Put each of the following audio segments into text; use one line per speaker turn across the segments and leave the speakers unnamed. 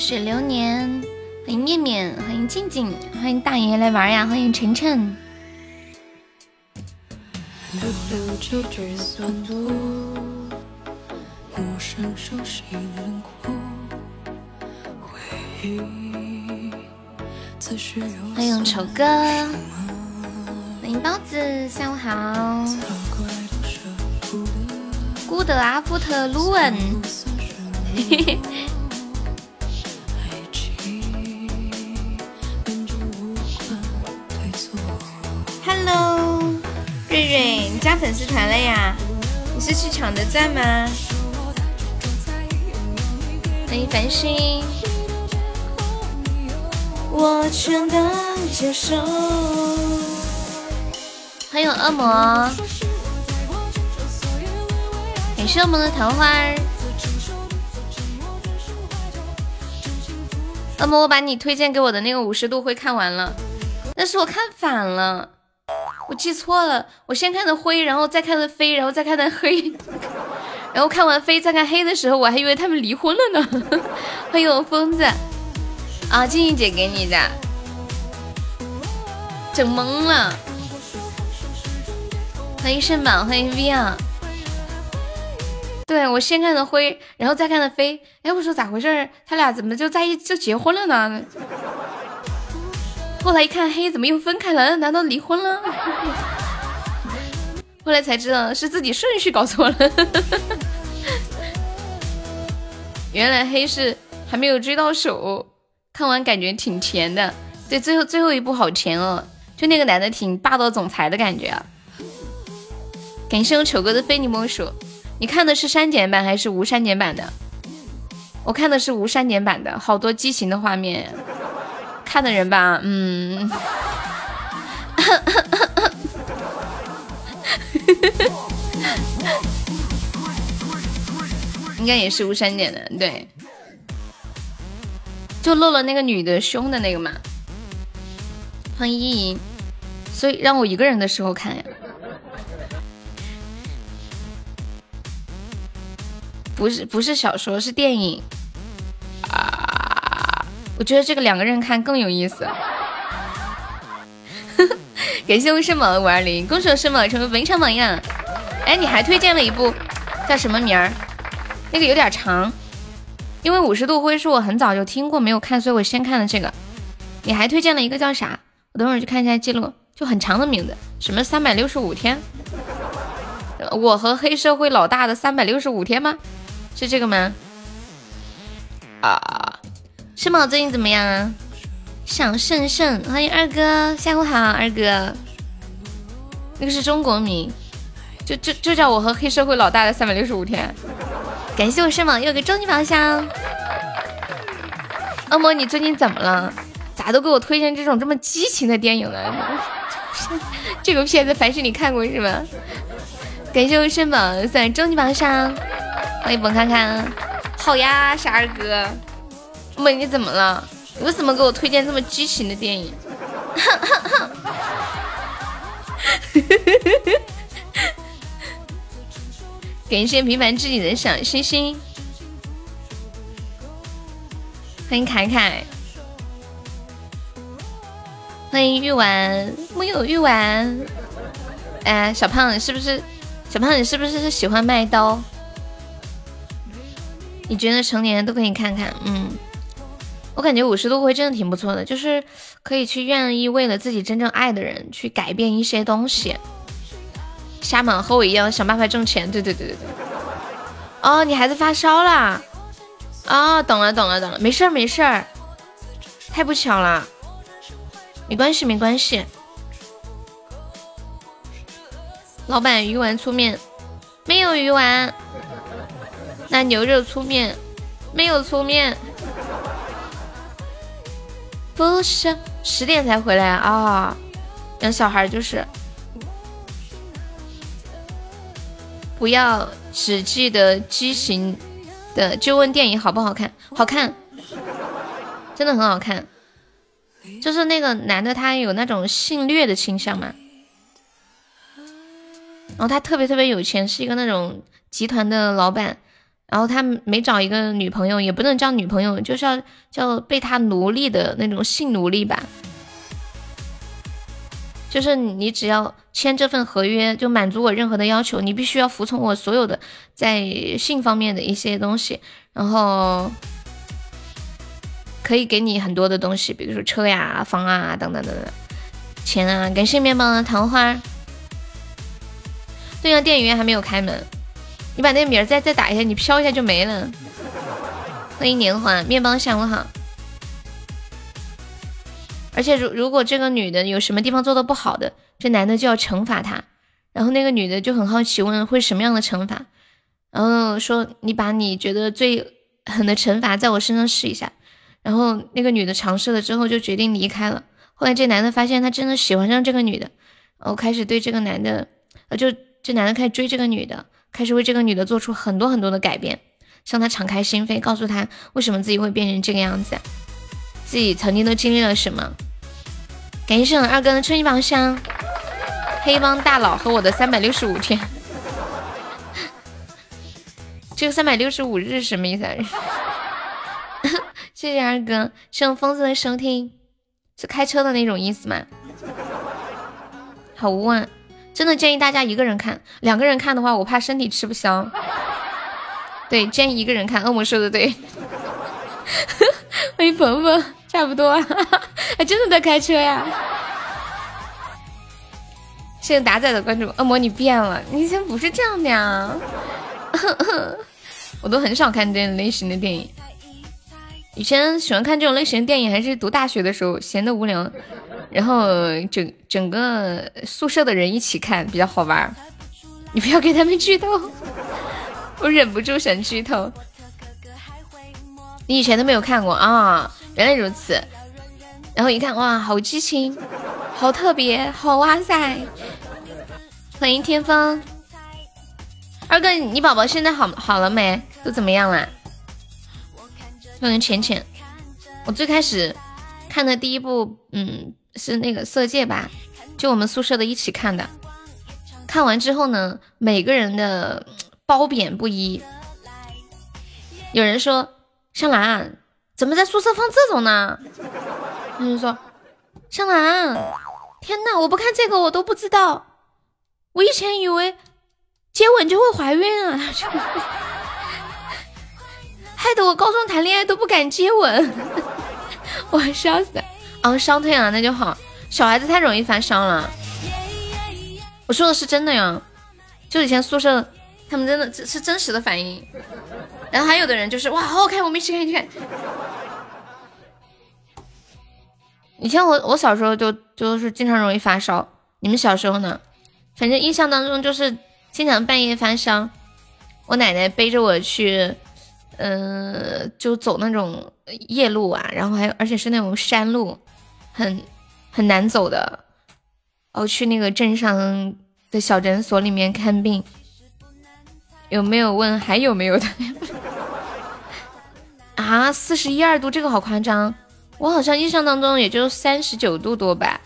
水流年，欢迎面面，欢迎静静，欢迎大爷来玩呀！欢迎晨晨。欢迎丑哥，欢迎包子，下午好。古德阿 加粉丝团了呀？你是去抢的赞吗？欢迎繁星。我全都接受。欢迎恶魔，感谢我们的桃花儿。恶魔，我把你推荐给我的那个五十度灰看完了，但是我看反了，我记错了，我先看的灰，然后再看的飞，然后再看的黑，然后看完飞再看黑的时候，我还以为他们离婚了呢。欢迎我疯子。啊，静静姐给你的，整懵了。欢迎圣宝，欢迎 V 啊。对我先看的灰，然后再看的飞。哎，我说咋回事？他俩怎么就在一就结婚了呢？后来一看黑，怎么又分开了？难道离婚了？后来才知道是自己顺序搞错了。原来黑是还没有追到手。看完感觉挺甜的，对，最后最后一部好甜哦，就那个男的挺霸道总裁的感觉啊。感谢我丑哥的非你莫属，你看的是删减版还是无删减版的？我看的是无删减版的，好多激情的画面，看的人吧，嗯，应该也是无删减的，对。就露了那个女的胸的那个嘛，欢迎依莹，所以让我一个人的时候看呀，不是不是小说是电影。啊，我觉得这个两个人看更有意思。感谢我圣宝的五二零，恭喜我圣宝成为本场榜样。哎，你还推荐了一部叫什么名儿？那个有点长。因为五十度灰是我很早就听过没有看，所以我先看了这个。你还推荐了一个叫啥？我等会儿去看一下记录，就很长的名字，什么三百六十五天？我和黑社会老大的三百六十五天吗？是这个吗？啊，申宝最近怎么样啊？想胜胜，欢迎二哥，下午好，二哥。那个是中国名，就就就叫我和黑社会老大的三百六十五天。感谢我圣宝又个终极宝箱。恶魔，你最近怎么了？咋都给我推荐这种这么激情的电影呢？这个片子凡是你看过是吧？感谢我圣宝送终极宝箱，欢迎本看看。好呀，傻二哥。妹你怎么了？你为什么给我推荐这么激情的电影？感谢平凡自己的小星星，欢迎凯凯，欢迎玉丸，木有玉丸。哎，小胖，你是不是？小胖，你是不是喜欢卖刀？你觉得成年人都可以看看？嗯，我感觉五十度灰真的挺不错的，就是可以去愿意为了自己真正爱的人去改变一些东西。瞎忙和我一样想办法挣钱，对对对对对。哦，你孩子发烧了？哦，懂了懂了懂了，没事儿没事儿，太不巧了，没关系没关系。老板鱼丸粗面没有鱼丸，那牛肉粗面没有粗面。不是十点才回来啊？养小孩就是。不要只记得畸形的，就问电影好不好看？好看，真的很好看。就是那个男的，他有那种性虐的倾向嘛。然后他特别特别有钱，是一个那种集团的老板。然后他没找一个女朋友，也不能叫女朋友，就是要叫被他奴隶的那种性奴隶吧。就是你只要签这份合约，就满足我任何的要求，你必须要服从我所有的在性方面的一些东西，然后可以给你很多的东西，比如说车呀、房啊等等等等，钱啊。感谢面包的桃花。对呀，电影院还没有开门，你把那名儿再再打一下，你飘一下就没了。欢迎年华，面包下午好。而且，如如果这个女的有什么地方做的不好的，这男的就要惩罚她。然后那个女的就很好奇，问会什么样的惩罚？然后说你把你觉得最狠的惩罚在我身上试一下。然后那个女的尝试了之后，就决定离开了。后来这男的发现他真的喜欢上这个女的，然后开始对这个男的，呃，就这男的开始追这个女的，开始为这个女的做出很多很多的改变，向她敞开心扉，告诉她为什么自己会变成这个样子。自己曾经都经历了什么？感谢我二哥的春衣宝箱，黑帮大佬和我的三百六十五天，这个三百六十五日什么意思？啊？谢谢二哥，谢谢疯子的收听，是开车的那种意思吗？好污啊！真的建议大家一个人看，两个人看的话，我怕身体吃不消。对，建议一个人看。恶魔说的对。欢迎鹏鹏。差不多，还真的在开车呀！谢谢达仔的关注，恶魔你变了，你以前不是这样的呀！我都很少看这种类型的电影，以前喜欢看这种类型的电影，还是读大学的时候闲的无聊，然后整整个宿舍的人一起看，比较好玩。你不要给他们剧透，我忍不住想剧透。你以前都没有看过啊？原来如此，然后一看哇，好激情，好特别，好哇塞！欢迎天风二哥，你宝宝现在好好了没？都怎么样了？欢迎浅浅，我最开始看的第一部，嗯，是那个《色戒》吧，就我们宿舍的一起看的。看完之后呢，每个人的褒贬不一，有人说香兰。怎么在宿舍放这种呢？有人说：“香兰，天哪！我不看这个我都不知道。我以前以为接吻就会怀孕啊，害得我高中谈恋爱都不敢接吻。我笑死了！哦，烧退了那就好。小孩子太容易发烧了。我说的是真的呀，就以前宿舍他们真的是真实的反应。”然后还有的人就是哇，好好看，我们一起看，一看。以前我我小时候就就是经常容易发烧，你们小时候呢？反正印象当中就是经常半夜发烧，我奶奶背着我去，嗯，就走那种夜路啊，然后还有而且是那种山路，很很难走的，哦，去那个镇上的小诊所里面看病。有没有问还有没有的？啊，四十一二度，这个好夸张！我好像印象当中也就三十九度多吧。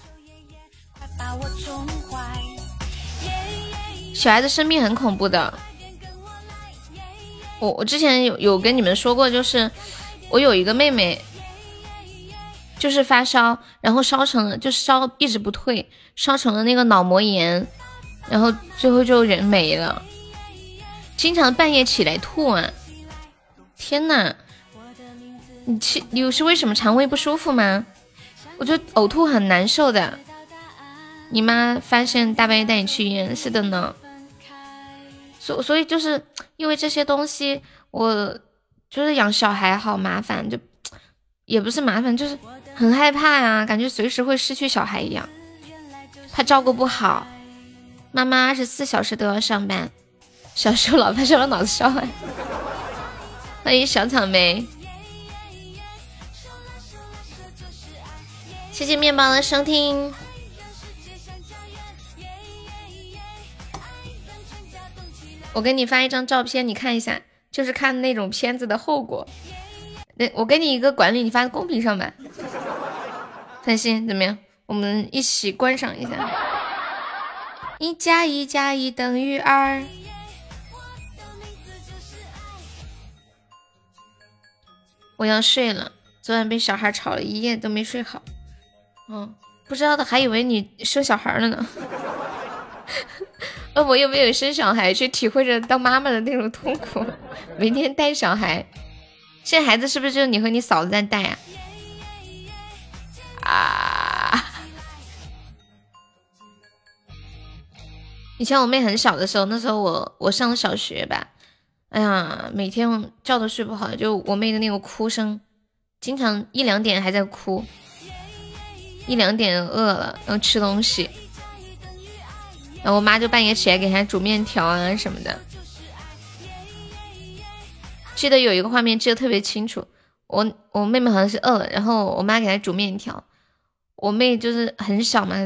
小孩子生病很恐怖的。我我之前有有跟你们说过，就是我有一个妹妹，就是发烧，然后烧成了，就烧一直不退，烧成了那个脑膜炎，然后最后就人没了。经常半夜起来吐啊！天呐，你气你是为什么肠胃不舒服吗？我觉得呕吐很难受的。你妈发现大半夜带你去医院，是的呢。所所以就是因为这些东西，我就是养小孩好麻烦，就也不是麻烦，就是很害怕呀，感觉随时会失去小孩一样，怕照顾不好。妈妈二十四小时都要上班。小时候老发烧，脑子烧坏。欢迎小草莓，谢谢面包的收听。我给你发一张照片，你看一下，就是看那种片子的后果。那我给你一个管理，你发在公屏上吧。三星怎么样？我们一起观赏一下。一加一加一等于二。我要睡了，昨晚被小孩吵了一夜都没睡好。嗯，不知道的还以为你生小孩了呢。呃，我又没有生小孩去体会着当妈妈的那种痛苦？每天带小孩，现在孩子是不是就你和你嫂子在带啊？啊！以前我妹很小的时候，那时候我我上小学吧，哎呀，每天觉都睡不好，就我妹的那个哭声，经常一两点还在哭，一两点饿了要吃东西。然后我妈就半夜起来给她煮面条啊什么的。记得有一个画面记得特别清楚，我我妹妹好像是饿了，然后我妈给她煮面条。我妹就是很小嘛，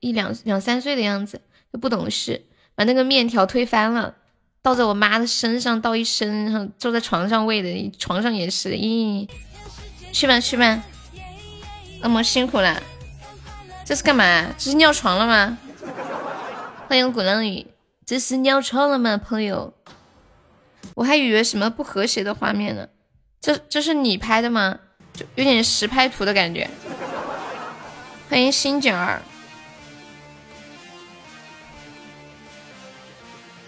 一两两三岁的样子，就不懂事，把那个面条推翻了，倒在我妈的身上，倒一身，然后坐在床上喂的，床上也是。咦，去吧去吧，那么辛苦了。这是干嘛？这是尿床了吗？欢迎鼓浪屿，这是尿床了吗，朋友？我还以为什么不和谐的画面呢，这这是你拍的吗？就有点实拍图的感觉。欢迎新九儿，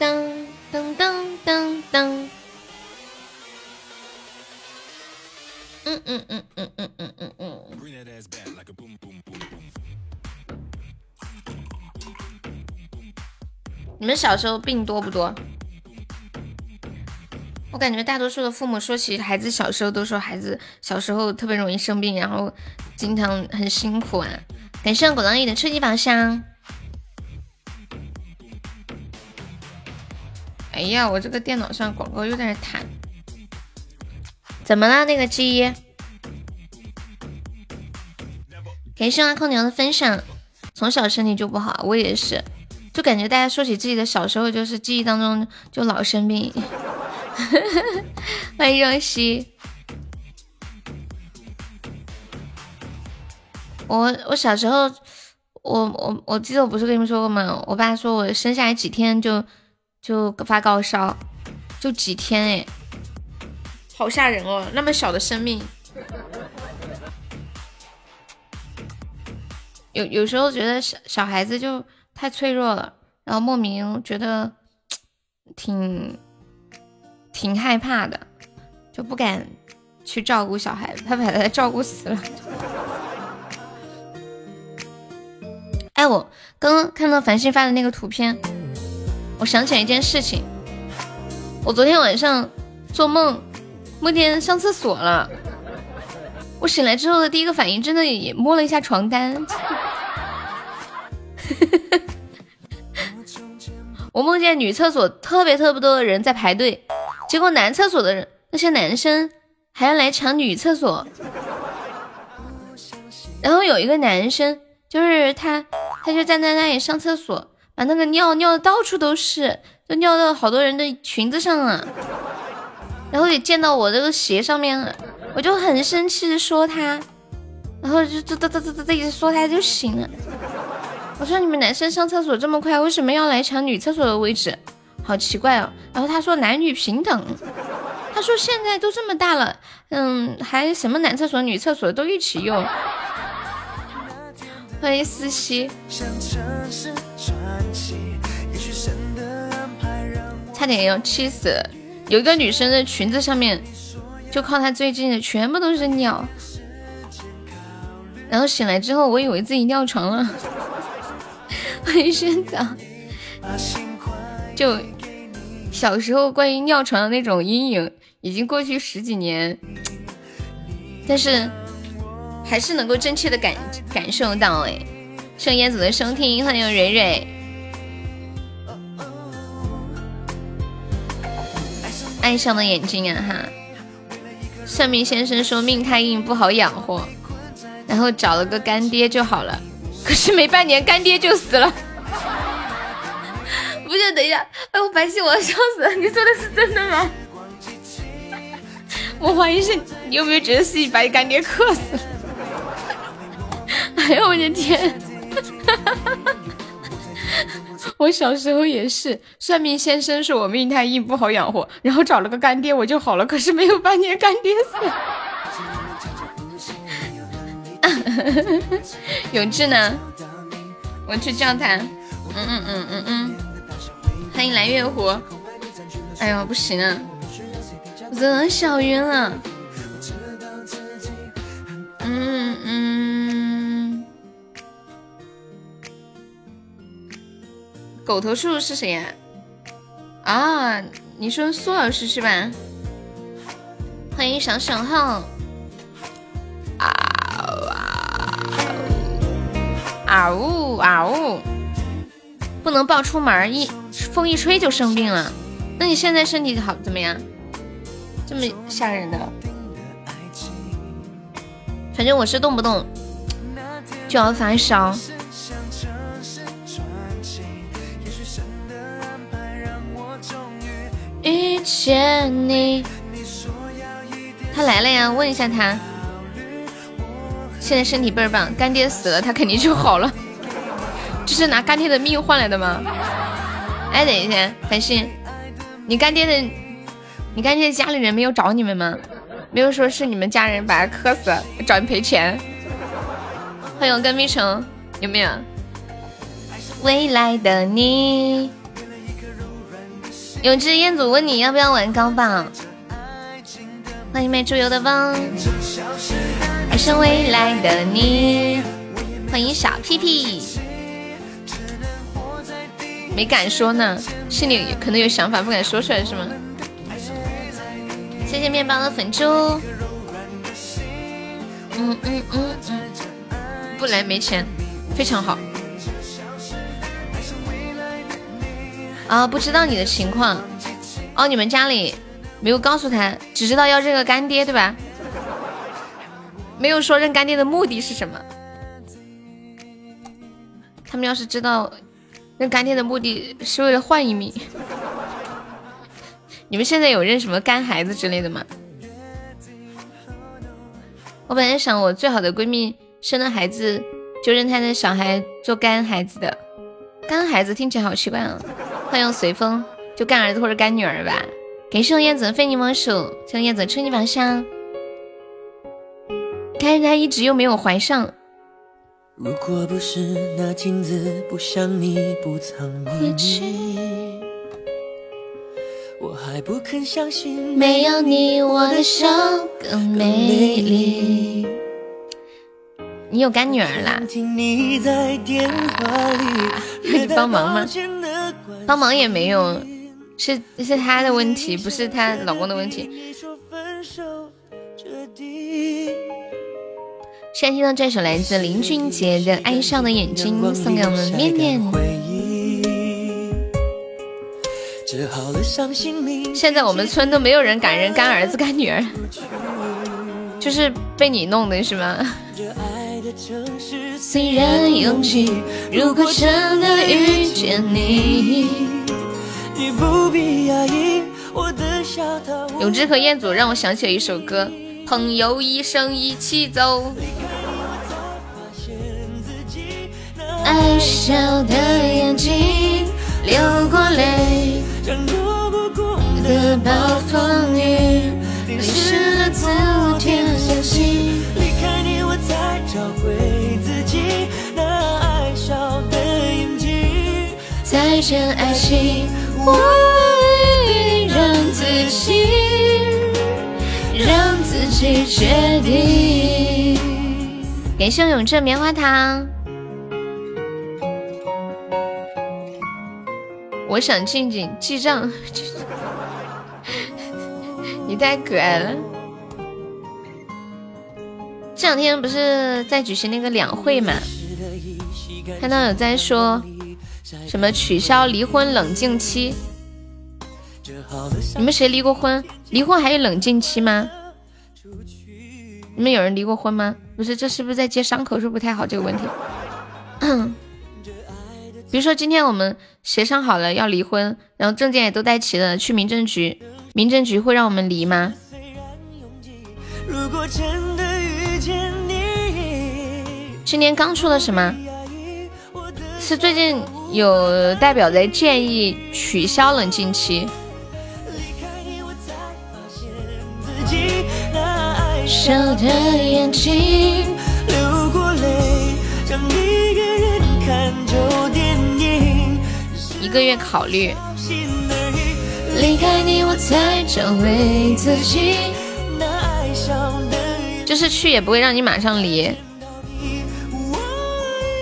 噔噔噔噔噔，嗯嗯嗯嗯嗯嗯嗯嗯。你们小时候病多不多？我感觉大多数的父母说起孩子小时候，都说孩子小时候特别容易生病，然后经常很辛苦啊。感谢果浪屿的初级宝箱。哎呀，我这个电脑上广告又在那弹，怎么了那个 G？感谢阿空娘的分享，从小身体就不好，我也是。就感觉大家说起自己的小时候，就是记忆当中就老生病。欢迎若曦。我我小时候，我我我记得我不是跟你们说过吗？我爸说我生下来几天就就发高烧，就几天哎，好吓人哦！那么小的生命，有有时候觉得小小孩子就。太脆弱了，然后莫名觉得挺挺害怕的，就不敢去照顾小孩，怕把他 照顾死了。哎，我刚刚看到繁星发的那个图片，我想起来一件事情，我昨天晚上做梦，梦见上厕所了。我醒来之后的第一个反应，真的也摸了一下床单。我梦见女厕所特别特别多的人在排队，结果男厕所的人那些男生还要来抢女厕所。然后有一个男生，就是他，他就站在那里上厕所，把那个尿尿的到处都是，就尿到好多人的裙子上了，然后也溅到我这个鞋上面了，我就很生气的说他，然后就哒哒哒哒哒一直说他就行了。我说你们男生上厕所这么快，为什么要来抢女厕所的位置？好奇怪哦。然后他说男女平等，他说现在都这么大了，嗯，还什么男厕所、女厕所都一起用。欢迎思熙，差点要气死。有一个女生的裙子上面，就靠她最近的全部都是尿。然后醒来之后，我以为自己尿床了。欢迎轩长，就小时候关于尿床的那种阴影，已经过去十几年，但是还是能够真切的感感受到哎。圣燕子的收听，欢迎蕊蕊，爱上的眼睛啊哈！算命先生说命太硬不好养活，然后找了个干爹就好了。可是没半年，干爹就死了。不是，等一下，哎，我白气，我要笑死了！你说的是真的吗？我怀疑是，你有没有觉得自己把你干爹克死了？哎呦我的天！我小时候也是，算命先生说我命太硬不好养活，然后找了个干爹我就好了。可是没有半年，干爹死了。永志呢？我去叫他。嗯嗯嗯嗯嗯。欢迎蓝月湖。哎呦，不行啊，我真的笑晕了。嗯嗯。狗头树是谁呀？啊，你说苏老师是吧？欢迎小小号。啊啊呜啊呜！不能抱出门，一风一吹就生病了。那你现在身体好怎么样？这么吓人的？反正我是动不动就要发烧。遇见你，他来了呀，问一下他。现在身体倍儿棒，干爹死了他肯定就好了。这是拿干爹的命换来的吗？哎，等一下，繁星，你干爹的，你干爹家里人没有找你们吗？没有说是你们家人把他磕死，找你赔钱。欢迎我跟蜜橙，有没有？未来的你。有只彦祖问你要不要玩高榜，欢迎卖猪油的汪，爱上未来的你，欢迎小屁屁，没敢说呢，心里可能有想法不敢说出来是吗？谢谢面包的粉猪，嗯嗯嗯嗯，不来没钱，非常好。啊，不知道你的情况哦，你们家里没有告诉他，只知道要认个干爹，对吧？没有说认干爹的目的是什么。他们要是知道认干爹的目的是为了换一命，你们现在有认什么干孩子之类的吗？我本来想我最好的闺蜜生了孩子就认她的小孩做干孩子的，干孩子听起来好奇怪啊。欢迎随风，就干儿子或者干女儿吧。感谢我燕子非你莫属，谢谢燕子春你宝箱。看来他一直又没有怀上。如果不是那镜子不像你不藏秘密，我还不肯相信没有你我的笑更美丽。你有干女儿啦？让 你帮忙吗？帮忙也没用，是是她的问题，不是她老公的问题。现在听到这首来自林俊杰的《爱上的眼睛》，送给我们面面。现在我们村都没有人敢认干儿子干女儿，就是被你弄的是吗？虽然拥挤，如果真的遇见你，永志和彦祖让我想起了一首歌，朋友一生一起走。爱笑的眼睛流过泪，像躲不过的暴风雨，淋湿了自我。才找回自己那爱笑的眼睛。再见爱情，我让自己决定。感谢永正棉花糖。我想静静记账。你太可爱了。这两天不是在举行那个两会嘛？看到有在说什么取消离婚冷静期。你们谁离过婚？离婚还有冷静期吗？你们有人离过婚吗？不是，这是不是在接伤口？是不太好这个问题。比如说今天我们协商好了要离婚，然后证件也都带齐了，去民政局，民政局会让我们离吗？今年刚出了什么？是最近有代表在建议取消冷静期。笑的眼睛，流过泪，想一个人看旧电影。一个月考虑。离开你，我才找回自己。就是去也不会让你马上离，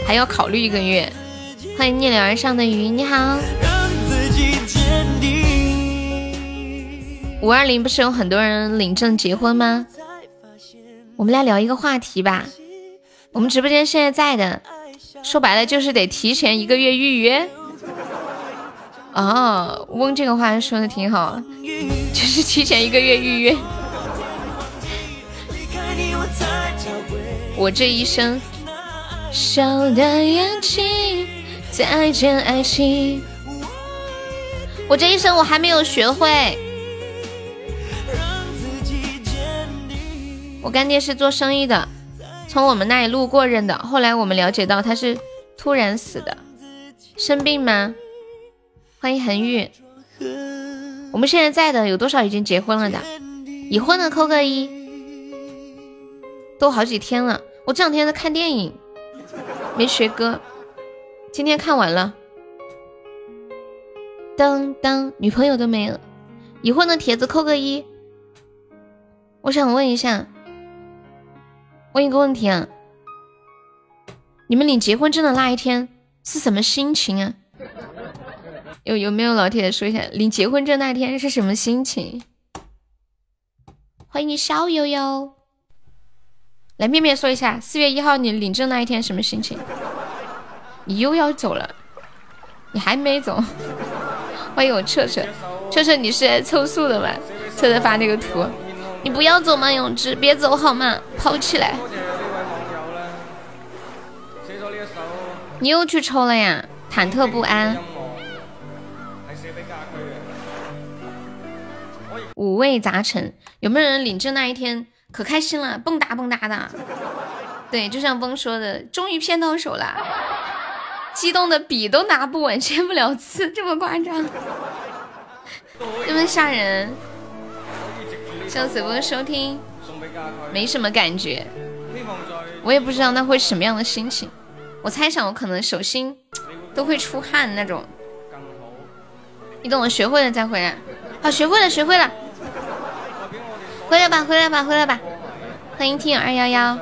还要考虑一个月。欢迎逆流而上的鱼，你好。五二零不是有很多人领证结婚吗？我们来聊一个话题吧。我们直播间现在在的，说白了就是得提前一个月预约。哦，翁这个话说的挺好，就是提前一个月预约。我这一生笑的眼睛，再见爱情。我这一生我还没有学会。我干爹是做生意的，从我们那里路过认的。后来我们了解到他是突然死的，生病吗？欢迎恒玉。我们现在在的有多少已经结婚了的？已婚的扣个一。都好几天了，我这两天在看电影，没学歌。今天看完了。当当，女朋友都没了，已婚的帖子扣个一。我想问一下。问一个问题啊，你们领结婚证的那一天是什么心情啊？有有没有老铁说一下，领结婚证那天是什么心情？欢迎你小悠悠，来面面说一下，四月一号你领证那一天什么心情？你又要走了，你还没走？欢迎我彻彻，彻彻你是来凑数的吗？彻彻发那个图。你不要走嘛，永志，别走好吗？跑起来！你又去抽了呀？忐忑不安。五味杂陈，有没有人领证那一天可开心了，蹦哒蹦哒的？对，就像崩说的，终于骗到手了，激动的笔都拿不稳，签不了字，这么夸张，这么吓人。上次不是收听，没什么感觉，我也不知道那会什么样的心情。我猜想我可能手心都会出汗那种。你等我学会了再回来。好，学会了，学会了。回来吧，回来吧，回来吧。欢迎听友二幺幺。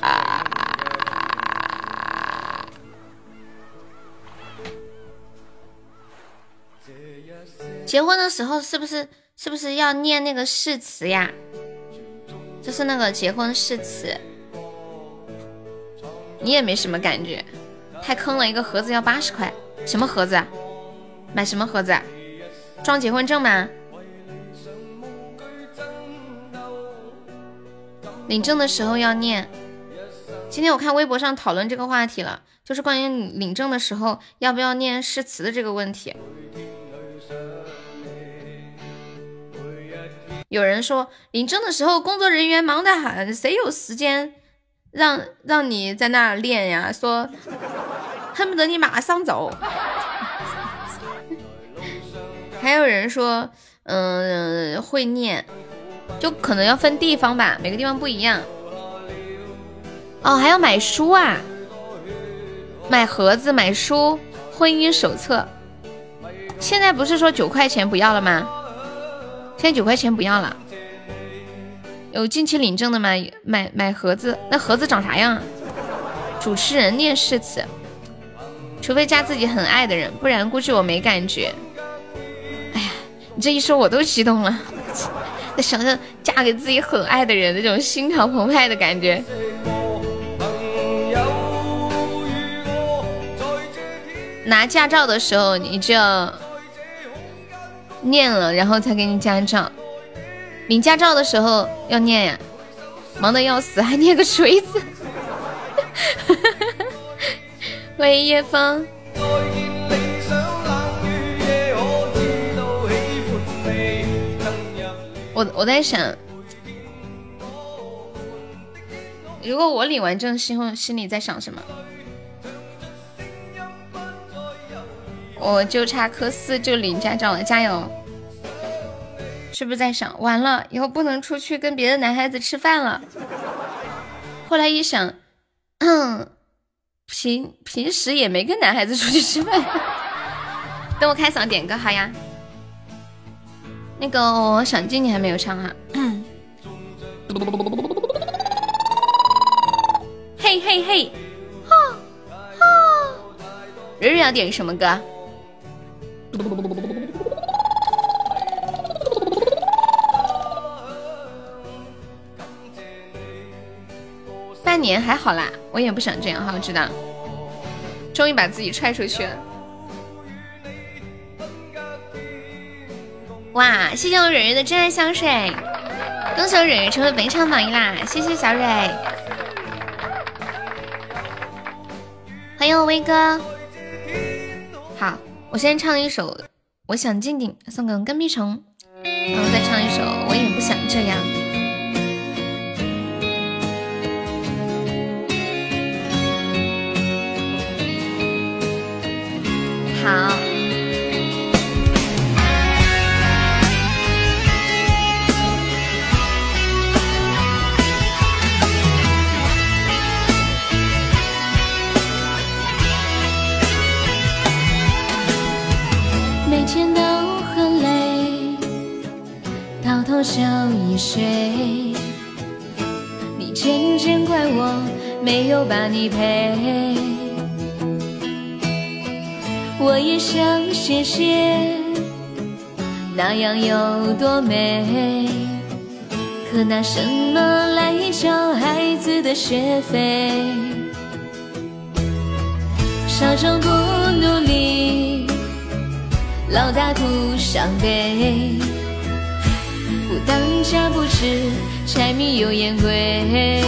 啊。结婚的时候是不是是不是要念那个誓词呀？就是那个结婚誓词，你也没什么感觉，太坑了，一个盒子要八十块，什么盒子？买什么盒子？装结婚证吗？领证的时候要念。今天我看微博上讨论这个话题了，就是关于领证的时候要不要念誓词的这个问题。有人说领证的时候工作人员忙得很，谁有时间让让你在那练呀？说恨不得你马上走。还有人说，嗯，会念，就可能要分地方吧，每个地方不一样。哦，还要买书啊，买盒子，买书，婚姻手册。现在不是说九块钱不要了吗？现在九块钱不要了，有近期领证的吗？买买盒子，那盒子长啥样啊？主持人念誓词，除非加自己很爱的人，不然估计我没感觉。哎呀，你这一说，我都激动了。再想想嫁给自己很爱的人那种心潮澎湃的感觉。拿驾照的时候，你就。念了，然后才给你驾照。领驾照的时候要念呀，忙得要死，还念个锤子。欢迎叶枫。我我在想，如果我领完证，心心里在想什么？我就差科四就领驾照了，加油！是不是在想，完了以后不能出去跟别的男孩子吃饭了？后来一想，嗯，平平时也没跟男孩子出去吃饭。等我开嗓点歌好呀。那个我想进你还没有唱哈。嘿嘿嘿，哈哈。蕊蕊要点什么歌？半年还好啦，我也不想这样哈，我知道。终于把自己踹出去了。哇，谢谢我蕊蕊的真爱香水，恭喜我蕊蕊成为本场榜一啦！谢谢小蕊，欢迎我威哥。我先唱一首《我想静静》，送给跟屁虫，然后再唱一首《我也不想这样》。好。小一睡。你渐渐怪我没有把你陪。我也想谢谢，那样有多美。可拿什么来交孩子的学费？少壮不努力，老大徒伤悲。不当家不知柴米油盐贵，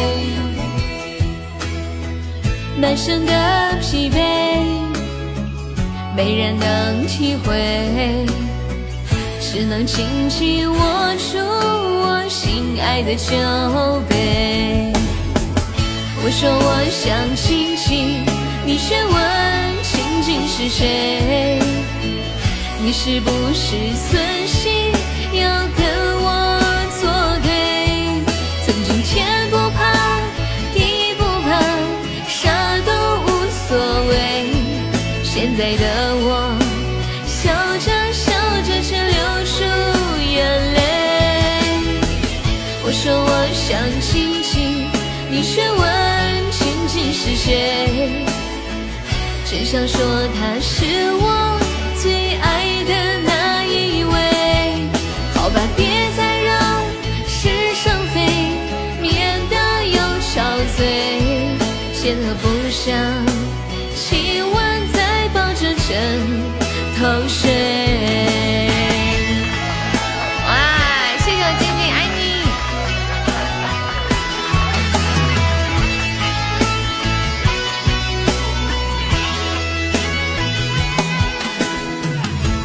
满身的疲惫。没人能体会，只能紧紧握住我心爱的酒杯。我说我想亲亲，你却问亲亲是谁？你是不是存心要跟在的我，笑着笑着却流出眼泪。我说我想亲亲，你却问亲亲是谁？真想说他是我最爱的那一位。好吧，别再让是生非，免得又吵嘴。仙鹤不想抱着枕头睡。哇，谢谢我静静，爱你。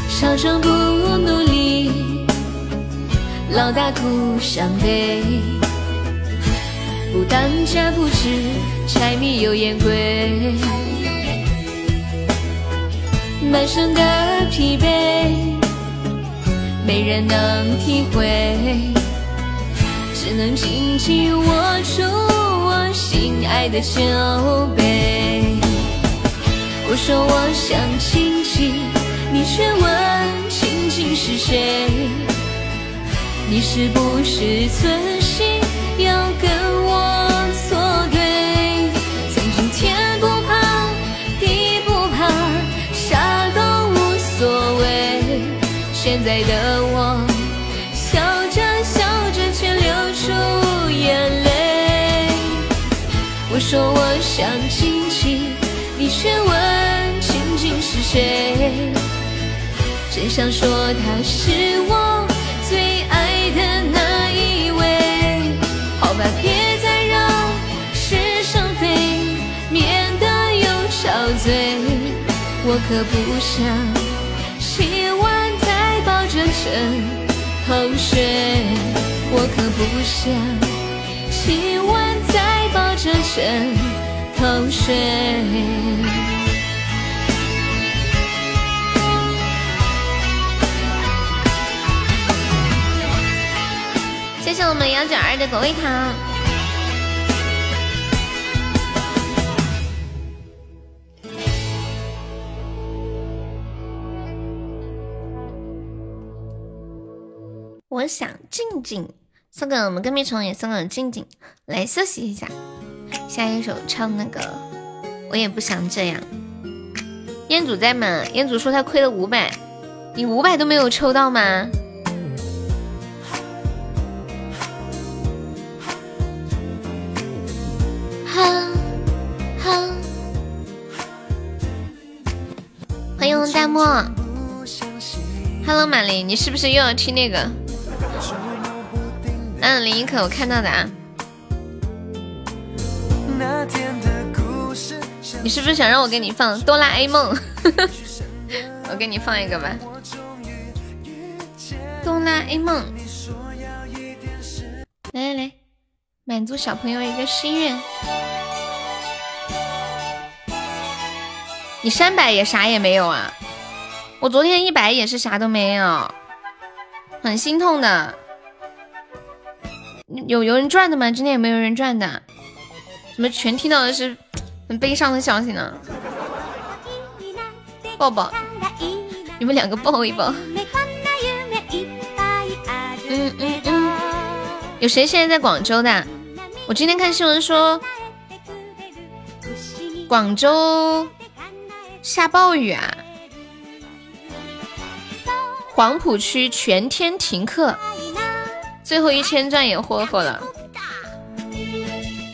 少壮不努力，老大徒伤悲。不当家不知柴米油盐贵，满身的疲惫，没人能体会，只能紧紧握住我心爱的酒杯。我说我想亲亲，你却问亲亲是谁？你是不是存心要跟我现在的我，笑着笑着却流出眼泪。我说我想亲亲，你却问亲亲是谁？真想说他是我最爱的那一位。好吧，别再让是生非，免得又憔悴。我可不想洗完抱着枕头睡，我可不想亲吻再抱着枕头睡。谢谢我们幺九二的果味糖。我想静静，送给我们跟屁虫，也送给我们静静，来休息一下。下一首唱那个，我也不想这样。彦祖在吗？彦祖说他亏了五百，你五百都没有抽到吗？哈，欢迎大漠。Hello，马林，你是不是又要听那个？嗯，林一可，我看到的啊。你是不是想让我给你放哆啦 A 梦？我给你放一个吧。哆啦 A 梦，来来来，满足小朋友一个心愿。你三百也啥也没有啊？我昨天一百也是啥都没有，很心痛的。有有人赚的吗？今天有没有人赚的？怎么全听到的是很悲伤的消息呢？抱抱，你们两个抱一抱。嗯嗯嗯。有谁现在在广州的？我今天看新闻说，广州下暴雨啊，黄浦区全天停课。最后一千钻也霍霍了，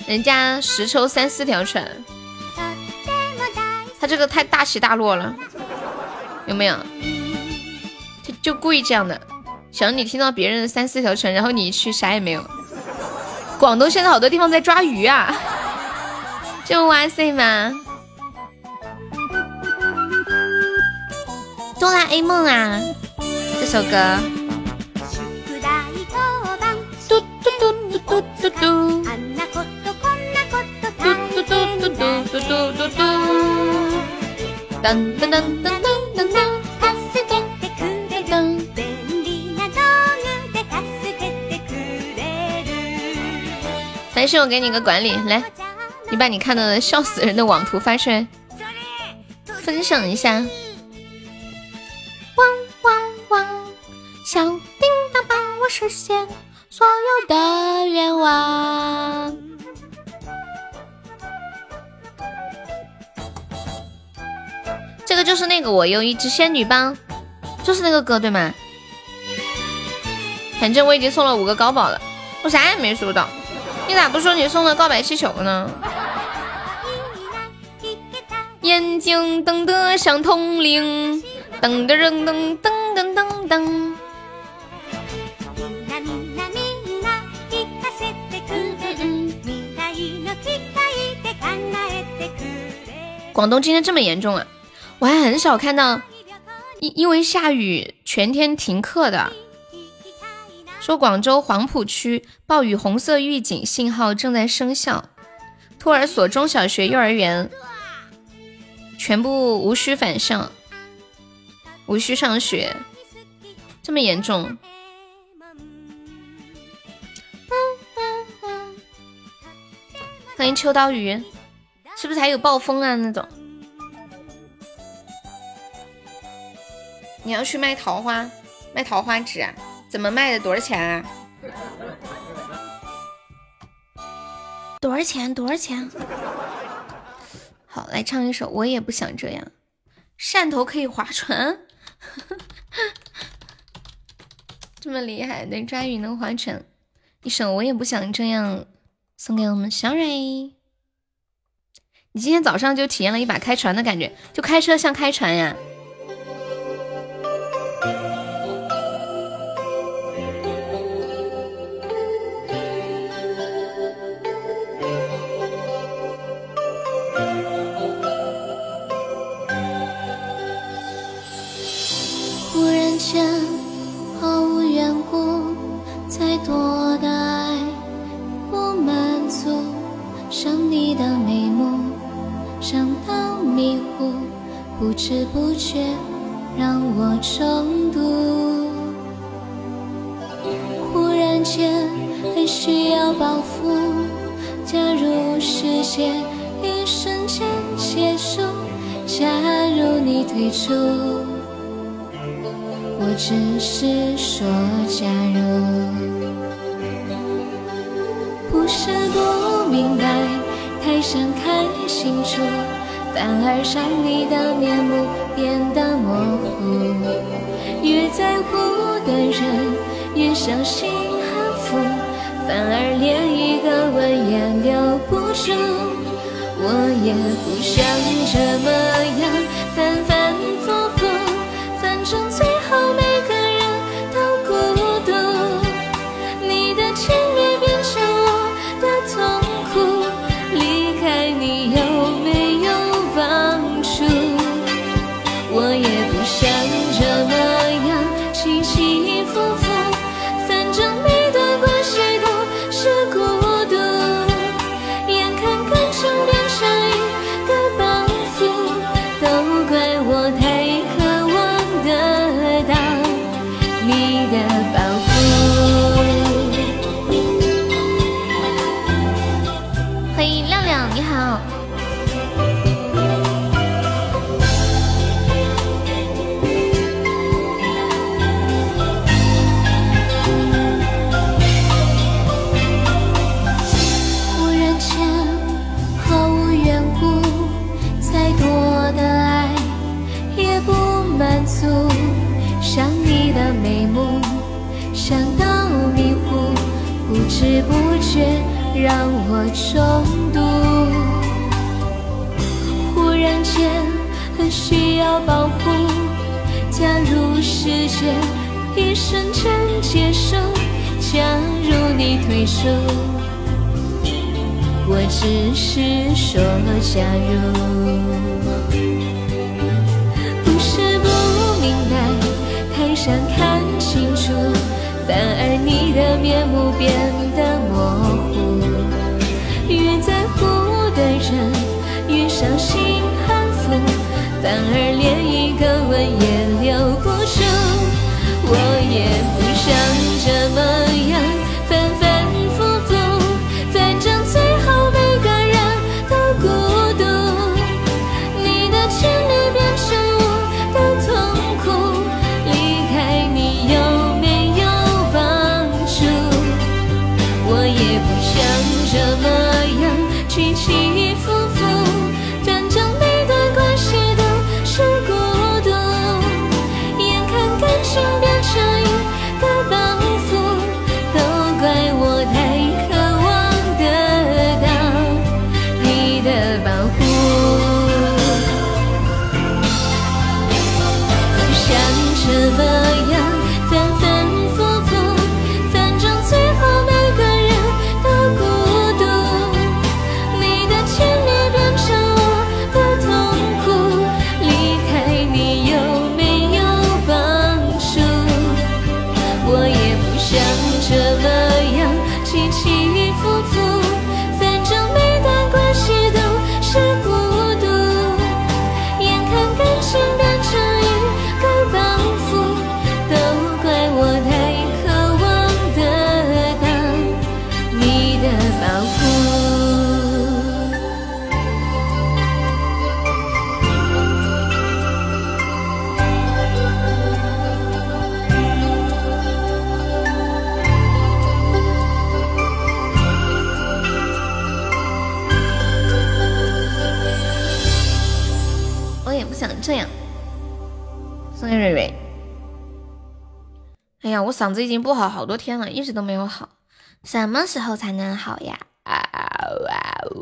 人家十抽三四条船，他这个太大起大落了，有没有？他就故意这样的，想你听到别人的三四条船，然后你一去啥也没有。广东现在好多地方在抓鱼啊，这么哇塞吗？哆啦 A 梦啊，首歌。嘟嘟嘟嘟嘟，嘟嘟嘟嘟嘟嘟嘟嘟嘟嘟嘟噔噔噔噔噔噔噔。凡是我给你个管理，来，你把你看到的笑死人的网图发出来，分享一下。实现。所有的愿望。这个就是那个我有一只仙女棒，就是那个歌对吗？反正我已经送了五个高宝了，我啥也没收到。你咋不说你送了告白气球呢？眼睛瞪得像铜铃，噔噔噔噔噔噔噔。广东今天这么严重啊！我还很少看到因因为下雨全天停课的。说广州黄埔区暴雨红色预警信号正在生效，托儿所、中小学、幼儿园全部无需返校，无需上学，这么严重。欢迎秋刀鱼。是不是还有暴风啊那种？你要去卖桃花，卖桃花纸啊？怎么卖的？多少钱啊？多少钱？多少钱？好，来唱一首《我也不想这样》。汕头可以划船，这么厉害，能抓鱼能划船。一首《我也不想这样》，送给我们小蕊。你今天早上就体验了一把开船的感觉，就开车像开船呀。也不想这么中毒。忽然间，很需要保护。假如世界一瞬间结束，假如你退出。我只是说假如，不是不明白，太想看清楚，反而你的面目变得模糊。的人，越小心安抚，反而连一个吻也留不住。我也不想这么样我
嗓子已经不好好多天了，一直都没有好。什么时候才能好呀？啊哇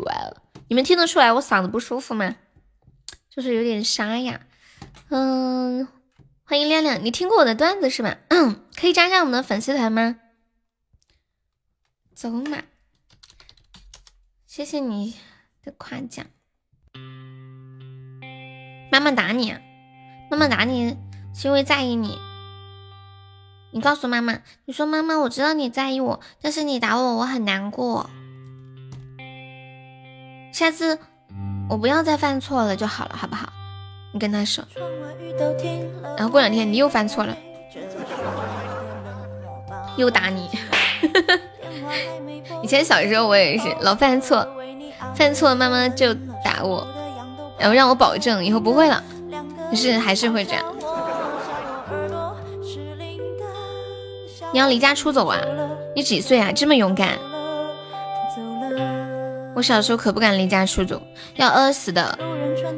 哇！你们听得出来我嗓子不舒服吗？就是有点沙哑。嗯，欢迎亮亮，你听过我的段子是吧？可以加上我们的粉丝团吗？走马，谢谢你的夸奖。妈妈打你，妈妈打你是因为在意你。你告诉妈妈，你说妈妈，我知道你在意我，但是你打我，我很难过。下次我不要再犯错了就好了，好不好？你跟他说。然后过两天你又犯错了，又打你。
以前小时候我也是老犯错，犯错妈妈就打我，然后让我保证以后不会了，可是还是会这样。你要离家出走啊？你几岁啊？这么勇敢？我小时候可不敢离家出走，要饿死的。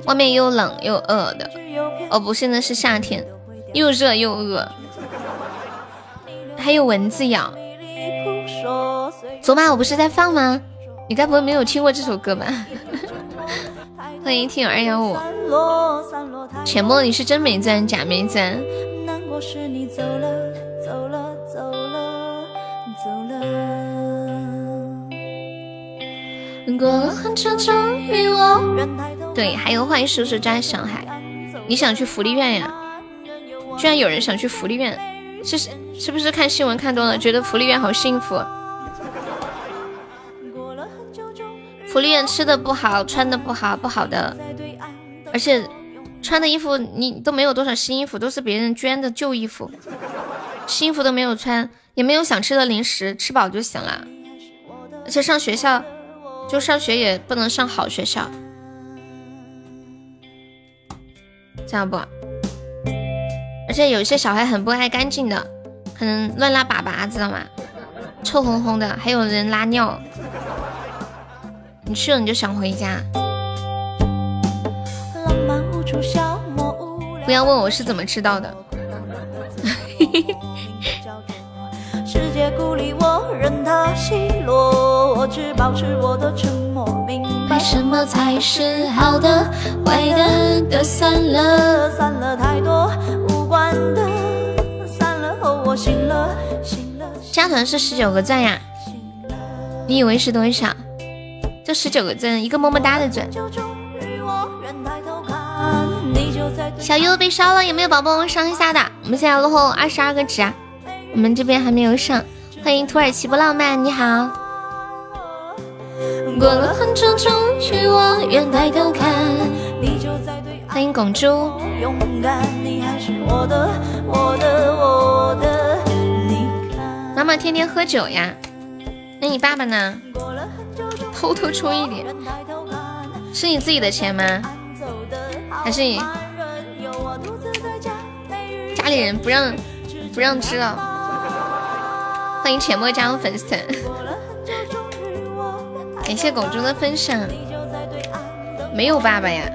外面又冷又饿的。哦不，现在是夏天，又热又饿，还有蚊子咬。走马，我不是在放吗？你该不会没有听过这首歌吧？欢迎听友二幺五。浅墨，你是真没钻，假没钻。过了很久，终于我对，还有欢迎叔叔抓小孩。你想去福利院呀？居然有人想去福利院，是是不是看新闻看多了，觉得福利院好幸福？福利院吃的不好，穿的不好，不好的，而且穿的衣服你都没有多少新衣服，都是别人捐的旧衣服，新衣服都没有穿，也没有想吃的零食，吃饱就行了。而且上学校。就上学也不能上好学校，知道不？而且有些小孩很不爱干净的，可能乱拉粑粑，知道吗？臭烘烘的，还有人拉尿。你去了你就想回家。不要问我是怎么知道的。奚落，我只保持我的沉默。明白什么才是好的，坏的都散了，散了太多无关的，散了后我醒了，醒了。加团是十九个赞呀，你以为是多少？就十九个赞，一个么么哒的赞。小优被烧了，有没有宝宝上一下的？我们现在落后二十二个值啊。我们这边还没有上，欢迎土耳其不浪漫，你好。欢迎拱珠。妈妈天天喝酒呀，那你爸爸呢？偷偷出一点，是你自己的钱吗？还是你家里人不让不让知道？欢迎浅墨加入粉丝团，感谢狗猪的分享。没有爸爸呀？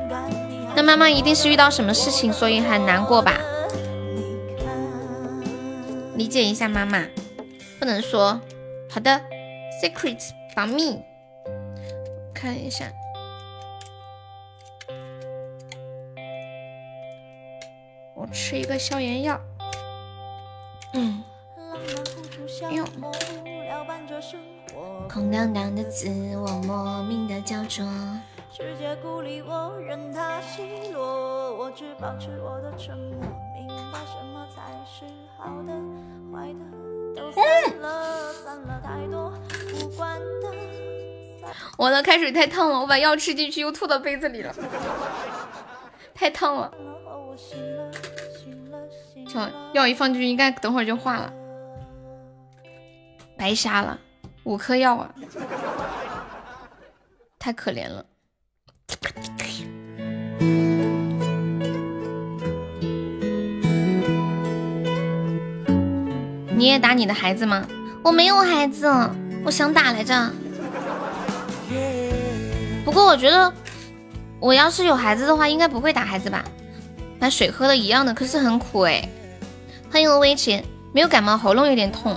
那妈妈一定是遇到什么事情，所以很难过吧？理解一下妈妈，不能说。好的，secret 保密。看一下，我吃一个消炎药。嗯。空荡荡的自我，莫名的焦灼。世界孤立我，任它奚落，我只保持我的沉默。明白什么才是好的，坏的都散了，散了太多无关的。我的开水太烫了，我把药吃进去又吐到杯子里了，太烫了。这药一放进去，应该等会儿就化了。白瞎了五颗药啊，太可怜了。你也打你的孩子吗？我没有孩子，我想打来着。不过我觉得，我要是有孩子的话，应该不会打孩子吧？把水喝了一样的，可是很苦哎。欢迎微奇，没有感冒，喉咙有点痛。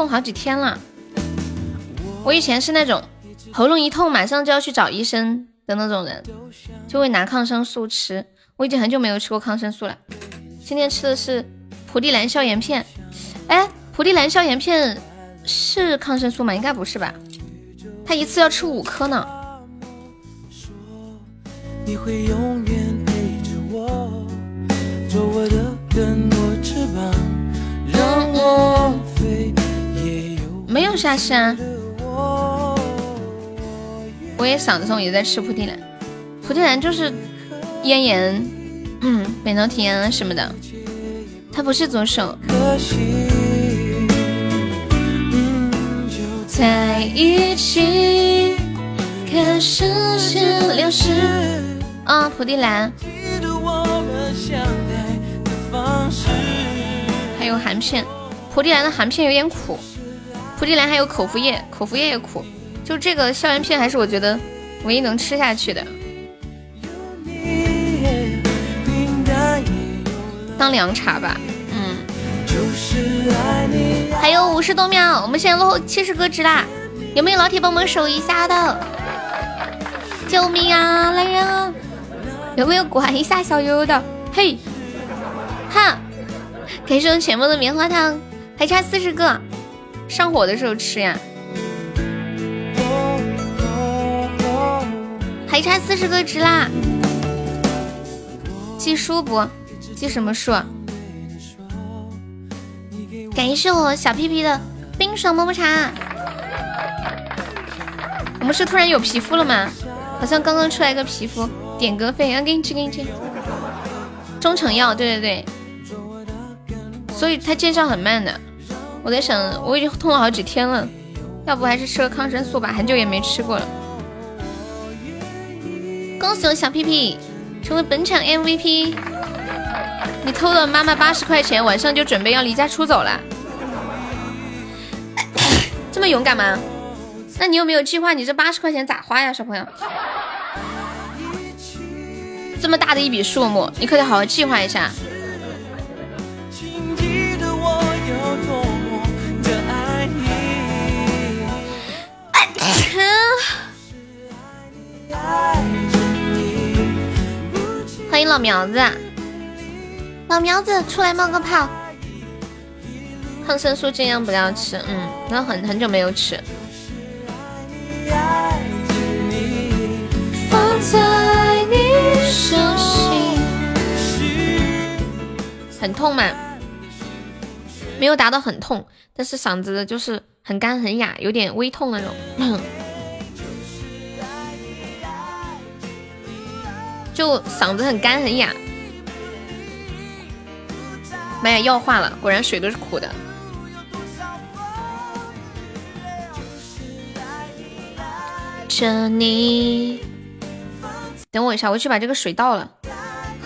痛好几天了，我以前是那种喉咙一痛马上就要去找医生的那种人，就会拿抗生素吃。我已经很久没有吃过抗生素了，今天吃的是蒲地蓝消炎片。哎，蒲地蓝消炎片是抗生素吗？应该不是吧？他一次要吃五颗呢。没有啥事啊，我也嗓子痛，也在吃蒲地蓝。蒲地蓝就是咽炎、嗯，扁桃体炎什么的，它不是左手。在一起，看时间流逝。啊，蒲地蓝，还有含片，蒲地蓝的含片有点苦，蒲地蓝还有口服液，口服液也苦，就这个消炎片还是我觉得唯一能吃下去的。当凉茶吧，嗯。还有五十多秒，我们现在落后七十个值啦，有没有老铁帮忙守一下的？救命啊，来人啊！有没有管一下小优的？嘿，哈，感谢我全部的棉花糖，还差四十个，上火的时候吃呀。还差四十个值啦，记书不？记什么书？感谢我小屁屁的冰爽么么茶。我们是突然有皮肤了吗？好像刚刚出来一个皮肤点歌费，要给你吃给你吃。中成药，对对对。所以它见效很慢的。我在想，我已经痛了好几天了，要不还是吃个抗生素吧，很久也没吃过了。恭喜我小屁屁成为本场 MVP。你偷了妈妈八十块钱，晚上就准备要离家出走了，这么勇敢吗？那你有没有计划你这八十块钱咋花呀，小朋友？这么大的一笔数目，你可得好好计划一下。欢迎老苗子。老苗子出来冒个泡，抗生素尽量不要吃，嗯，那很很久没有吃。很痛吗？没有达到很痛，但是嗓子就是很干很哑，有点微痛那种，就嗓子很干很哑。妈呀，药化了！果然水都是苦的。着你，等我一下，我去把这个水倒了，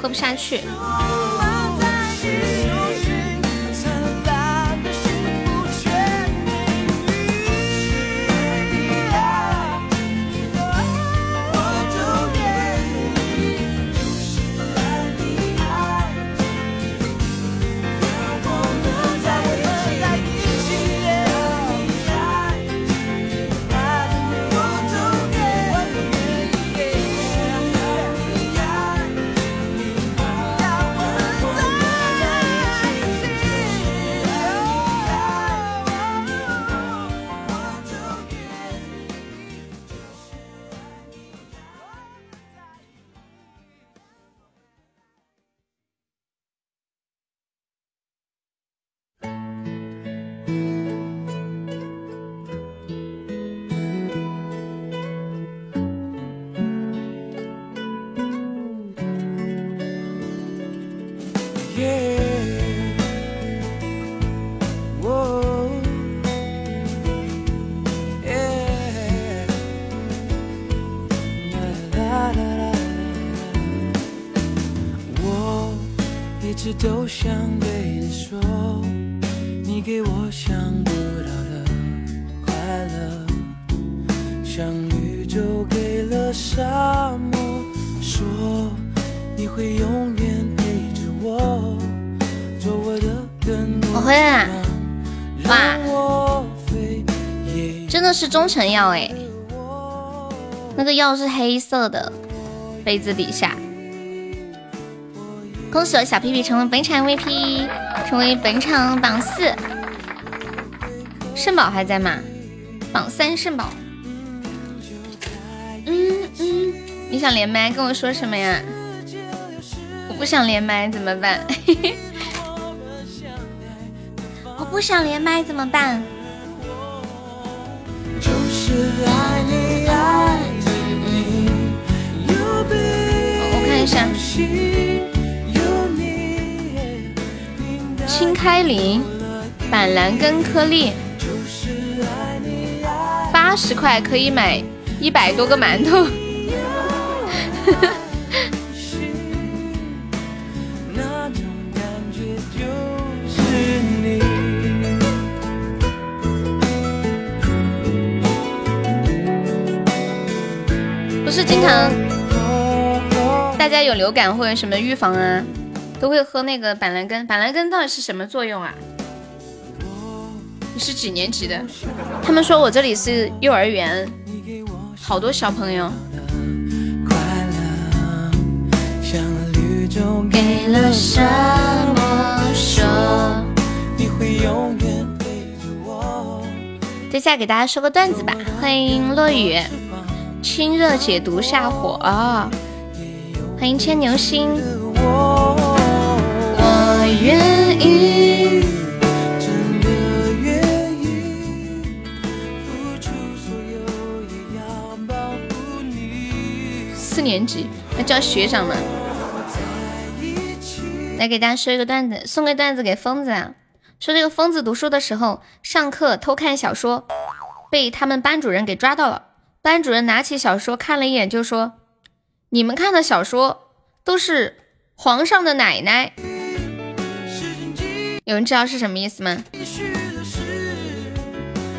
喝不下去。都想对你说，你给我想不到的快乐，像宇宙给了沙漠，说你会永远陪着我，做我的根我回来了，哇，真的是中成药哎，那个药是黑色的，杯子底下。恭喜我小屁屁成为本场 MVP，成为本场榜四。肾宝还在吗？榜三肾宝。嗯嗯，你想连麦跟我说什么呀？我不想连麦怎么办？我不想连麦怎么办？我看一下。青开灵、板蓝根颗粒，八十块可以买一百多个馒头。不是经常大家有流感或者什么预防啊，都会喝那个板蓝根。板蓝根到底是什么作用啊？你是几年级的？他们说我这里是幼儿园，好多小朋友。给了什么说？接下来给大家说个段子吧。欢迎落雨，清热解毒下火。欢迎牵牛星。我愿意。四年级那叫学长吗？来给大家说一个段子，送个段子给疯子啊！说这个疯子读书的时候，上课偷看小说，被他们班主任给抓到了。班主任拿起小说看了一眼，就说：“你们看的小说都是皇上的奶奶。”有人知道是什么意思吗？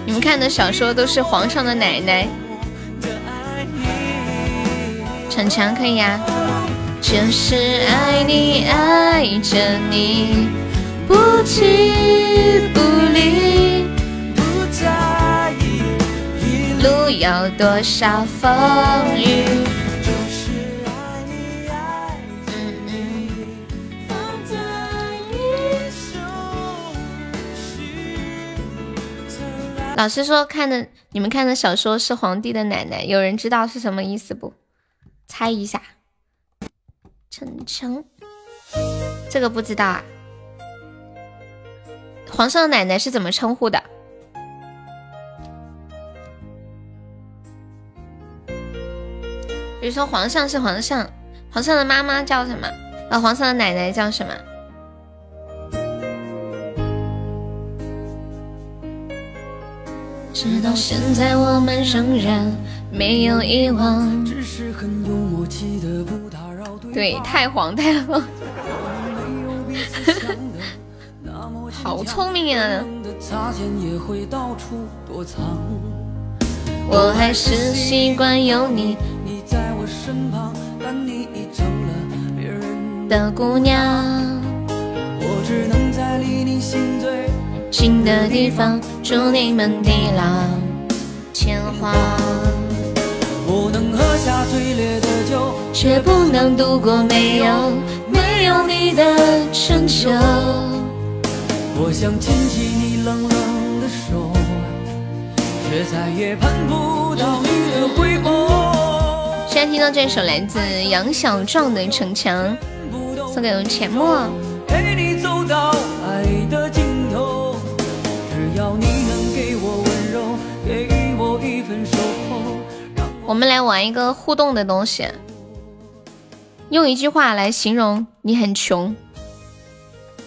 你们看的小说都是皇上的奶奶。逞强可以呀。就是爱你，爱着你，不弃不离，不在意一路要多少风雨。老师说看的你们看的小说是皇帝的奶奶，有人知道是什么意思不？猜一下。逞强，这个不知道啊。皇上的奶奶是怎么称呼的？比如说皇上是皇上，皇上的妈妈叫什么？呃，皇上的奶奶叫什么？直到现在，我们仍然没有遗忘。对，太皇太后，好聪明啊！我还是习惯有你的姑娘。我只能在离你心最近的地方，祝你们地老天荒。不能喝下最烈的酒，却不能度过没有没有你的春秋。我想牵起你冷冷的手，却再也盼不到你的回眸。现在听到这首来自杨小壮的《城墙》，送给我们浅墨。陪你走到爱的尽我们来玩一个互动的东西，用一句话来形容你很穷，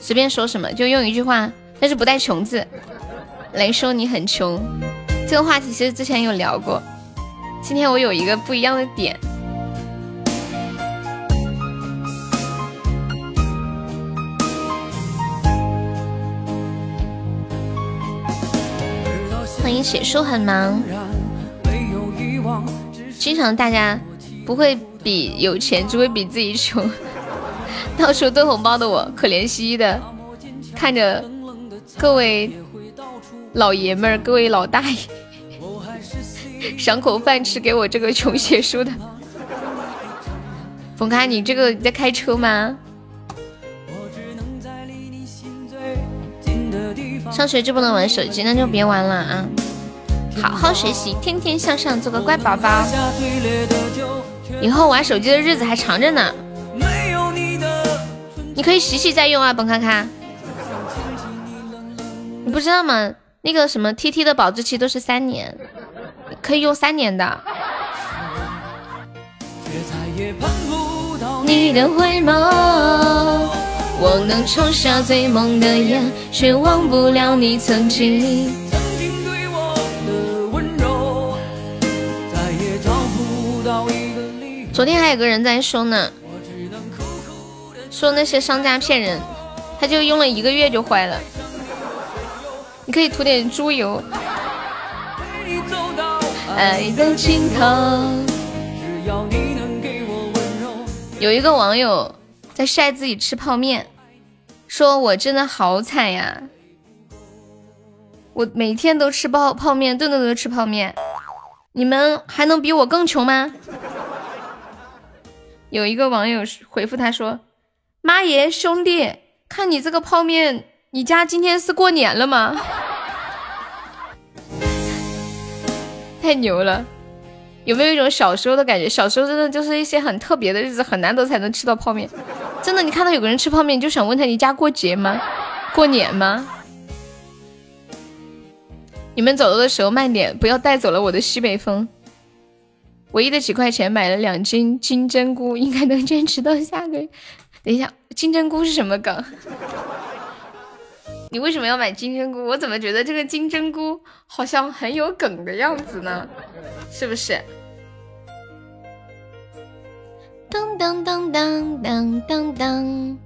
随便说什么就用一句话，但是不带穷字，来说你很穷。这个话题其实之前有聊过，今天我有一个不一样的点。欢迎写书很忙。经常大家不会比有钱，只会比自己穷。到处蹲红包的我，可怜兮兮的看着各位老爷们儿、各位老大爷赏口饭吃，给我这个穷写书的。冯开，你这个在开车吗？上学就不能玩手机，那就别玩了啊！好好学习，天天向上，做个乖宝宝。以后玩手机的日子还长着呢。你可以洗洗再用啊，本卡卡。你不知道吗？那个什么 T T 的保质期都是三年，可以用三年的。你的回眸，我能抽下最猛的烟，却忘不了你曾经。昨天还有个人在说呢，说那些商家骗人，他就用了一个月就坏了。你可以涂点猪油。爱的尽头。有一个网友在晒自己吃泡面，说我真的好惨呀，我每天都吃泡泡面，顿顿都吃泡面，你们还能比我更穷吗？有一个网友回复他说：“妈耶，兄弟，看你这个泡面，你家今天是过年了吗？太牛了！有没有一种小时候的感觉？小时候真的就是一些很特别的日子，很难得才能吃到泡面。真的，你看到有个人吃泡面，你就想问他：你家过节吗？过年吗？你们走路的时候慢点，不要带走了我的西北风。”唯一的几块钱买了两斤金针菇，应该能坚持到下个月。等一下，金针菇是什么梗？你为什么要买金针菇？我怎么觉得这个金针菇好像很有梗的样子呢？是不是？当当当当当当当！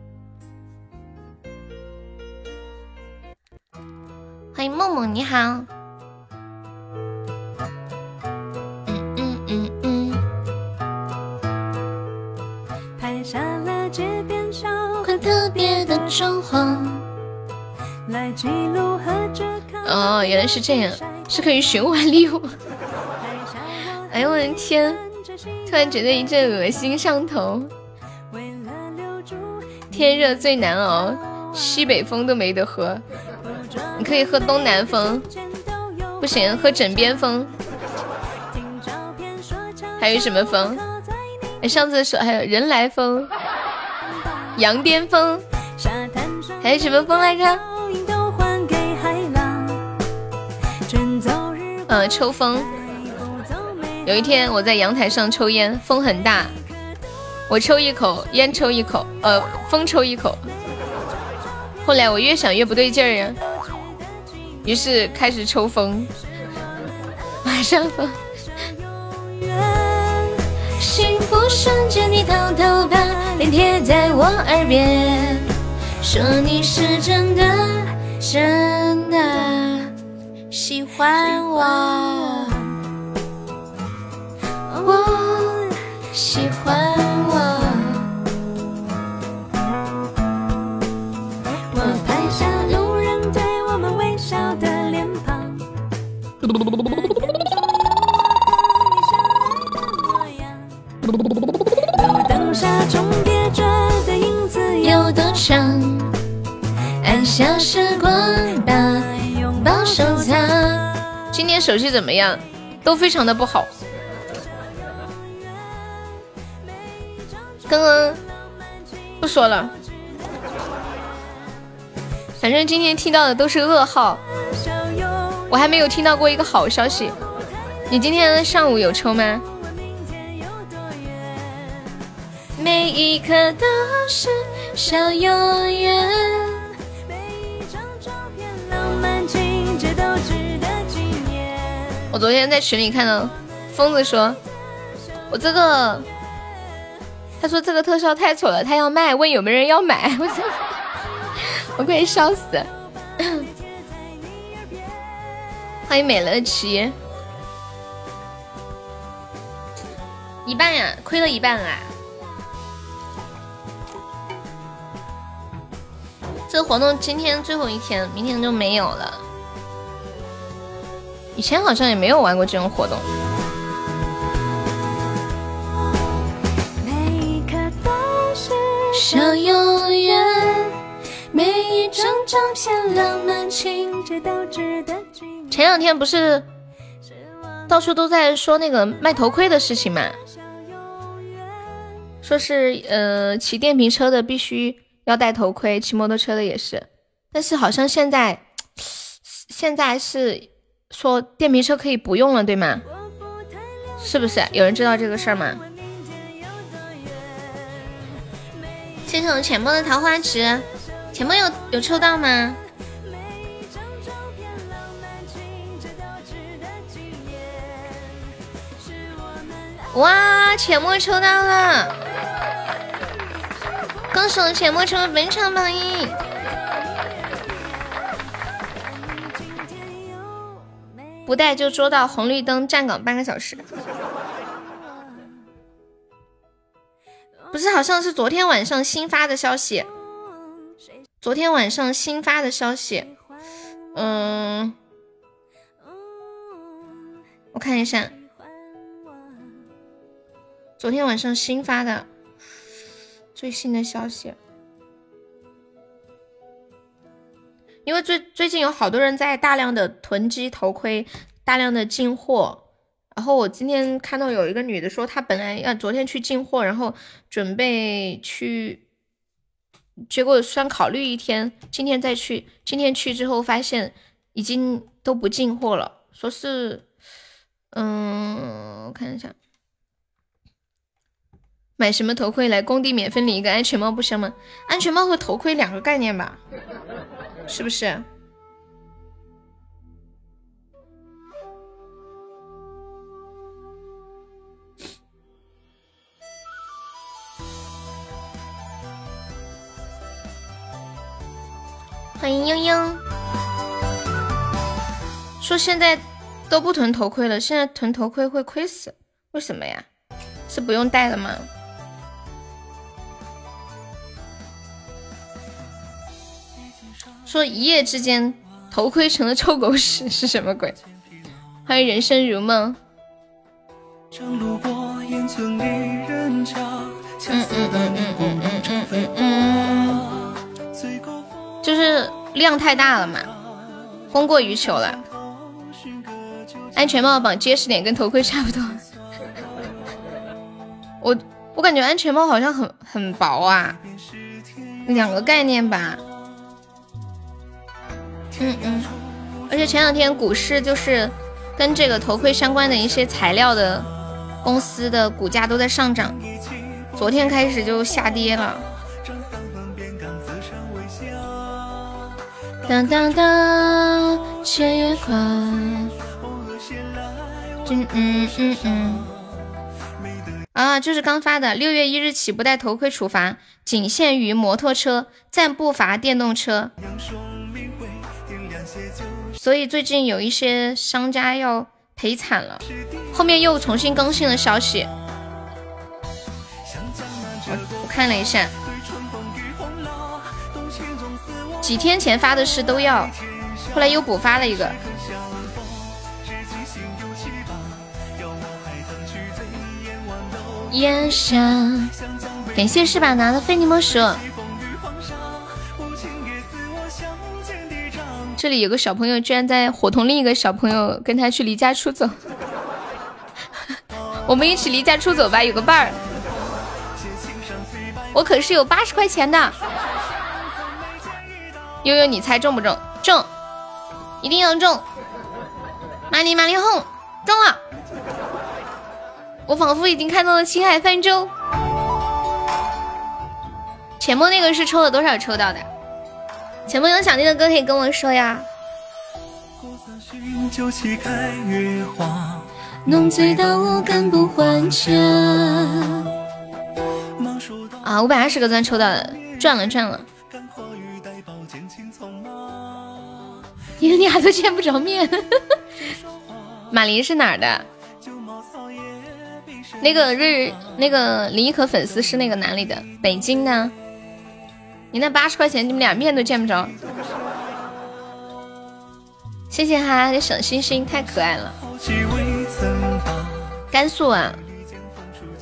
欢迎梦梦，你好。哦，原来是这样，是可以循环利用。哎呦我的天！突然觉得一阵恶心上头。天热最难熬，西北风都没得喝。你可以喝东南风，不行，喝枕边风。还有什么风？上次说还有人来疯，羊癫疯，还有什么风来着？嗯，抽风。有一天我在阳台上抽烟，风很大，我抽一口，烟抽一口，呃，风抽一口。后来我越想越不对劲儿呀，于是开始抽风，马上风。幸福瞬间，你偷偷把脸贴在我耳边，说你是真的真的喜欢我，我喜欢我。我拍下路人对我们微笑的脸庞。按下时光，把拥抱收藏。今天手气怎么样？都非常的不好。刚刚不说了，反正今天听到的都是噩耗，我还没有听到过一个好消息。你今天上午有抽吗？每一刻都是小永远。我昨天在群里看到疯子说，我这个，他说这个特效太丑了，他要卖，问有没有人要买，我我快笑死。欢迎美乐奇，一半呀，亏了一半啊。这个活动今天最后一天，明天就没有了。以前好像也没有玩过这种活动。前两天不是到处都在说那个卖头盔的事情嘛？说是呃骑电瓶车的必须。要戴头盔，骑摩托车的也是，但是好像现在现在是说电瓶车可以不用了，对吗？是不是？有人知道这个事儿吗？谢谢我浅墨的桃花池，浅墨有有抽到吗？哇，哇，浅墨抽到了，恭喜浅墨成为本场榜一。不带就捉到红绿灯站岗半个小时，不是，好像是昨天晚上新发的消息，昨天晚上新发的消息，嗯，我看一下，昨天晚上新发的最新的消息。因为最最近有好多人在大量的囤积头盔，大量的进货。然后我今天看到有一个女的说，她本来要昨天去进货，然后准备去，结果算考虑一天，今天再去。今天去之后发现已经都不进货了，说是，嗯，我看一下，买什么头盔来工地免费领一个安全帽不香吗？安全帽和头盔两个概念吧。是不是？欢迎英英，说现在都不囤头盔了，现在囤头盔会亏死，为什么呀？是不用戴了吗？说一夜之间头盔成了臭狗屎是什么鬼？欢迎人生如梦。嗯嗯嗯嗯嗯嗯嗯，就是量太大了嘛，供过于求了。安全帽绑结实点，跟头盔差不多。我我感觉安全帽好像很很薄啊，两个概念吧。嗯嗯，而且前两天股市就是跟这个头盔相关的一些材料的公司的股价都在上涨，昨天开始就下跌了。当当当，切月款。嗯嗯嗯嗯。啊，就是刚发的，六月一日起不戴头盔处罚仅限于摩托车，暂不罚电动车。所以最近有一些商家要赔惨了，后面又重新更新了消息。我我看了一下，几天前发的是都要，后来又补发了一个。眼神，感谢是吧拿的非你莫属。这里有个小朋友居然在伙同另一个小朋友跟他去离家出走，我们一起离家出走吧，有个伴儿。我可是有八十块钱的，悠悠你猜中不中？中，一定要中！money money home，中了！我仿佛已经看到了青海泛舟。前面那个是抽了多少抽到的？前面有想听的歌可以跟我说呀。啊，五百二十个钻抽到的，赚了赚了。你的俩都见不着面。马林是哪儿的？那个瑞那个林一可粉丝是那个哪里的？北京的。你那八十块钱，你们俩面都见不着。谢谢哈这小星星，太可爱了。甘肃啊，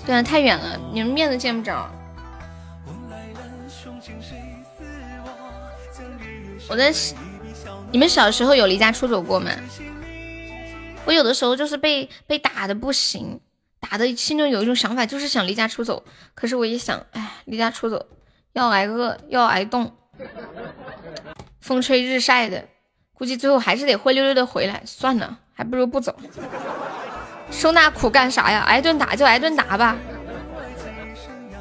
对啊，太远了，你们面都见不着。我在，你们小时候有离家出走过吗？我有的时候就是被被打的不行，打的心中有一种想法，就是想离家出走。可是我一想，哎，离家出走。要挨饿，要挨冻，风吹日晒的，估计最后还是得灰溜溜的回来。算了，还不如不走。受那苦干啥呀？挨顿打就挨顿打吧。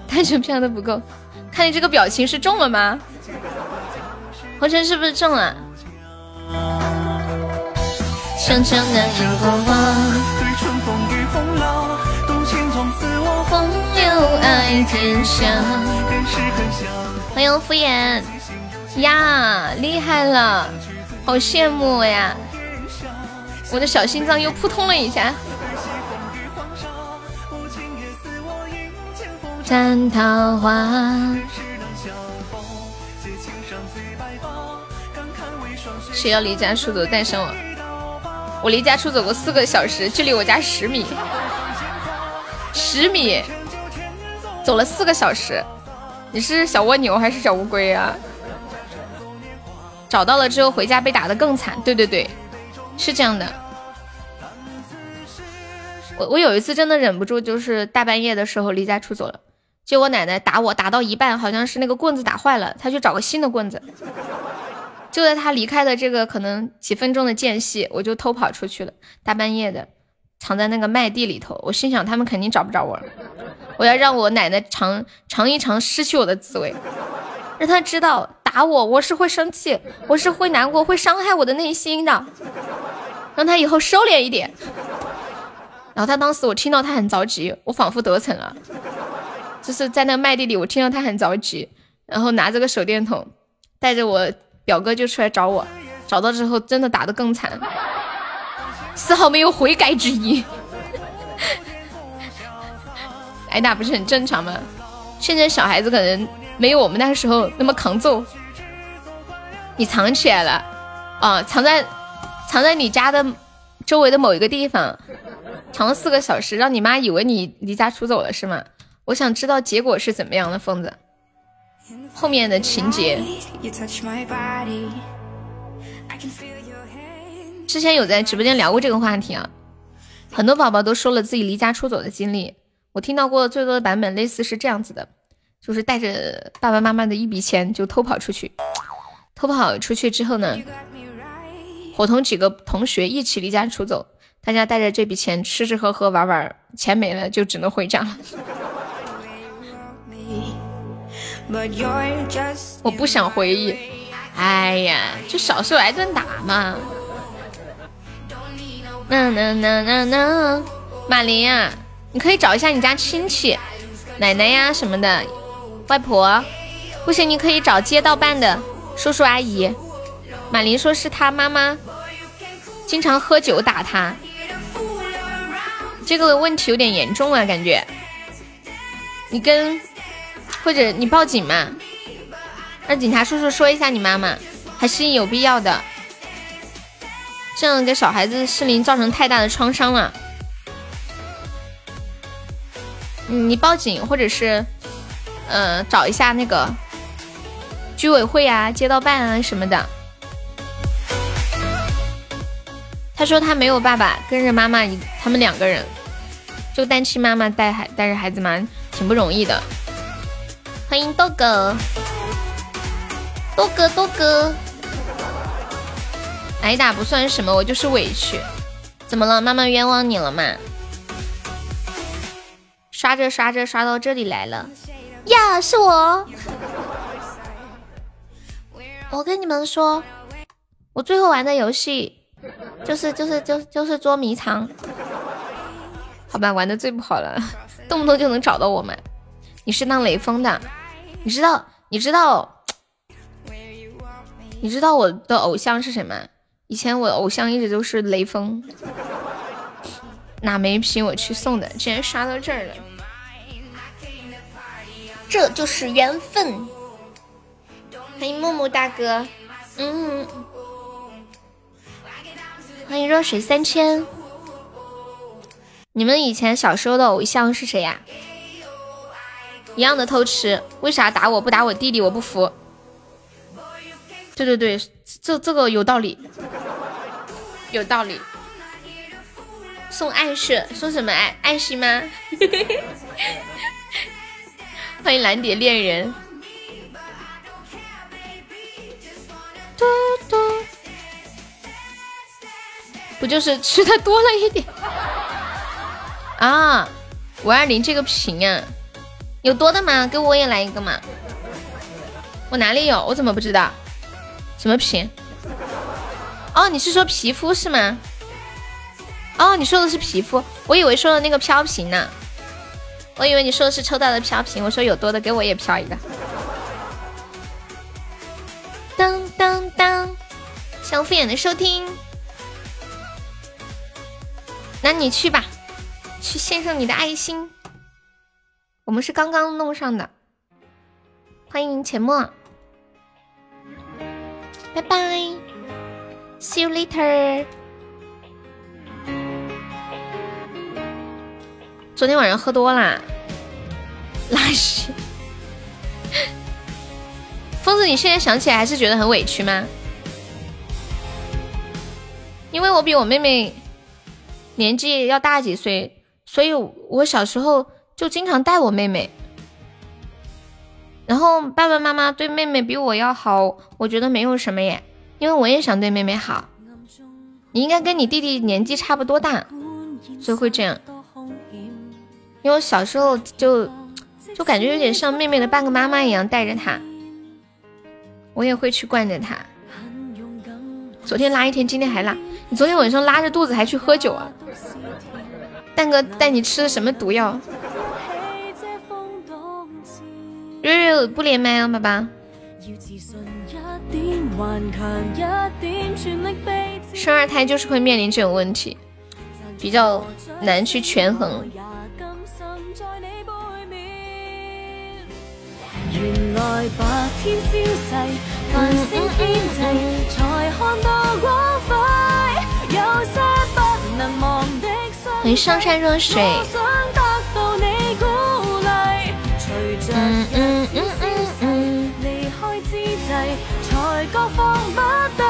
单程票都不够，看你这个表情是中了吗？红尘是不是中了？想将那日光放，对春风与风浪，动情从此我爱天下。欢迎敷衍呀，厉害了，好羡慕呀！我的小心脏又扑通了一下。斩桃花。谁要离家出走带上我？我离家出走过四个小时，距离我家十米，十米，走了四个小时。你是小蜗牛还是小乌龟啊？找到了之后回家被打的更惨。对对对，是这样的。我我有一次真的忍不住，就是大半夜的时候离家出走了。就我奶奶打我打到一半，好像是那个棍子打坏了，她去找个新的棍子。就在她离开的这个可能几分钟的间隙，我就偷跑出去了，大半夜的，藏在那个麦地里头。我心想他们肯定找不着我，我要让我奶奶尝尝一尝失去我的滋味，让她知道打我我是会生气，我是会难过，会伤害我的内心的，让她以后收敛一点。然后他当时我听到他很着急，我仿佛得逞了。就是在那个麦地里，我听到他很着急，然后拿着个手电筒，带着我表哥就出来找我，找到之后真的打得更惨，丝毫没有悔改之意。挨打不是很正常吗？现在小孩子可能没有我们那个时候那么抗揍。你藏起来了，啊，藏在藏在你家的周围的某一个地方，藏了四个小时，让你妈以为你离家出走了是吗？我想知道结果是怎么样的，疯子。后面的情节，之前有在直播间聊过这个话题啊，很多宝宝都说了自己离家出走的经历。我听到过最多的版本类似是这样子的，就是带着爸爸妈妈的一笔钱就偷跑出去，偷跑出去之后呢，伙同几个同学一起离家出走，大家带着这笔钱吃吃喝喝玩玩，钱没了就只能回家了。我不想回忆，哎呀，就小时候挨顿打嘛。那那那那那，马林呀，你可以找一下你家亲戚，奶奶呀什么的，外婆，不行你可以找街道办的叔叔阿姨。马林说是他妈妈经常喝酒打他，这个问题有点严重啊，感觉。你跟。或者你报警嘛，让警察叔叔说一下你妈妈，还是有必要的。这样给小孩子心灵造成太大的创伤了。你报警，或者是呃找一下那个居委会啊、街道办啊什么的。他说他没有爸爸，跟着妈妈，他们两个人就单亲妈妈带孩带着孩子嘛，挺不容易的。欢迎豆哥，豆哥豆哥，挨打不算什么，我就是委屈。怎么了？妈妈冤枉你了吗？刷着刷着刷到这里来了呀，是我。我跟你们说，我最后玩的游戏就是就是就就是捉迷藏。好吧，玩的最不好了，动不动就能找到我们。你是当雷锋的。你知道，你知道，你知道我的偶像是谁吗？以前我的偶像一直都是雷锋，哪没皮我去送的，竟然刷到这儿了，这就是缘分。欢迎木木大哥，嗯，欢迎弱水三千。你们以前小时候的偶像是谁呀？一样的偷吃，为啥打我不打我弟弟？我不服。对对对，这这个有道理，有道理。送爱是送什么爱爱心吗？欢迎蓝蝶恋人。嘟嘟，不就是吃的多了一点 啊？五二零这个屏啊。有多的吗？给我也来一个嘛！我哪里有？我怎么不知道？什么皮？哦，你是说皮肤是吗？哦，你说的是皮肤，我以为说的那个飘屏呢。我以为你说的是抽到的飘屏，我说有多的给我也飘一个。当当当，想敷衍的收听，那你去吧，去献上你的爱心。我们是刚刚弄上的，欢迎浅墨，拜拜，see you later。昨天晚上喝多啦，拉屎。疯子，你现在想起来还是觉得很委屈吗？因为我比我妹妹年纪要大几岁，所以我小时候就经常带我妹妹。然后爸爸妈妈对妹妹比我要好，我觉得没有什么耶，因为我也想对妹妹好。你应该跟你弟弟年纪差不多大，所以会这样。因为小时候就就感觉有点像妹妹的半个妈妈一样带着她，我也会去惯着她。昨天拉一天，今天还拉。你昨天晚上拉着肚子还去喝酒啊？蛋哥带你吃的什么毒药？瑞瑞不连麦啊，爸爸。生二胎就是会面临这种问题，比较难去权衡。欢迎上善若水。嗯嗯嗯嗯嗯。离开之际，才觉放不低。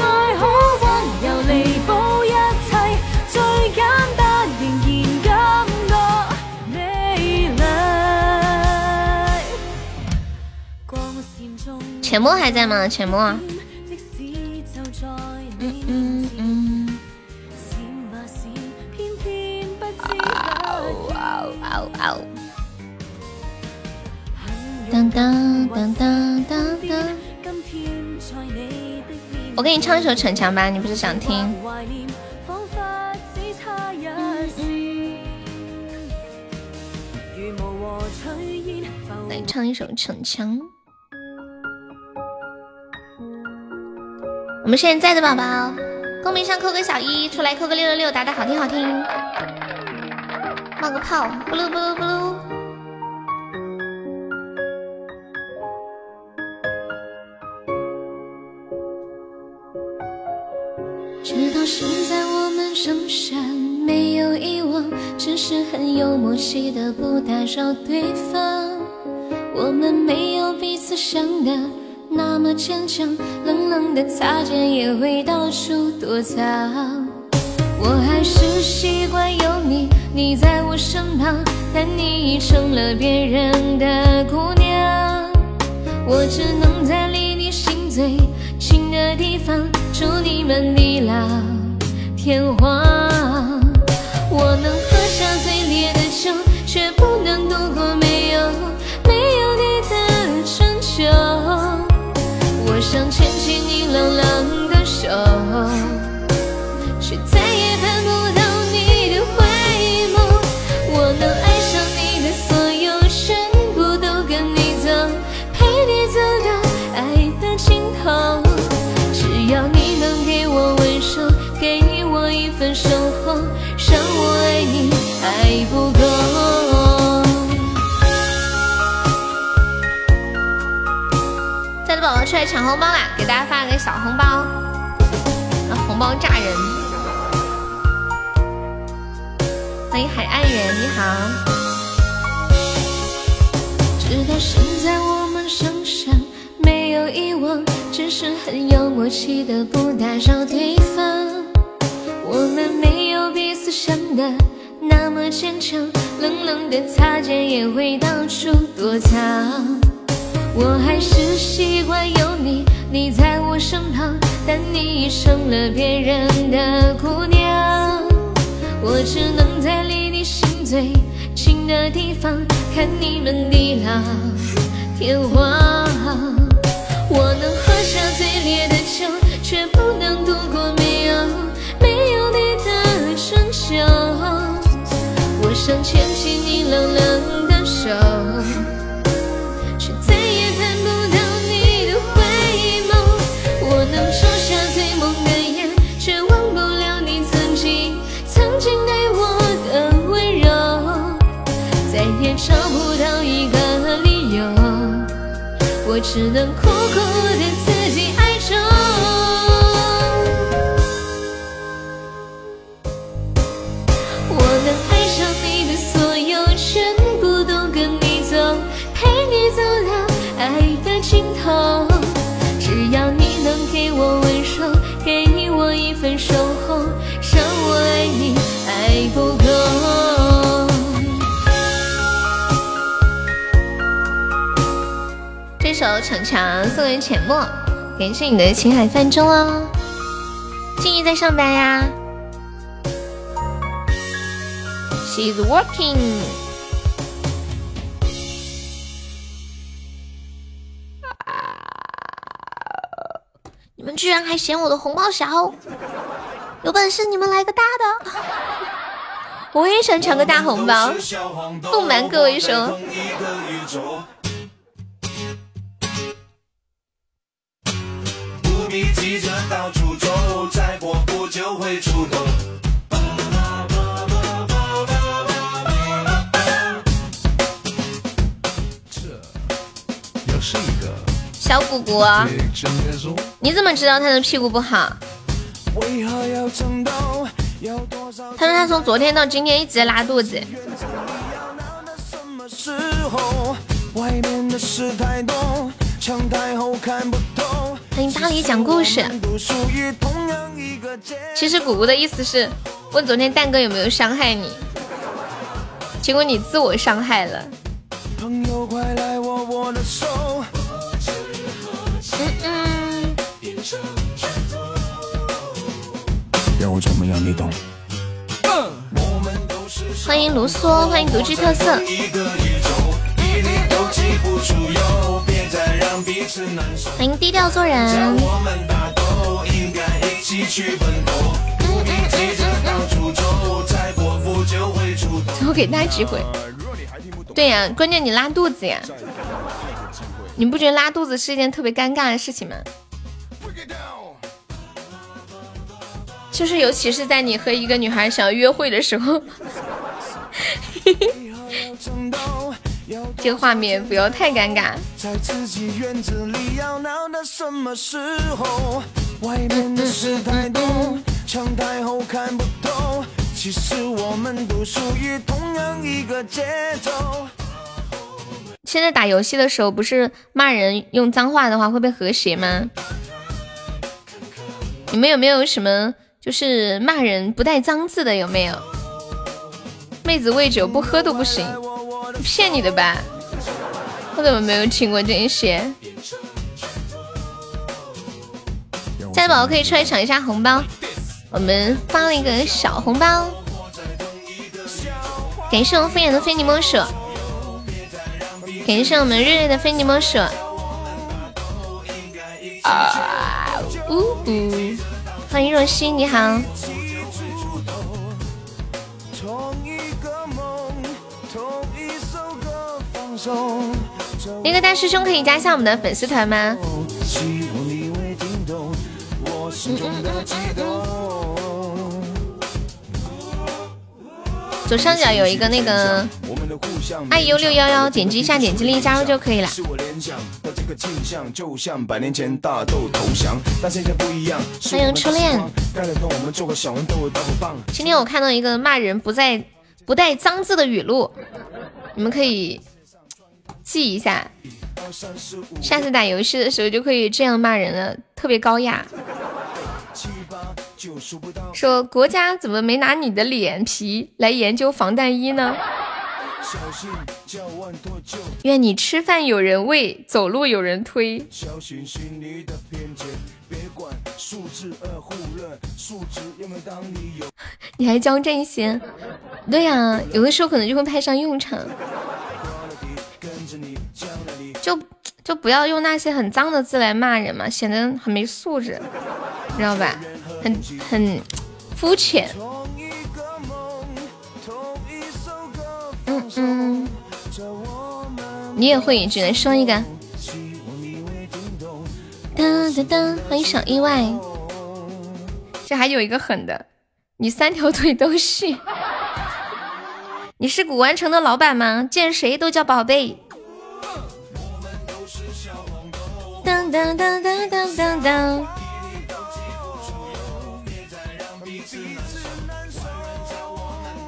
爱可温柔弥补一切，最简单仍然感觉美丽。浅墨还在吗？嗯嗯。当当当当当当。我给你唱一首《逞强》吧，你不是想听？来唱一首《逞强》。我们现在的宝宝，公屏上扣个小一，出来扣个六六六，打的好听好听，冒个泡，不噜不噜不噜。直到现在，我们仍然没有遗忘，只是很有默契的不打扰对方。我们没有彼此想的。那么坚强，冷冷的擦肩也会到处躲藏。我还是习惯有你，你在我身旁，但你已成了别人的姑娘。我只能在离你心最近的地方，祝你们地老天荒。我能喝下最烈的酒，却不能度过没有没有你的春秋。我想牵起你冷冷的手，却出来抢红包啦！给大家发个小红包，红包炸人！欢迎海岸人，你好。直到现在我们仍然没有遗忘，只是很有默契的不打扰对方。我们没有彼此想的那么坚强，冷冷的擦肩也会到处躲藏。我还是习惯有你，你在我身旁，但你已成了别人的姑娘。我只能在离你心最近的地方，看你们地老天荒。我能喝下最烈的酒，却不能度过没有没有你的春秋。我想牵起你冷冷的手。
只能苦苦的自己爱着。我能爱上你的所有，全部都跟你走，陪你走到爱的尽头。只要你能给我温柔，给我一份守
这首《逞强》送给浅墨，感谢你的情海泛舟哦。静怡在上班呀，She's working。你们居然还嫌我的红包小，有本事你们来个大的！我也想抢个大红包，不瞒各位说。你怎么知道他的屁股不好？他说他从昨天到今天一直在拉肚子。
什么时候？外面的事太多，墙太厚看不透。
欢迎巴黎讲故事。其实谷谷的意思是问昨天蛋哥有没有伤害你，结果你自我伤害了。
朋友，快来握我的手。要我怎么样你懂？
欢迎卢梭，欢迎独具特色。
一个宇宙，一粒都挤不出油，别再让彼此难受。
欢迎低调做人。
我们打斗，应该一起去奋斗。不必急着到处走，再过不久会出头。
我给大家机会。对呀、关键你拉肚子呀，你不觉得拉肚子是一件特别尴尬的事情吗？就是尤其是在你和一个女孩想要约会的时候，这个画面不要太尴尬。
在自己院子里要闹到什么时候？外面的事太多，墙太厚看不透。其实我们都属于同样一个节奏。
现在打游戏的时候，不是骂人用脏话的话会被和谐吗？你们有没有什么就是骂人不带脏字的？有没有？妹子喂酒不喝都不行，骗你的吧？我怎么没有听过这些？在的宝宝可以出来抢一下红包，我们发了一个小红包，感谢我们敷衍的非你莫属。感谢我们瑞瑞的非你莫属。啊呜呜！欢迎若曦，你好。那个大师兄可以加一下我们的粉丝团吗？左上角有一个那个爱优六幺幺，点击一下，点击立即加入就可以了。
是我联想的这个就像百年前大豆投降，但现在不一样。
欢迎初恋。今天我看到一个骂人不在不带脏字的语录，你们可以记一下，下次打游戏的时候就可以这样骂人了，特别高雅。说国家怎么没拿你的脸皮来研究防弹衣呢？
小心叫万脱臼，
愿你吃饭有人喂，走路有人推。
小心心里的偏见，别管当理由？
你还教这些？对呀、有的时候可能就会派上用场。就就不要用那些很脏的字来骂人嘛，显得很没素质，知道吧？很很肤浅。嗯嗯。你也会，只能说一个。噔噔噔，欢迎小意外。这还有一个狠的，你三条腿都是。你是古玩城的老板吗？见谁都叫宝贝。当当当当当当。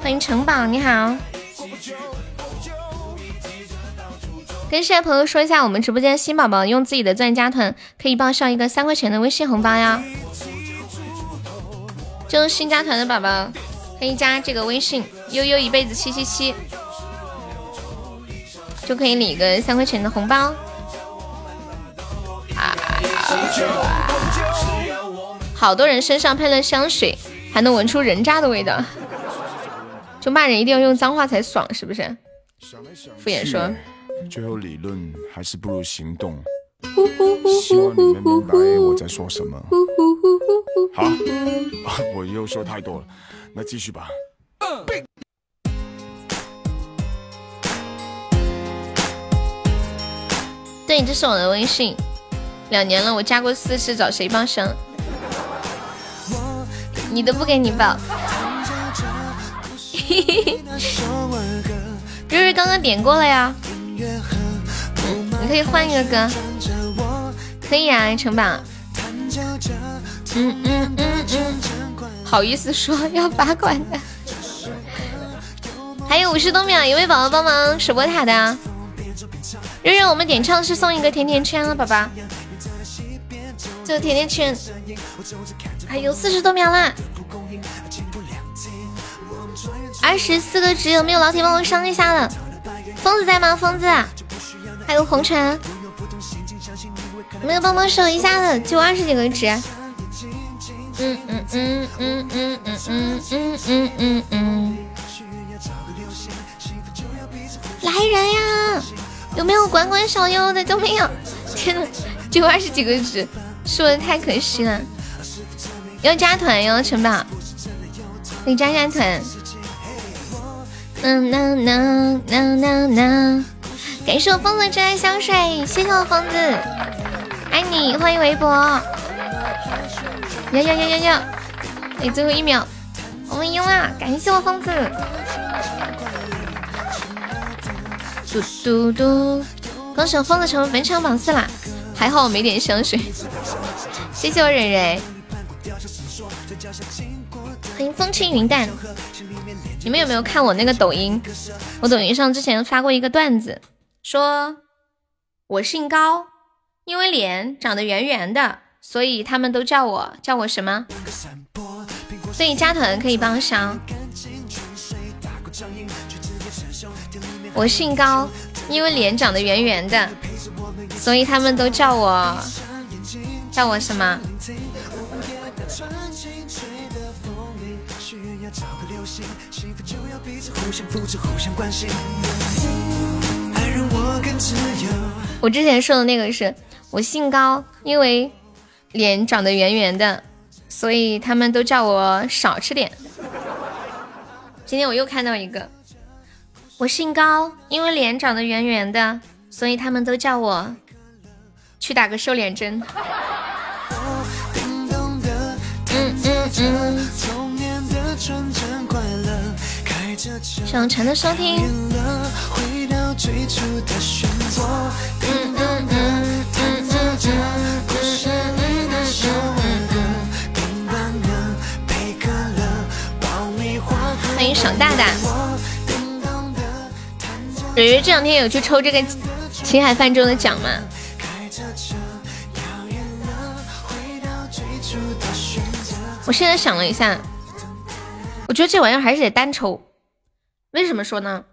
欢迎城堡，你好。跟现在朋友说一下，我们直播间新宝宝用自己的钻加团可以报上一个三块钱的微信红包呀。就是新加团的宝宝可以加这个微信悠悠一辈子七七七，就可以领个三块钱的红包。啊好多人身上喷了香水，还能闻出人渣的味道。就骂人一定要用脏话才爽，是不是？敷衍说。
最后理论还是不如行动。希望你们明白我在说什么。好，我又说太多了，那继续吧。
对，这是我的微信，两年了，我加过四次，找谁帮生？你都不给你报。嘿嘿嘿，日日刚刚点过了呀。你可以换一个歌，可以啊，城堡。嗯嗯嗯嗯，好意思说要罚款的。还有五十多秒，有没有宝宝帮忙守波塔的？日日，我们点唱是送一个甜甜圈了，宝宝。就甜甜圈。还有四十多秒啦，二十四个值，有没有老铁帮我上一下的？疯子在吗？疯子，还有红尘，有没有帮忙守一下的？就二十几个值。嗯嗯嗯嗯嗯嗯嗯嗯嗯嗯嗯。来人呀！有没有管管小优的？都没有。天呐，就二十几个值，说的太可惜了。要加团哟，城堡，你加加团。嗯呐呐呐呐呐！感谢我疯子真爱香水，谢谢我疯子，爱你，欢迎微博。呀呀呀呀呀！哎，最后一秒，我们赢了，感谢我疯子。嘟嘟嘟！恭喜我疯子成为本场榜四啦！还好我没点香水。谢谢我蕊蕊。欢迎风轻云淡。你们有没有看我那个抖音？我抖音上之前发过一个段子，说我姓高，因为脸长得圆圆的，所以他们都叫我叫我什么？所以加团可以帮上。我姓高，因为脸长得圆圆的，所以他们都叫我叫我什么？我之前说的那个是我姓高，因为脸长得圆圆的，所以他们都叫我少吃点。今天我又看到一个，我姓高，因为脸长得圆圆的，所以他们都叫我去打个瘦脸针。想陈的收听。欢迎爽大大。蕊蕊这两天有去抽这个青海泛舟的奖吗？我现在想了一下，我觉得这玩意儿还是得单抽。为什么说呢？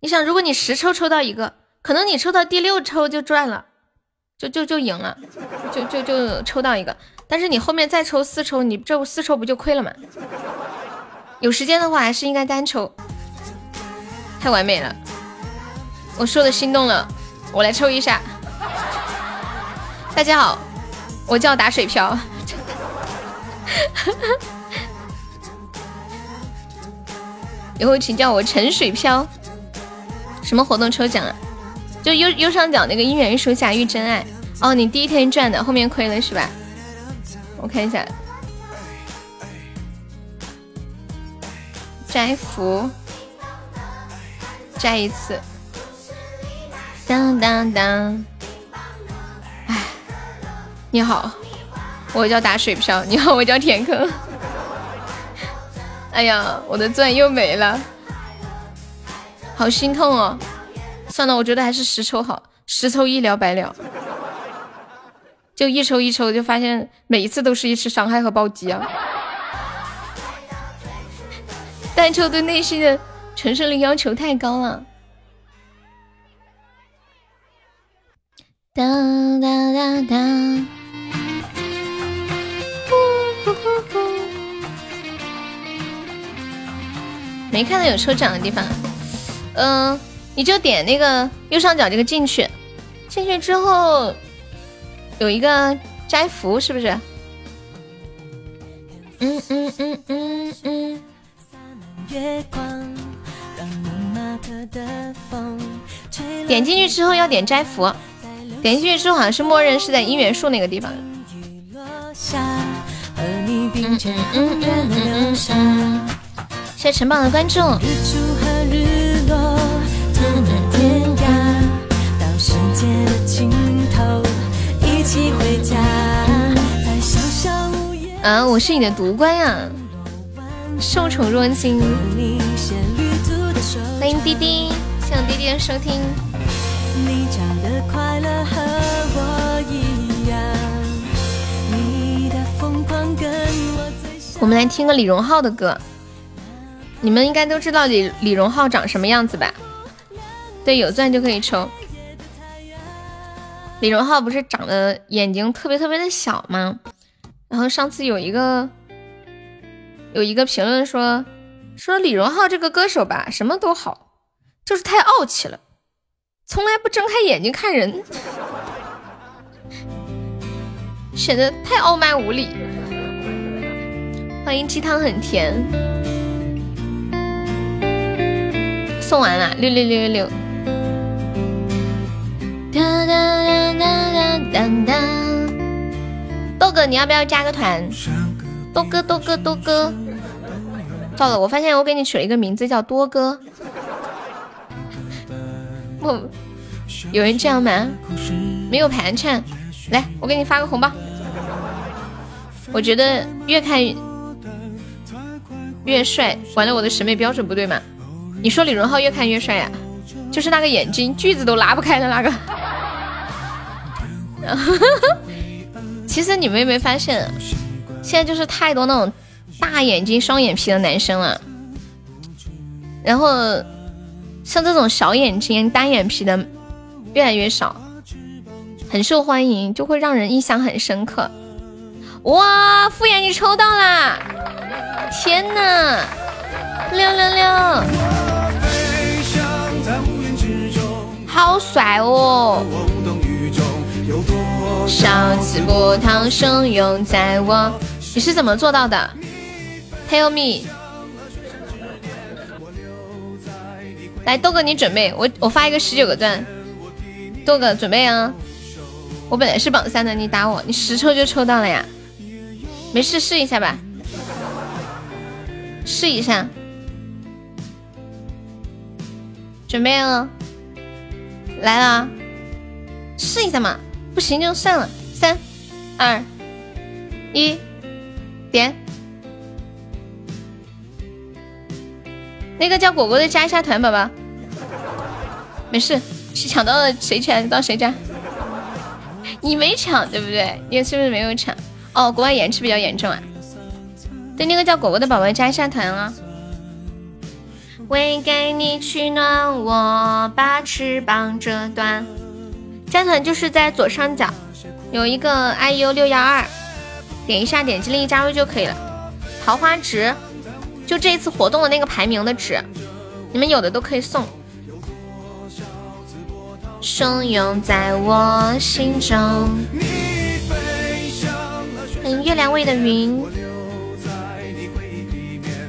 你想，如果你十抽抽到一个，可能你抽到第六抽就赚了，就就就赢了，就就就抽到一个。但是你后面再抽四抽，你这四抽不就亏了吗？有时间的话，还是应该单抽。太完美了，我说的心动了，我来抽一下。大家好，我叫打水漂。以后请叫我陈水飘。什么活动抽奖啊？就右右上角那个姻缘树下遇真爱。哦，你第一天赚的，后面亏了是吧？我看一下，摘福，摘一次。当当当！哎，你好，我叫打水漂。你好，我叫填坑。哎呀，我的钻又没了，好心痛哦。算了，我觉得还是十抽好，十抽一了百了。就一抽一抽，就发现每一次都是一次伤害和暴击啊！单抽对内心的承受力要求太高了。当当当当，没看到有抽奖的地方。嗯，你就点那个右上角这个进去，进去之后。有一个摘福是不是？嗯嗯嗯嗯嗯。点进去之后要点摘福，点进去之后好像是默认是在姻缘树那个地方。嗯嗯嗯嗯。谢谢陈宝的关注。啊，我是你的独官呀，受宠若惊。欢迎滴滴，谢谢滴滴的收听。我们来听个李荣浩的歌，你们应该都知道李李荣浩长什么样子吧？对，有钻就可以抽。李荣浩不是长得眼睛特别特别的小吗？然后上次有一个有一个评论说说李荣浩这个歌手吧，什么都好，就是太傲气了，从来不睁开眼睛看人，显得太傲慢无礼。欢迎鸡汤很甜，送完了，六六六六六。哒哒哒哒哒哒！豆哥，你要不要加个团？多哥，多哥，多哥！糟了，我发现我给你取了一个名字叫多哥。不，有人这样吗？没有盘缠，来，我给你发个红包。我觉得越看越帅。完了，我的审美标准不对吗？你说李荣浩越看越帅呀？就是那个眼睛，句子都拉不开的那个。其实你们有没有发现，现在就是太多那种大眼睛、双眼皮的男生了，然后像这种小眼睛、单眼皮的越来越少，很受欢迎，就会让人印象很深刻。哇，敷衍你抽到啦！天哪，六六六，好帅哦！少次波涛汹涌在我，你是怎么做到的？Tell me。来，豆哥你准备，我我发一个十九个钻，豆哥准备啊！我本来是榜三的，你打我，你十抽就抽到了呀，没事试一下吧，试一下，准备了，来了，试一下嘛。不行就算了，三二一，点。那个叫果果的加一下团，宝宝。没事，谁抢到了谁抢到谁家。你没抢对不对？你是不是没有抢？哦，国外延迟比较严重啊。对，那个叫果果的宝宝加一下团啊。为给你取暖，我把翅膀折断。加团就是在左上角有一个 iu 六幺二，点一下，点击立即加入就可以了。桃花值，就这一次活动的那个排名的值，你们有的都可以送。汹涌在我心中。欢迎月亮味的云，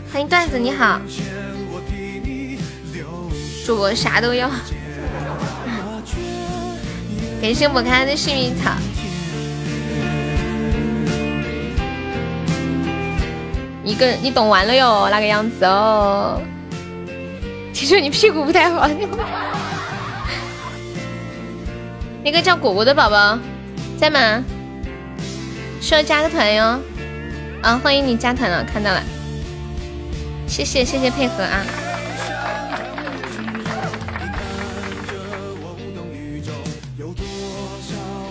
欢迎段子，你好，主播啥都要。感谢我开的幸运草，一个你懂完了哟，那个样子哦。听说你屁股不太好，那个叫果果的宝宝在吗？需要加个团哟。啊，欢迎你加团了，看到了，谢谢谢谢配合啊。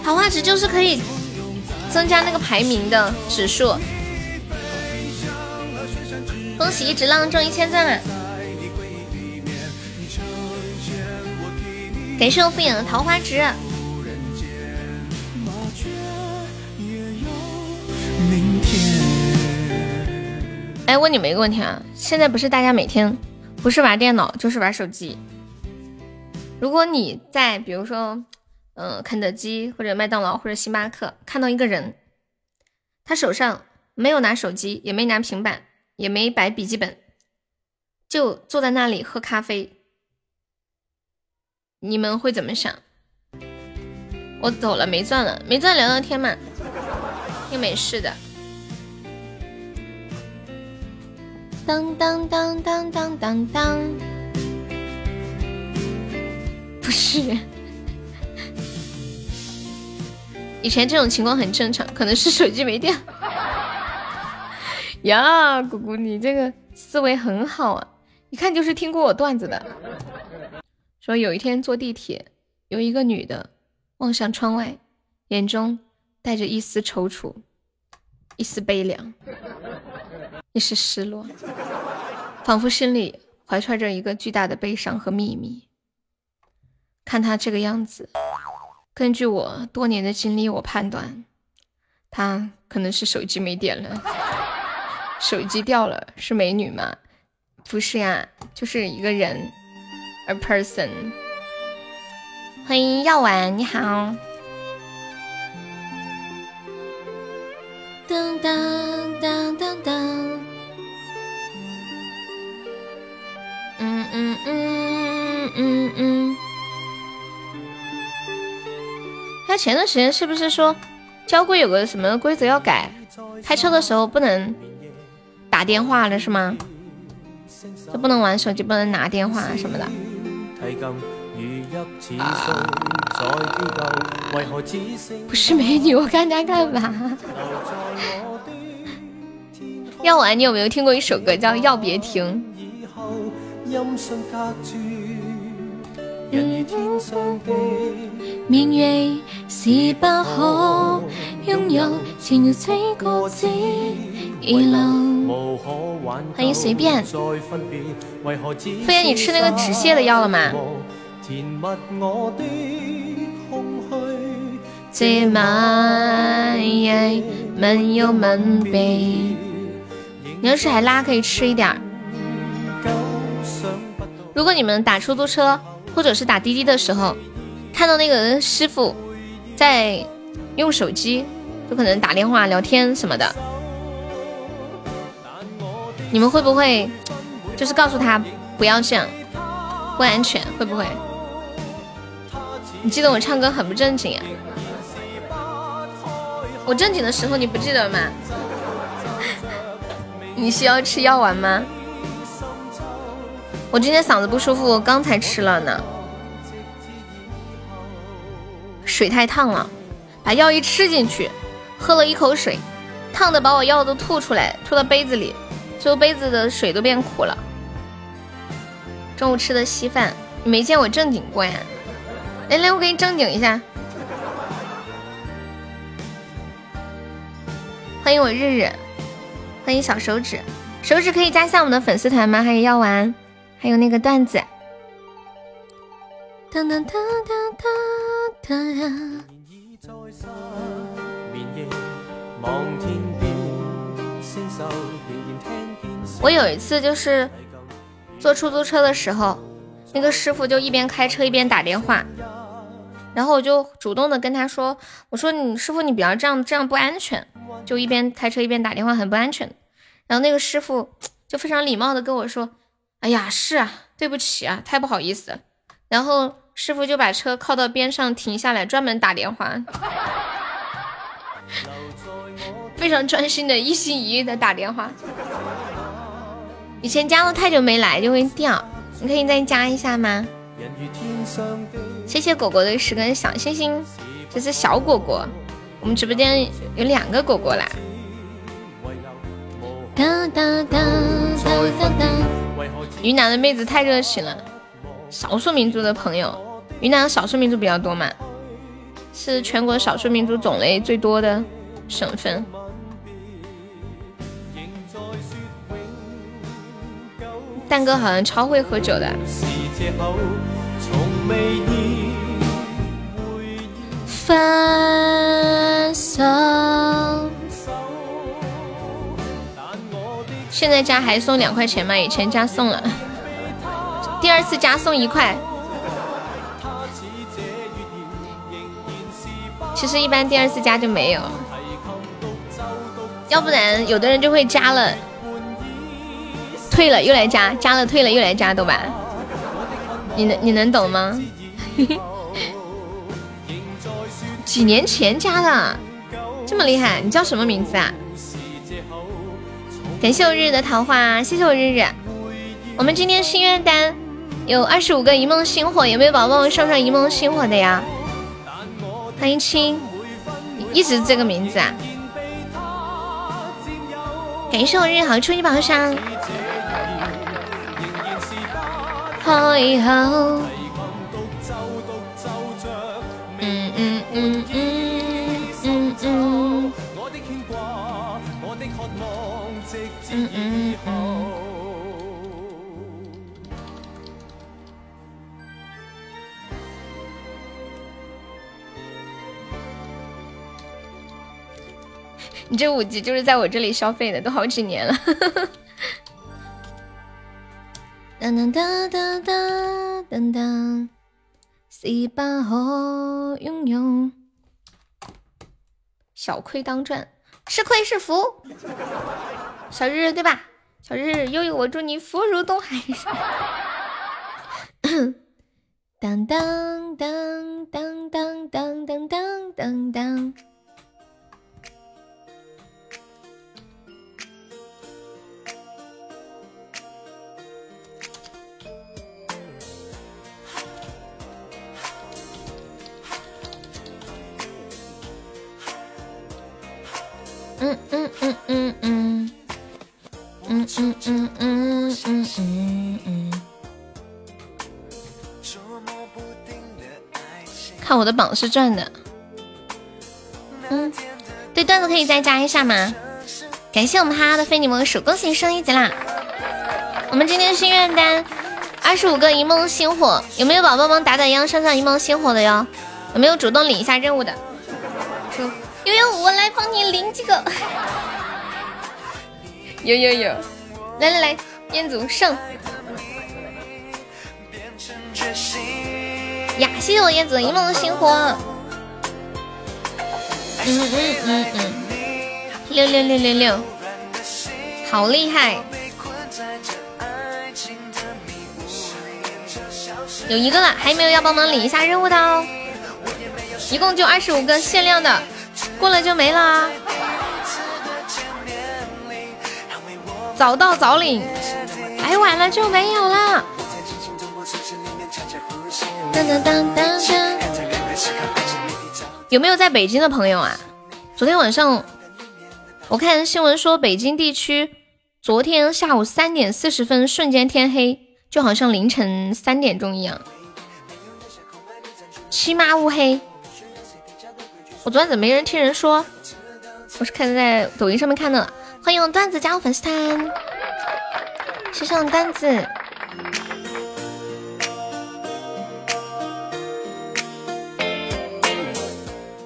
桃花值就是可以增加那个排名的指数。恭喜一直浪中一千赞了，感谢我敷衍的桃花值。哎，问你们一个问题啊，现在不是大家每天不是玩电脑就是玩手机？如果你在比如说，嗯，肯德基或者麦当劳或者星巴克看到一个人，他手上没有拿手机，也没拿平板。也没摆笔记本，就坐在那里喝咖啡。你们会怎么想？我走了，没钻了，没钻聊聊天嘛，又没事的。当当当当当当当，不是，以前这种情况很正常，可能是手机没电。呀，姑姑，你这个思维很好啊，一看就是听过我段子的。说有一天坐地铁，有一个女的望向窗外，眼中带着一丝踌躇，一丝悲凉，一丝失落，仿佛心里怀揣着一个巨大的悲伤和秘密。看她这个样子，根据我多年的经历，我判断她可能是手机没电了。手机掉了，是美女吗？不是呀，就是一个人，a person。欢迎药丸，你好。当当当当当。嗯嗯嗯嗯嗯。他前段时间是不是说交规有个什么规则要改？开车的时候不能。打电话了是吗？就不能玩手机，不能拿电话什么的。不是美女，我看她干嘛？要玩，你有没有听过一首歌叫《要别停》？明月是不可拥有，情要这个字遗留。欢迎随便。飞燕，你吃那个止泻的药了吗？这晚夜闷又闷鼻，你要是还拉，可以吃一点。如果你们打出租车。或者是打滴滴的时候，看到那个师傅在用手机，就可能打电话聊天什么的，你们会不会就是告诉他不要这样，不安全？会不会？你记得我唱歌很不正经呀？我正经的时候你不记得吗？你需要吃药丸吗？我今天嗓子不舒服，我刚才吃了呢。水太烫了，把药一吃进去，喝了一口水，烫的把我药都吐出来，吐到杯子里，最后杯子的水都变苦了。中午吃的稀饭，你没见我正经过呀？来来，我给你正经一下。欢迎我日日，欢迎小手指，手指可以加一下我们的粉丝团吗？还有药丸。还有那个段子。我有一次就是坐出租车的时候，那个师傅就一边开车一边打电话，然后我就主动的跟他说：“我说你师傅你不要这样，这样不安全。”就一边开车一边打电话，很不安全。然后那个师傅就非常礼貌的跟我说。哎呀，是啊，对不起啊，太不好意思。然后师傅就把车靠到边上停下来，专门打电话，非常专心的，一心一意的打电话。以前加了太久没来就会掉，你可以再加一下吗？谢谢果果的十根小星星，这是小果果。我们直播间有两个果果啦。哒哒哒哒哒哒。云南的妹子太热情了，少数民族的朋友，云南少数民族比较多嘛，是全国少数民族种类最多的省份。蛋哥好像超会喝酒的。分手。现在加还送两块钱吗？以前加送了，第二次加送一块。其实一般第二次加就没有，要不然有的人就会加了，退了又来加，加了退了又来加，懂吧？你能你能懂吗？几年前加的，这么厉害？你叫什么名字啊？感谢我日日的桃花，谢谢我日日。我们今天心愿单有二十五个一梦星火，有没有宝宝上上一梦星火的呀？欢迎亲，一直这个名字啊？感谢我日好初级宝箱。好以你这五级就是在我这里消费的，都好几年了。当当当当当当当，是把可拥有，小亏当赚，吃亏是福。小日日对吧？小日日悠悠，我祝你福如东海。当当当当当当当当当当。嗯嗯嗯嗯嗯。嗯嗯嗯嗯嗯嗯嗯，看我的榜是赚的。嗯，对段子可以再加一下吗？感谢我们哈哈的非你莫属，恭喜升一级啦！我们今天心愿单二十五个一梦星火，有没有宝宝们打打样上上一梦星火的哟？有没有主动领一下任务的？悠悠，我来帮你领几个。有有有，来来来，彦祖上呀！谢谢我彦祖一梦星火，嗯嗯嗯嗯，六六六六六，好厉害！有一个了，还有没有要帮忙领一下任务的哦？一共就二十五个限量的，过了就没了。早到早领，来晚了就没有了。当当当当当，有没有在北京的朋友啊？昨天晚上我看新闻说，北京地区昨天下午三点四十分瞬间天黑，就好像凌晨三点钟一样，漆麻乌黑。我昨天怎么没人听人说？我是看在抖音上面看的。欢迎我段子加入粉丝团，谢谢我段子。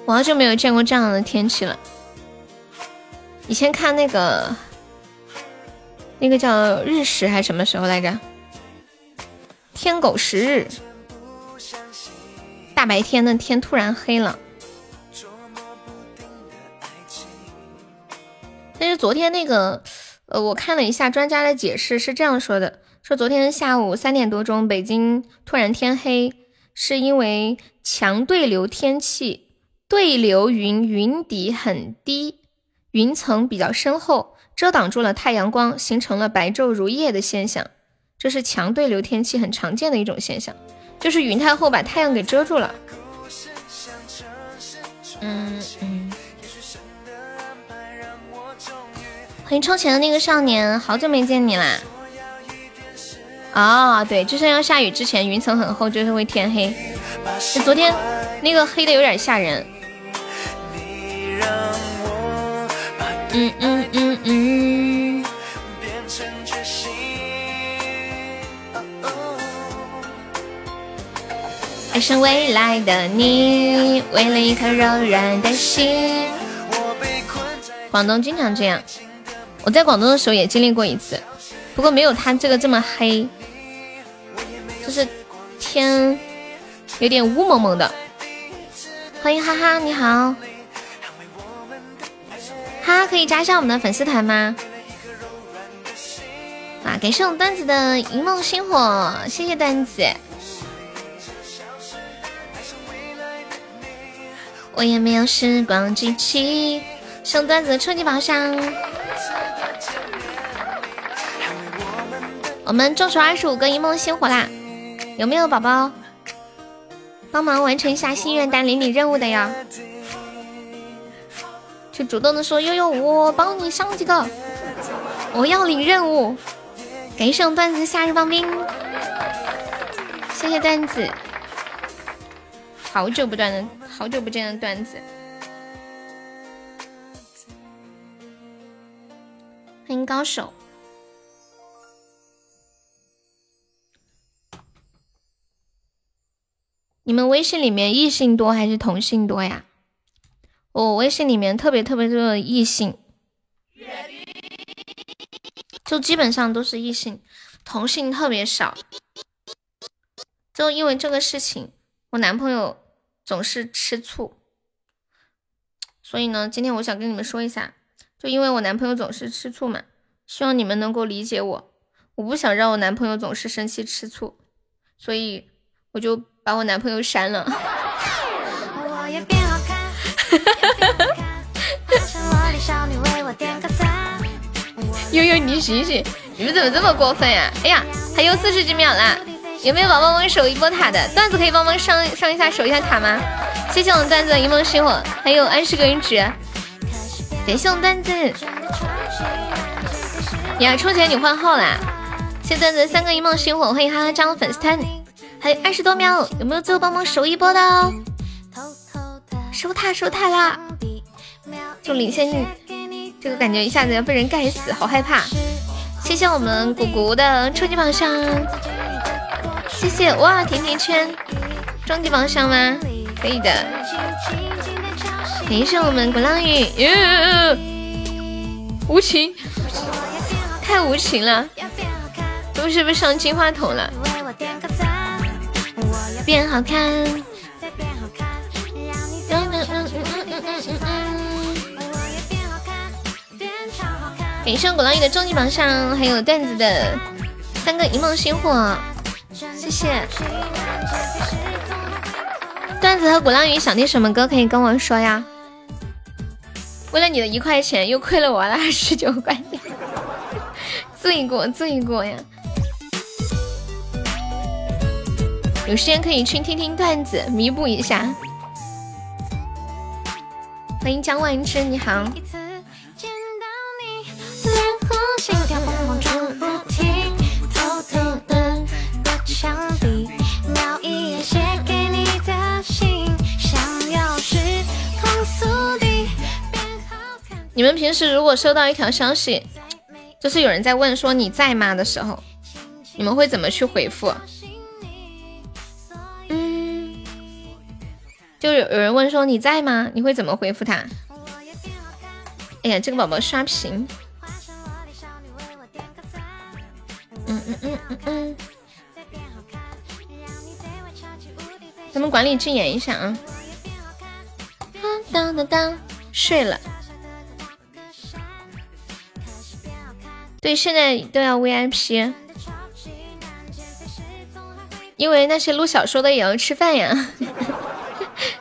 我好久没有见过这样的天气了。以前看那个，那个叫日食还是什么时候来着？天狗食日，大白天的天突然黑了。但是昨天那个，呃，我看了一下专家的解释是这样说的：说昨天下午三点多钟，北京突然天黑，是因为强对流天气，对流云云底很低，云层比较深厚，遮挡住了太阳光，形成了白昼如夜的现象。这是强对流天气很常见的一种现象，就是云太厚把太阳给遮住了。嗯嗯。欢迎充钱的那个少年，好久没见你啦！啊、对，就是要下雨之前云层很厚，就是会天黑。就昨天那个黑的有点吓人。嗯嗯嗯嗯。爱上未来的你，为了一颗柔软的心。广东经常这样，我在广东的时候也经历过一次，不过没有他这个这么黑，就是天有点雾蒙蒙的。欢迎哈哈，你好，哈哈可以加一下我们的粉丝团吗？啊，感谢我们段子的一梦星火，谢谢段子。我也没有时光机器，送段子的初级宝箱。我们众筹二十五个一梦星火啦，有没有宝宝帮忙完成一下心愿单领领任务的呀？就主动的说悠悠，我帮你上几个，我要领任务。感谢我段子夏日棒冰，谢谢段子，好久不断的。好久不见的段子，欢迎高手。你们微信里面异性多还是同性多呀？我微信里面特别特别多的异性，就基本上都是异性，同性特别少。就因为这个事情，我男朋友。总是吃醋，所以呢，今天我想跟你们说一下，就因为我男朋友总是吃醋嘛，希望你们能够理解我，我不想让我男朋友总是生气吃醋，所以我就把我男朋友删了。悠悠，你醒醒，你们怎么这么过分呀？哎呀，还有四十几秒啦！有没有宝宝帮我守一波塔的段子可以帮忙上上一下守一下塔吗？谢谢我们段子的一梦星火，还有二十个人值，感谢我们段子。你呀，充钱你换号啦！谢谢段子三个一梦星火，欢迎哈哈加入粉丝团，还有二十多秒，有没有最后帮忙守一波的哦？守塔守塔啦！就领先，这个感觉一下子要被人盖死，好害怕。谢谢我们果果的初级榜上。谢谢哇，甜甜圈，终极榜上吗？可以的。感谢我们鼓浪屿，无情，太无情了，都是不是上金话筒了？变好看。感谢鼓浪屿的终极榜上，还有段子的三个一梦星火。谢谢段子和鼓浪屿想听什么歌可以跟我说呀？为了你的一块钱又亏了我二十九块钱，罪过罪过呀！有时间可以去听听段子，弥补一下。欢迎江万之，你好。你们平时如果收到一条消息，就是有人在问说你在吗的时候，你们会怎么去回复？就有有人问说你在吗？你会怎么回复他？哎呀，这个宝宝刷屏。嗯嗯嗯嗯嗯。咱们管理禁言一下啊。当当当，睡了。对，现在都要 VIP，因为那些录小说的也要吃饭呀，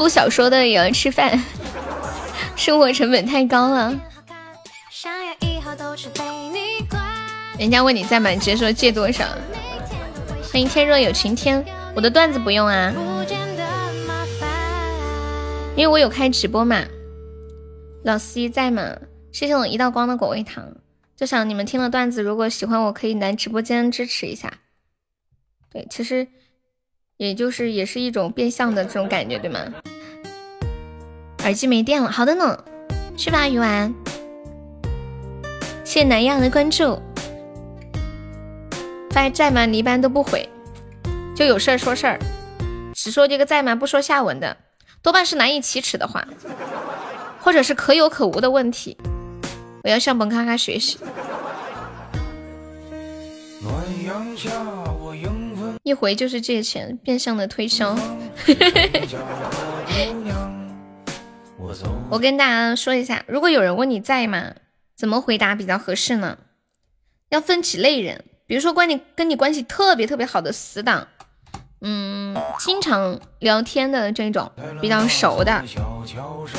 录小说的也要吃饭，生活成本太高了。人家问你在吗？你直接说借多少。欢迎天若有晴天，我的段子不用啊，因为我有开直播嘛。老司机在吗？谢谢我一道光的果味糖。就想你们听了段子，如果喜欢我可以来直播间支持一下。对，其实也就是也是一种变相的这种感觉，对吗？耳机没电了，好的呢，去吧，鱼丸。谢南亚的关注。发在吗？你一般都不回，就有事儿说事儿，只说这个在吗？不说下文的，多半是难以启齿的话，或者是可有可无的问题。我要向本咔咔学习。一回就是借钱，变相的推销。我跟大家说一下，如果有人问你在吗，怎么回答比较合适呢？要分几类人，比如说关你跟你关系特别特别好的死党，嗯，经常聊天的这种比较熟的，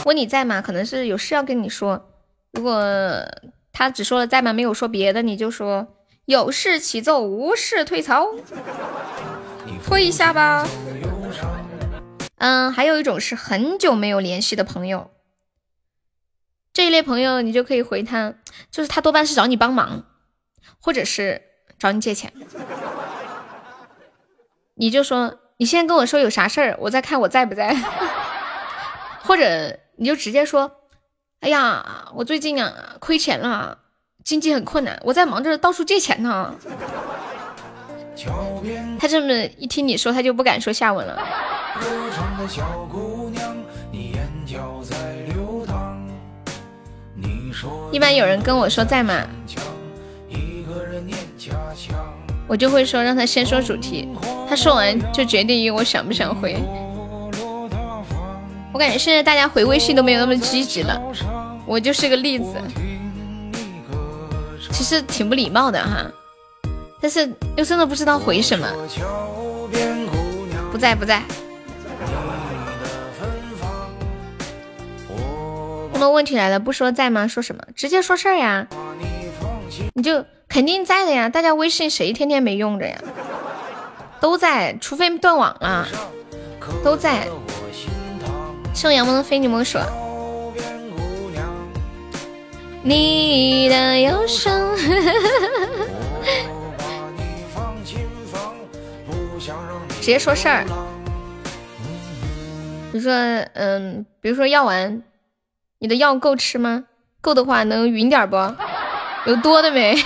问你在吗？可能是有事要跟你说。如果他只说了在吗，没有说别的，你就说。有事起奏，无事退朝，退一下吧。嗯，还有一种是很久没有联系的朋友，这一类朋友你就可以回他，就是他多半是找你帮忙，或者是找你借钱。你就说你先跟我说有啥事儿，我再看我在不在。或者你就直接说，哎呀，我最近啊亏钱了。经济很困难，我在忙着到处借钱呢。他这么一听你说，他就不敢说下文了。一般有人跟我说在吗？我就会说让他先说主题，他说完就决定于我想不想回。我感觉现在大家回微信都没有那么积极了，我就是个例子。其实挺不礼貌的哈，但是又真的不知道回什么。不在不在。那么问题来了，不说在吗？说什么？直接说事儿呀。你就肯定在的呀。大家微信谁天天没用着呀？都在，除非断网了，都在。送杨萌的非你莫属。你的忧伤，直接说事儿。你说，嗯，比如说药丸，你的药够吃吗？够的话能匀点不？有多的没？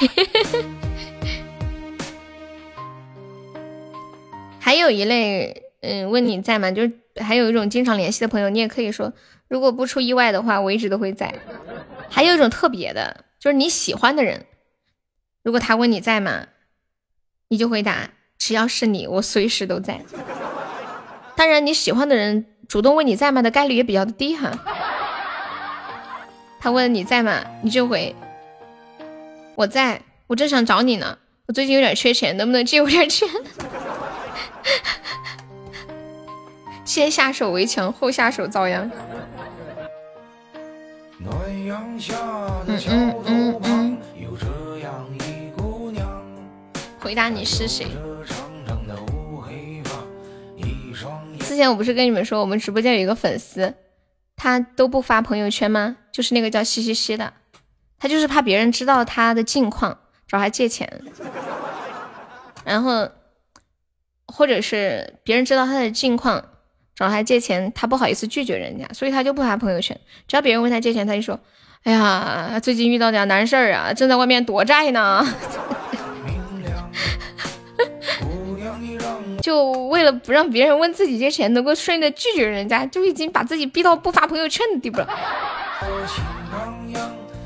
还有一类，嗯，问你在吗？就是还有一种经常联系的朋友，你也可以说，如果不出意外的话，我一直都会在。还有一种特别的，就是你喜欢的人，如果他问你在吗，你就回答只要是你，我随时都在。当然，你喜欢的人主动问你在吗的概率也比较低哈。他问你在吗，你就回我在，我正想找你呢，我最近有点缺钱，能不能借我点钱？先下手为强，后下手遭殃。嗯嗯嗯嗯。回答你是谁？之前我不是跟你们说，我们直播间有一个粉丝，他都不发朋友圈吗？就是那个叫西西西的，他就是怕别人知道他的近况，找他借钱，然后或者是别人知道他的近况。找他借钱，他不好意思拒绝人家，所以他就不发朋友圈。只要别人问他借钱，他就说：“哎呀，最近遇到点难事儿啊，正在外面躲债呢。”就为了不让别人问自己借钱，能够顺利的拒绝人家，就已经把自己逼到不发朋友圈的地步了。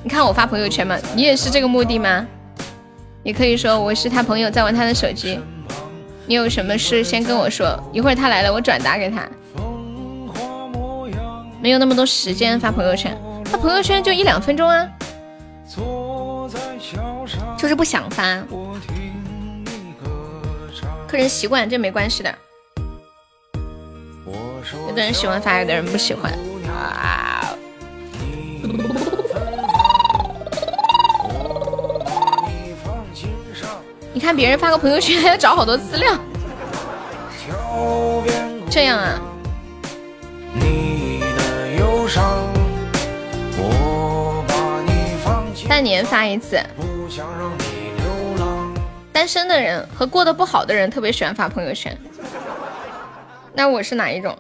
你看我发朋友圈吗？你也是这个目的吗？你可以说我是他朋友，在玩他的手机。你有什么事先跟我说，一会儿他来了我转达给他。没有那么多时间发朋友圈，发朋友圈就一两分钟啊，就是不想发。个人习惯，这没关系的。有的人喜欢发，有的人不喜欢。啊！你看别人发个朋友圈还要找好多资料，这样啊？半年发一次。单身的人和过得不好的人特别喜欢发朋友圈。那我是哪一种？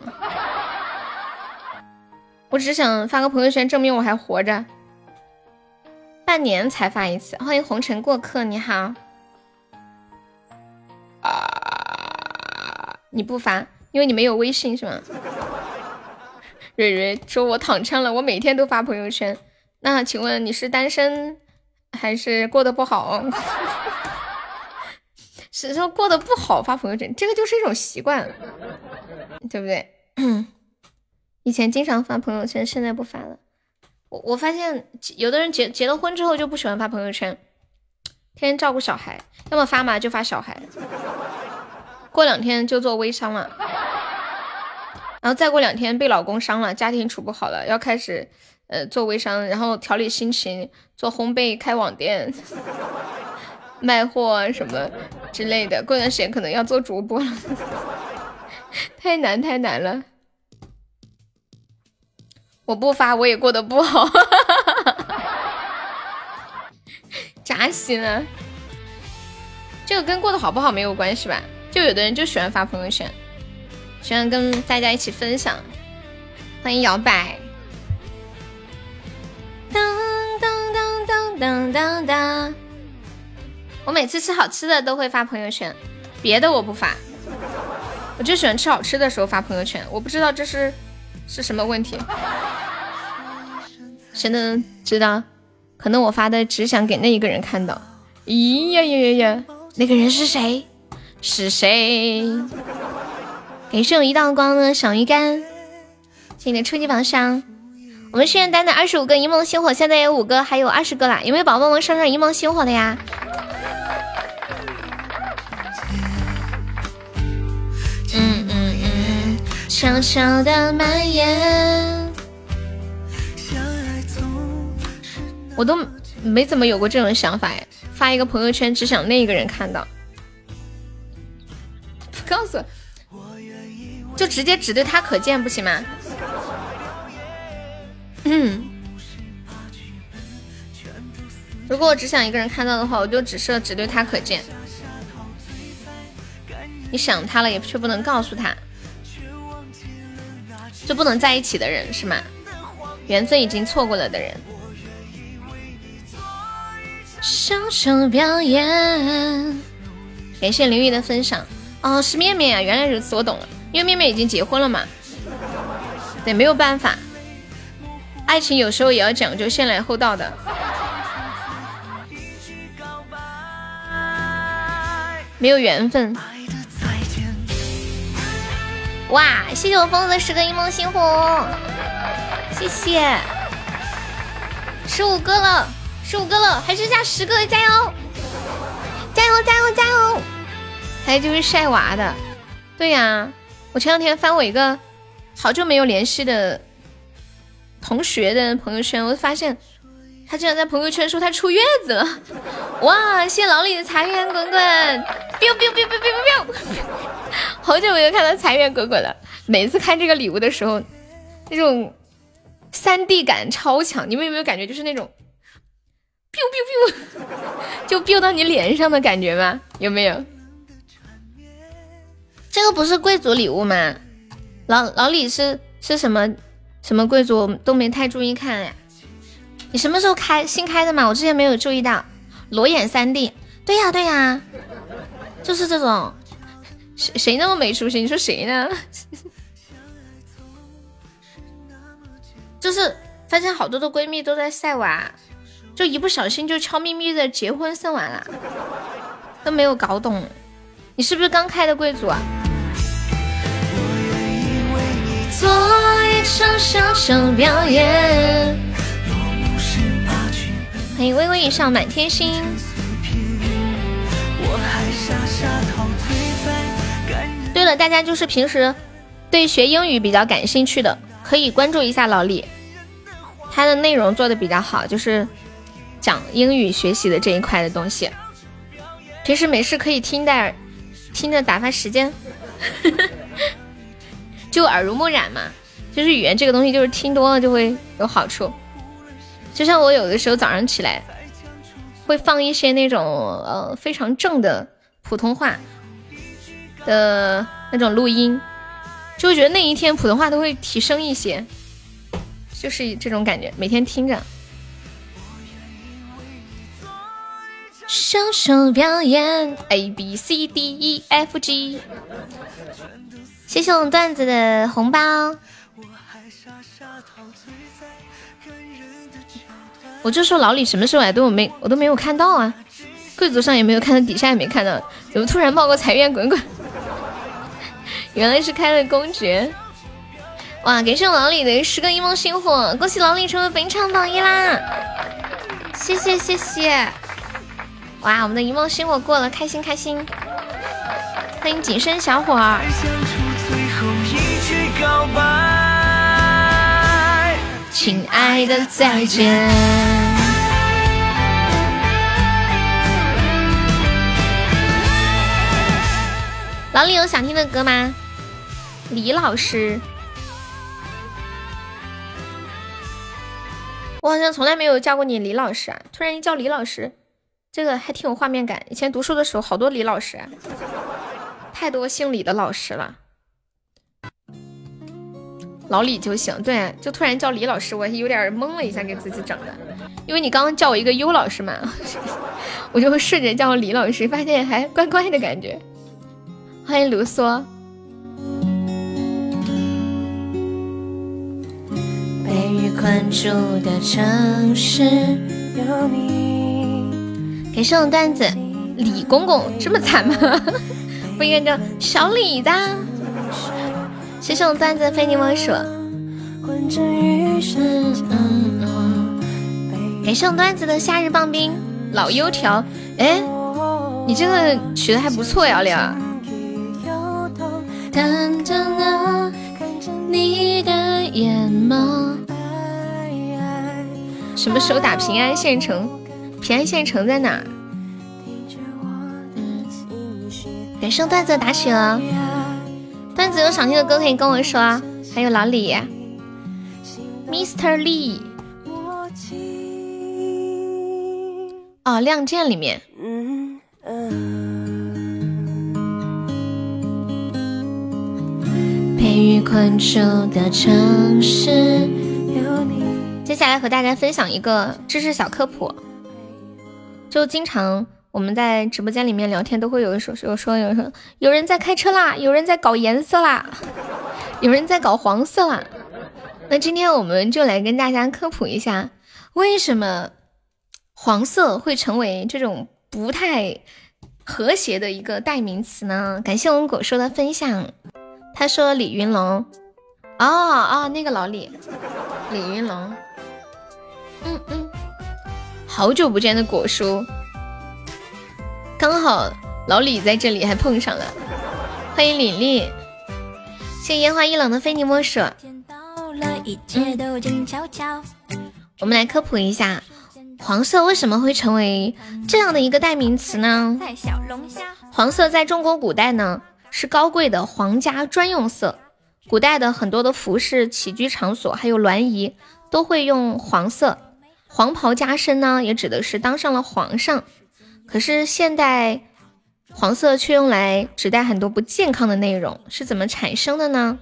我只想发个朋友圈证明我还活着。半年才发一次。欢迎红尘过客，你好。啊！你不发，因为你没有微信是吗？蕊蕊说：“我躺枪了，我每天都发朋友圈。”那请问你是单身还是过得不好？是说过得不好发朋友圈，这个就是一种习惯，对不对？以前经常发朋友圈，现在不发了。我我发现有的人结结了婚之后就不喜欢发朋友圈，天天照顾小孩，要么发嘛就发小孩，过两天就做微商了，然后再过两天被老公伤了，家庭处不好了，要开始。呃，做微商，然后调理心情，做烘焙，开网店，卖货什么之类的。过段时间可能要做主播了，太难太难了。我不发，我也过得不好，扎心了。这个跟过得好不好没有关系吧？就有的人就喜欢发朋友圈，喜欢跟大家一起分享。欢迎摇摆。当当当当当当当！我每次吃好吃的都会发朋友圈，别的我不发，我就喜欢吃好吃的时候发朋友圈。我不知道这是是什么问题，谁能知道？可能我发的只想给那一个人看到。咦呀呀呀呀！那个人是谁？是谁？感谢我一道光的小鱼干，谢谢你的初级宝箱。我们试验单的二十五个一梦星火，现在有五个，还有二十个啦！有没有宝宝们上上一梦星火的呀？嗯嗯嗯，悄悄的蔓延。我都没怎么有过这种想法哎，发一个朋友圈只想那一个人看到。不告诉，就直接只对他可见不行吗？嗯，如果我只想一个人看到的话，我就只设只对他可见。你想他了，也却不能告诉他，就不能在一起的人是吗？缘分已经错过了的人。小手表演，感谢林雨的分享。哦，是面面啊，原来如此，我懂了，因为妹妹已经结婚了嘛。对，没有办法。爱情有时候也要讲究先来后到的，没有缘分。哇，谢谢我疯子的十个一梦星火，谢谢，十五个了，十五个了，还剩下十个，加油，加油，加油，加油！还有就是晒娃的，对呀，我前两天翻我一个好久没有联系的。同学的朋友圈，我发现他竟然在朋友圈说他出月子了，哇！谢老李的财源滚滚，biu biu biu biu biu biu，好久没有看到财源滚滚了。每次看这个礼物的时候，那种三 D 感超强，你们有没有感觉就是那种 biu biu biu，就 biu 到你脸上的感觉吗？有没有？这个不是贵族礼物吗？老老李是是什么？什么贵族我都没太注意看呀？你什么时候开新开的嘛？我之前没有注意到。裸眼三 D，对呀对呀，就是这种。谁谁那么没出息？你说谁呢？就是发现好多的闺蜜都在晒娃，就一不小心就悄咪咪的结婚生完了，都没有搞懂。你是不是刚开的贵族啊？做一场小小表演。欢迎微微一笑满天星。我还傻傻陶醉在了，大家就是平时对学英语比较感兴趣的，可以关注一下老李，他的内容做的比较好，就是讲英语学习的这一块的东西。平时没事可以听点，听着打发时间，就耳濡目染嘛。就是语言这个东西，就是听多了就会有好处。就像我有的时候早上起来会放一些那种呃非常正的普通话的那种录音，就会觉得那一天普通话都会提升一些，就是这种感觉。每天听着，双手表演 A B C D E F G，谢谢我们段子的红包。我就说老李什么时候来都，我没我都没有看到啊，贵族上也没有看到，底下也没看到，怎么突然冒个财源滚滚？原来是开了公爵，哇！感谢老李的十个一梦星火，恭喜老李成为本场榜一啦！谢谢谢谢，哇！我们的一梦星火过了，开心开心！欢迎谨慎小伙儿。告白亲爱的，再见。老李有想听的歌吗？李老师，我好像从来没有叫过你李老师啊！突然一叫李老师，这个还挺有画面感。以前读书的时候，好多李老师，太多姓李的老师了。老李就行，对，就突然叫李老师，我有点懵了一下，给自己整的。因为你刚刚叫我一个优老师嘛，我就顺着叫李老师，发现还怪怪的感觉。欢迎卢梭。被雨困住的城市有你。给这种段子，李公公这么惨吗？不应该叫小李的。谢谢我段子非你莫属，感谢我段子的夏日棒冰老油条，哎，你这个取的还不错呀，亮。什么时候打平安县城？平安县城在哪？感谢段子打起了。段子有想听的歌可以跟我说啊，还有老李，Mr. Lee，哦，《亮剑》里面，嗯嗯被雨困住的城市有你。接下来和大家分享一个知识小科普，就经常。我们在直播间里面聊天，都会有一说有说有说有人在开车啦，有人在搞颜色啦，有人在搞黄色啦。那今天我们就来跟大家科普一下，为什么黄色会成为这种不太和谐的一个代名词呢？感谢我们果说的分享。他说李云龙，哦哦，那个老李，李云龙，嗯嗯，好久不见的果叔。刚好老李在这里还碰上了，欢迎李丽，谢烟花易冷的非你莫属。我们来科普一下，黄色为什么会成为这样的一个代名词呢？黄色在中国古代呢是高贵的皇家专用色，古代的很多的服饰、起居场所还有銮仪都会用黄色。黄袍加身呢，也指的是当上了皇上。可是现代黄色却用来指代很多不健康的内容，是怎么产生的呢？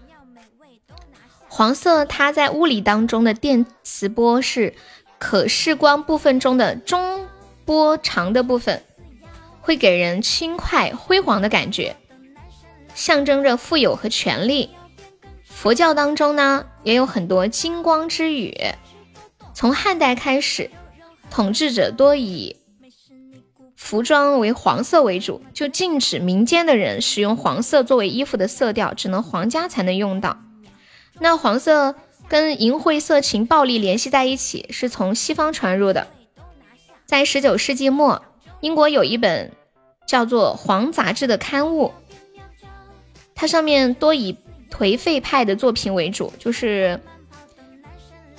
黄色它在物理当中的电磁波是可视光部分中的中波长的部分，会给人轻快辉煌的感觉，象征着富有和权力。佛教当中呢也有很多金光之语。从汉代开始，统治者多以服装为黄色为主，就禁止民间的人使用黄色作为衣服的色调，只能皇家才能用到。那黄色跟淫秽、色情、暴力联系在一起，是从西方传入的。在十九世纪末，英国有一本叫做《黄》杂志的刊物，它上面多以颓废派的作品为主，就是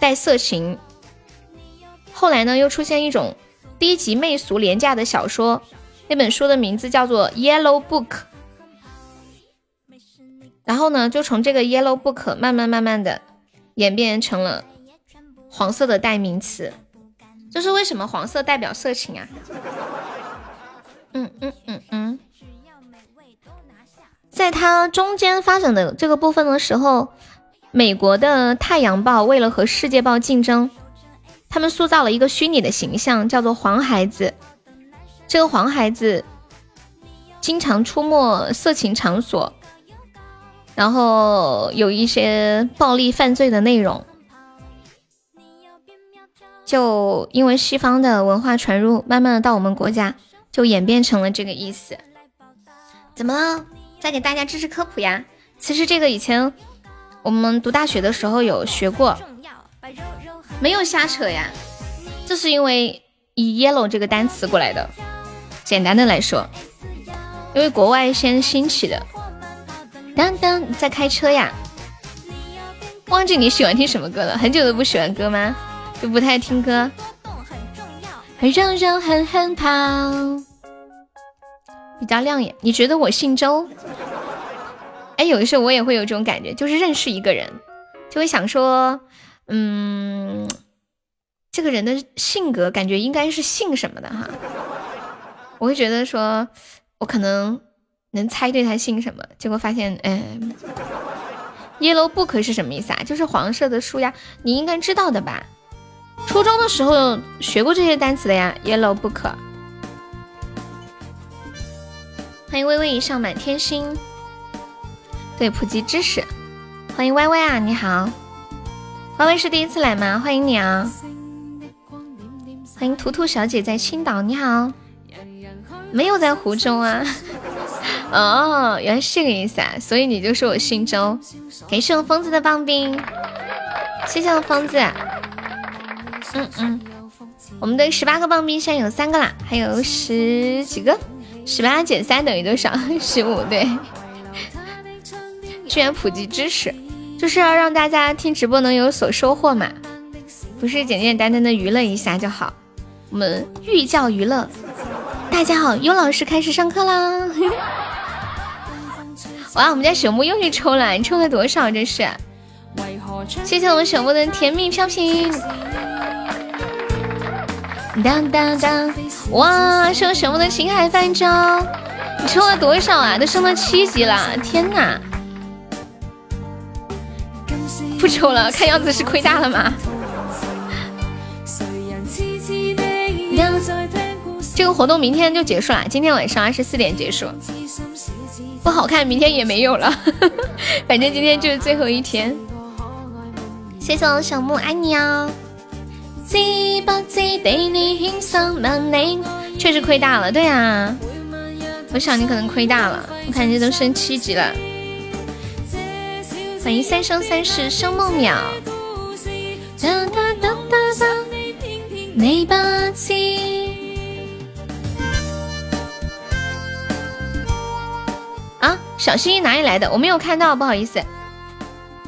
带色情。后来呢，又出现一种低级媚俗廉价的小说，那本书的名字叫做《Yellow Book》。然后呢，就从这个 Yellow Book 慢慢慢慢的演变成了黄色的代名词。就是为什么黄色代表色情啊？嗯嗯嗯嗯，在它中间发展的这个部分的时候，美国的《太阳报》为了和《世界报》竞争，他们塑造了一个虚拟的形象，叫做黄孩子。这个黄孩子经常出没色情场所。然后有一些暴力犯罪的内容，就因为西方的文化传入，慢慢的到我们国家就演变成了这个意思。怎么了？再给大家知识科普呀！其实这个以前我们读大学的时候有学过，没有瞎扯呀。这是因为以 yellow 这个单词过来的。简单的来说，因为国外先兴起的。当当，在开车呀？忘记你喜欢听什么歌了？很久都不喜欢歌吗？就不太听歌。很让人狠狠跑，比较亮眼。你觉得我姓周？哎，有的时候我也会有这种感觉，就是认识一个人，就会想说，嗯，这个人的性格感觉应该是姓什么的哈。我会觉得说，我可能。能猜对他姓什么？结果发现，嗯，yellow book 是什么意思啊？就是黄色的书呀，你应该知道的吧？初中的时候学过这些单词的呀，yellow book。欢迎微微一笑满天星，对，普及知识。欢迎歪歪啊，你好，歪歪是第一次来吗？欢迎你啊！欢迎图图小姐在青岛，你好，没有在湖州啊。哦，原来是这个意思啊！所以你就说我姓周，感谢我疯子的棒冰，谢谢我疯子。嗯嗯，我们的十八个棒冰现在有三个啦，还有十几个，十八减三等于多少？十五对。居然普及知识，就是要让大家听直播能有所收获嘛，不是简简单单的娱乐一下就好。我们寓教于乐。大家好，优老师开始上课啦！哇，我们家小木又去抽了，你抽了多少？这是，谢谢我们小木的甜蜜飘屏。当当当！哇，是我小木的情海泛舟，你抽了多少啊？都升到七级了，天哪！不抽了，看样子是亏大了吗？这个活动明天就结束了，今天晚上二十四点结束。不好看，明天也没有了。反正今天就是最后一天。谢谢我小木，爱你哦。确实亏大了，对啊。我想你可能亏大了，我看这都升七级了。欢迎三生三世生梦淼。哒哒哒哒哒。没霸气啊，小心心哪里来的？我没有看到，不好意思。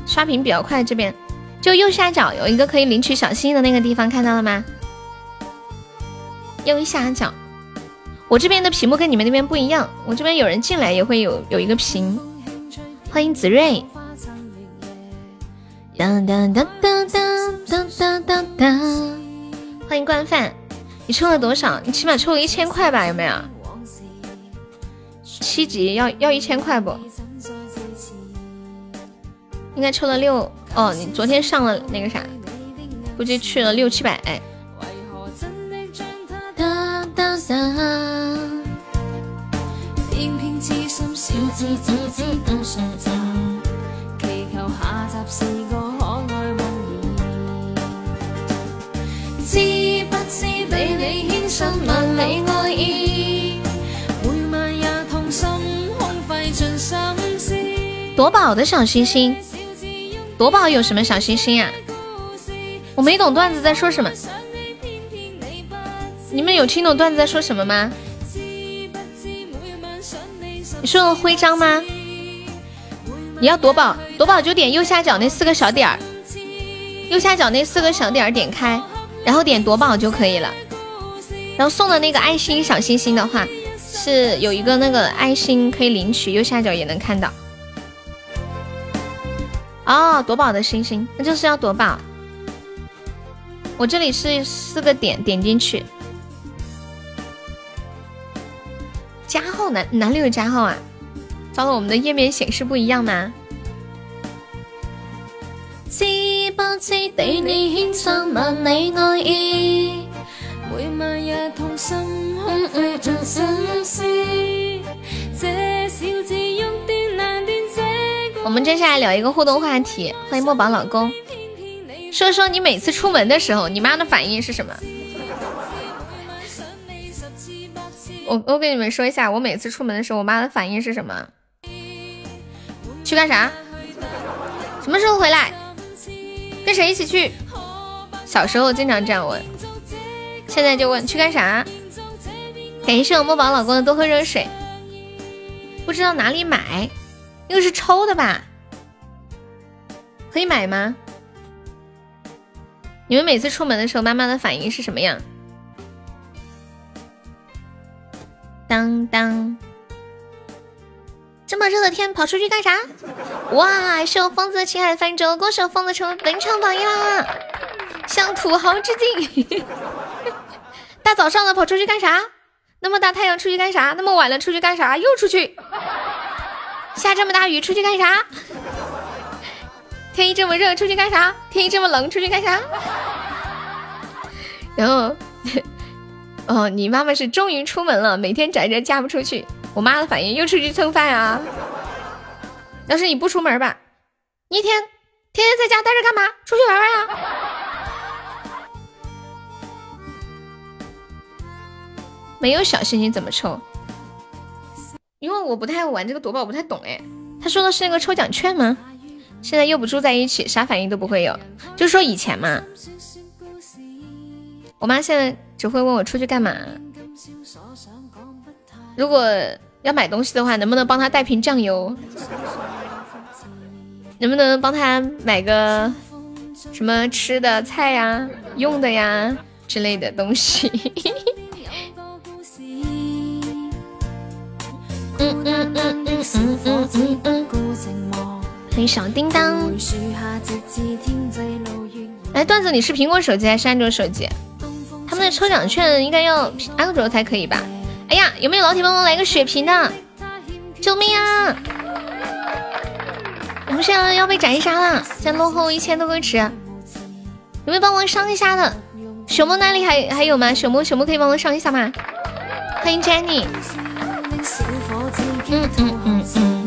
刷屏比较快，这边就右下角有一个可以领取小心心的那个地方，看到了吗？右下角，我这边的屏幕跟你们那边不一样，我这边有人进来也会有有一个屏。欢迎子睿。当当当当当当当当。欢迎惯饭，你抽了多少？你起码抽了一千块吧？有没有？七级要要一千块不？应该抽了六哦。你昨天上了那个啥，估计去了六七百。夺宝的小星星，夺宝有什么小星星呀？我没懂段子在说什么，你们有听懂段子在说什么吗？你说的徽章吗？你要夺宝，夺宝就点右下角那四个小点儿，右下角那四个小点儿点开，然后点夺宝就可以了。然后送的那个爱心小心心的话，是有一个那个爱心可以领取，右下角也能看到。哦，夺宝的星星，那就是要夺宝。我这里是四个点，点进去。加号哪哪里有加号啊？糟了，我们的页面显示不一样吗？知不知你千山万里爱意，我们接下来聊一个互动话题。欢迎墨宝老公，说说你每次出门的时候，你妈的反应是什么？我我跟你们说一下，我每次出门的时候，我妈的反应是什么？去干啥？什么时候回来？跟谁一起去？小时候经常这样问，现在就问去干啥？感谢我墨宝老公的多喝热水。不知道哪里买？那个是抽的吧？可以买吗？你们每次出门的时候，妈妈的反应是什么样？当当，这么热的天跑出去干啥？哇！是我疯子的亲爱的泛舟，恭喜我疯子成为本场榜一啦！向土豪致敬！大早上的跑出去干啥？那么大太阳出去干啥？那么晚了出去干啥？又出去？下这么大雨出去干啥？天一这么热出去干啥？天一这么冷出去干啥？然后。哦，你妈妈是终于出门了，每天宅着嫁不出去。我妈的反应又出去蹭饭啊。要是你不出门吧，你一天天天在家待着干嘛？出去玩玩呀。没有小星星怎么抽？因为我不太玩这个夺宝，不太懂哎。他说的是那个抽奖券吗？现在又不住在一起，啥反应都不会有。就是说以前嘛，我妈现在。只会问我出去干嘛？如果要买东西的话，能不能帮他带瓶酱油？能不能帮他买个什么吃的菜呀、用的呀之类的东西？嗯嗯嗯嗯嗯嗯嗯。欢迎小叮当。哎，段子，你是苹果手机还是安卓手机？他们的抽奖券应该要安卓才可以吧？哎呀，有没有老铁帮忙来个血瓶的？救命啊！我们现在要被斩杀了，现在落后一千多个值。有没有帮忙上一下的？熊猫那里还还有吗？熊猫熊猫可以帮忙上一下吗？欢迎 Jenny。嗯嗯嗯嗯。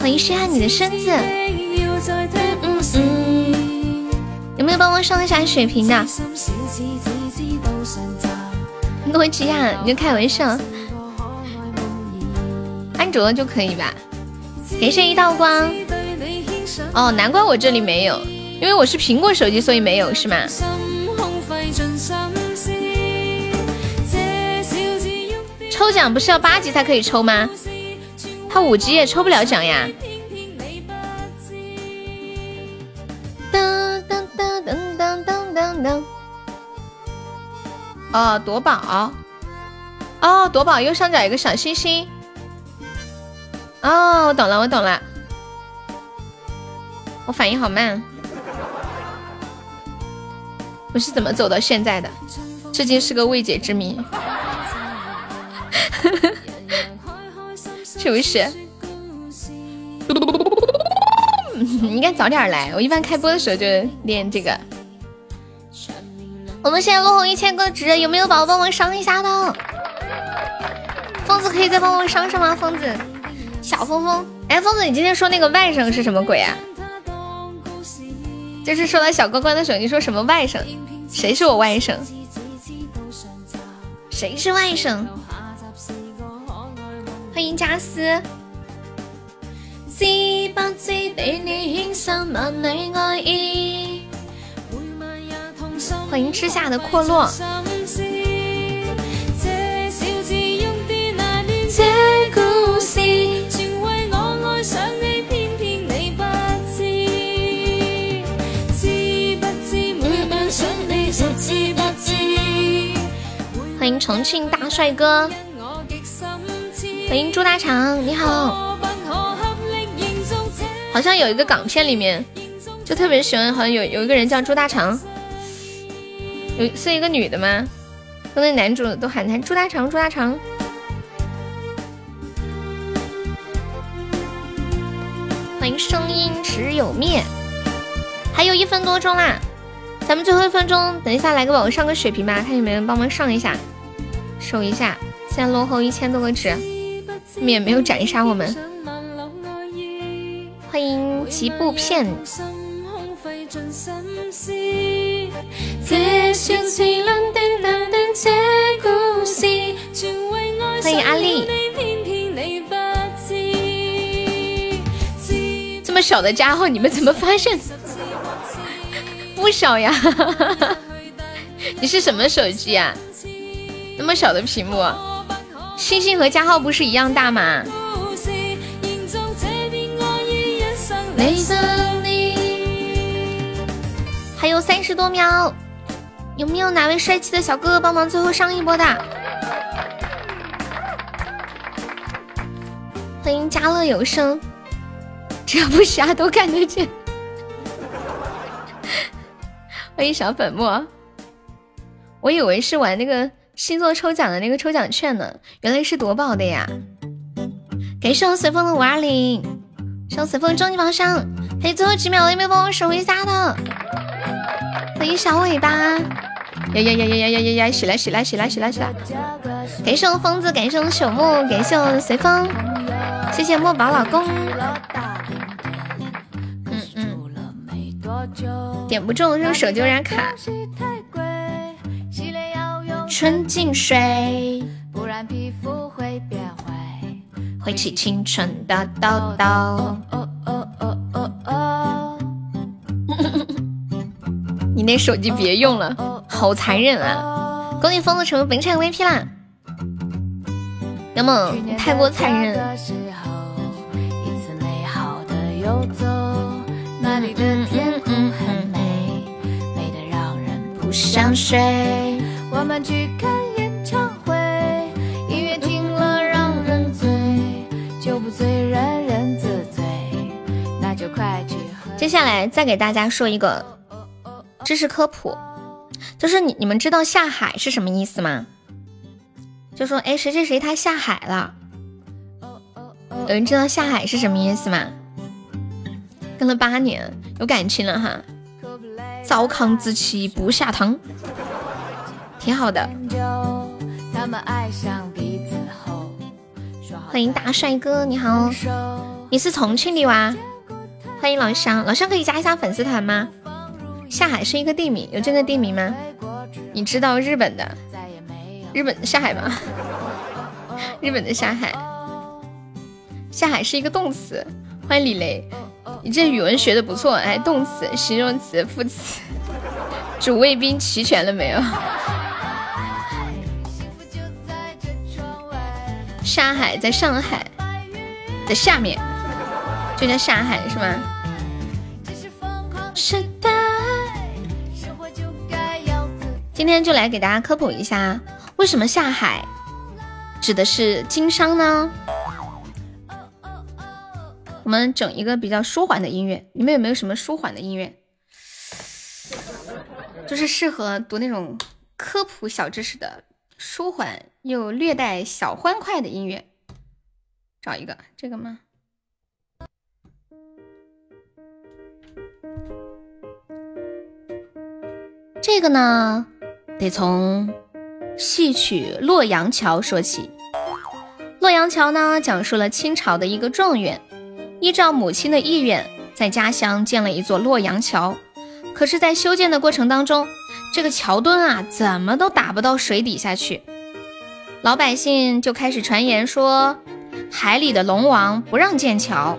欢迎试下你的身子。嗯嗯嗯。有没有帮忙上一下血瓶的？诺基亚你就开玩笑。安卓就可以吧。给上一道光？哦难怪我这里没有因为我是苹果手机所以没有是吗？抽奖不是要八级才可以抽吗？他五级也抽不了奖呀。等等等等等等等哦，夺宝，哦，夺宝右上角有个小星星。哦，我懂了，我懂了。我反应好慢，我是怎么走到现在的？至今是个未解之谜。是不是？你应该早点来，我一般开播的时候就练这个。我们现在落后一千个值，有没有宝宝帮忙上一下的？疯子可以再帮忙上上吗？疯子，小疯疯，哎，疯子，你今天说那个外甥是什么鬼啊？就是说到小乖乖的时候，你说什么外甥？谁是我外甥？谁是外甥？欢迎加斯。欢迎吃下的阔落。欢迎重庆大帅哥，欢迎朱大长，你好。好像有一个港片里面，就特别喜欢，好像有有一个人叫朱大长。有是一个女的吗？跟那男主都喊他朱大肠，朱大肠。欢迎声音只有面，还有一分多钟啦，咱们最后一分钟，等一下来个宝宝上个血瓶吧，看有没有人帮忙上一下，守一下，现在落后一千多个值，面没有斩杀我们。欢迎吉布片。欢迎阿丽。这么小的加号，你们怎么发现？不小呀！你是什么手机啊？那么小的屏幕，星星和加号不是一样大吗？还有三十多秒。有没有哪位帅气的小哥哥帮忙最后上一波的？欢迎家乐有声。只要不瞎都看得见。欢迎小粉末，我以为是玩那个星座抽奖的那个抽奖券呢，原来是夺宝的呀！感谢我随风的五二零，谢我随风终极宝箱，还有最后几秒，有没有帮我守一下的？欢迎小尾巴，呀呀呀呀呀呀呀呀！起来起来起来起来起来！感谢我疯子，感谢我朽木，感谢我随风，谢谢墨宝老公。嗯嗯。点不中，用手机有点卡。纯净水，不然皮肤会变坏。挥起青春的刀刀。你那手机别用了，好残忍啊！恭喜疯子成为本场 VP 啦！那么太过残忍。那里的天空很美，美得让人不想睡。我们去看演唱会，音乐听了让人醉，酒不醉人人自醉。那就快去喝。接下来再给大家说一个知识科普，就是你你们知道下海是什么意思吗？就说哎谁谁谁他下海了，有人知道下海是什么意思吗？跟了八年，有感情了哈。糟糠之妻不下堂，挺好的。欢迎大帅哥，你好，你是重庆的哇？欢迎老乡，老乡可以加一下粉丝团吗？下海是一个地名，有这个地名吗？你知道日本的日本的下海吗？日本的下海，下海是一个动词。欢迎李雷。你这语文学的不错，哎，动词、形容词、副词，主谓宾齐全了没有？下海在上海在下面，就叫下海是吗？是的今天就来给大家科普一下，为什么下海指的是经商呢？我们整一个比较舒缓的音乐，你们有没有什么舒缓的音乐？就是适合读那种科普小知识的，舒缓又略带小欢快的音乐。找一个这个吗？这个呢，得从戏曲《洛阳桥》说起。《洛阳桥》呢，讲述了清朝的一个状元。依照母亲的意愿，在家乡建了一座洛阳桥。可是，在修建的过程当中，这个桥墩啊，怎么都打不到水底下去。老百姓就开始传言说，海里的龙王不让建桥。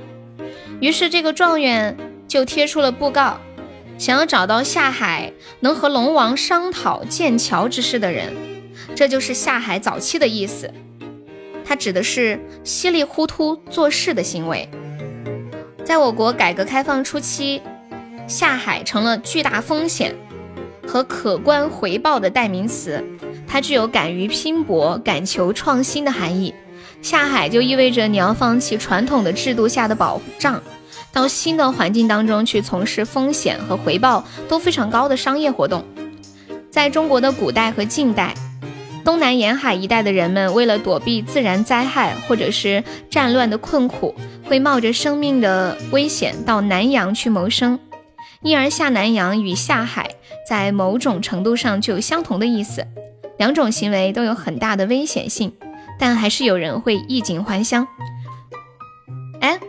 于是，这个状元就贴出了布告，想要找到下海能和龙王商讨建桥之事的人。这就是下海早期的意思，它指的是稀里糊涂做事的行为。在我国改革开放初期，下海成了巨大风险和可观回报的代名词，它具有敢于拼搏、敢求创新的含义。下海就意味着你要放弃传统的制度下的保障，到新的环境当中去从事风险和回报都非常高的商业活动。在中国的古代和近代，东南沿海一带的人们为了躲避自然灾害或者是战乱的困苦，会冒着生命的危险到南洋去谋生。因而下南洋与下海在某种程度上就有相同的意思，两种行为都有很大的危险性。但还是有人会衣锦还乡。哎，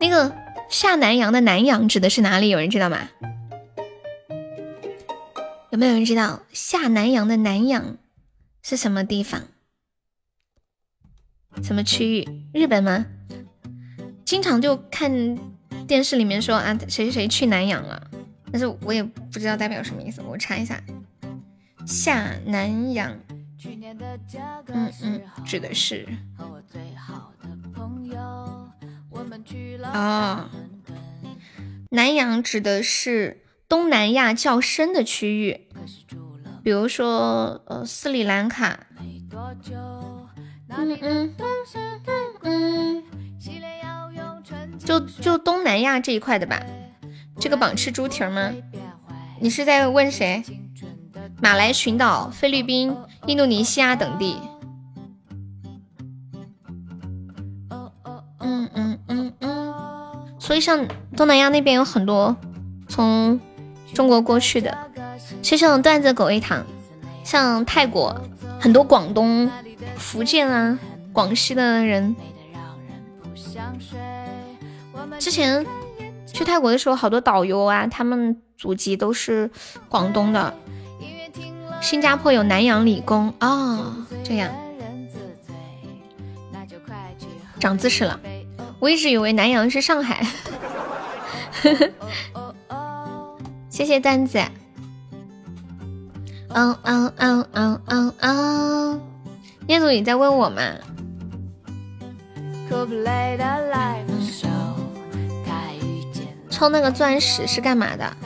那个下南洋的南洋指的是哪里？有人知道吗？有没有人知道下南洋的南洋是什么地方？什么区域？日本吗？经常就看电视里面说啊，谁谁谁去南洋了，但是我也不知道代表什么意思，我查一下，下南洋。嗯嗯，指的是哦，南洋指的是东南亚较深的区域，比如说呃斯里兰卡。嗯嗯嗯，就就东南亚这一块的吧。这个榜吃猪蹄吗？你是在问谁？马来群岛、菲律宾、印度尼西亚等地。所以像东南亚那边有很多从中国过去的，就像段子狗一堂。像泰国很多广东、福建啊、广西的人。之前去泰国的时候，好多导游啊，他们祖籍都是广东的。新加坡有南洋理工哦，这样长知识了。我一直以为南阳是上海。谢谢丹子。嗯嗯嗯嗯嗯嗯。念祖，你在问我吗？抽那个钻石是干嘛的？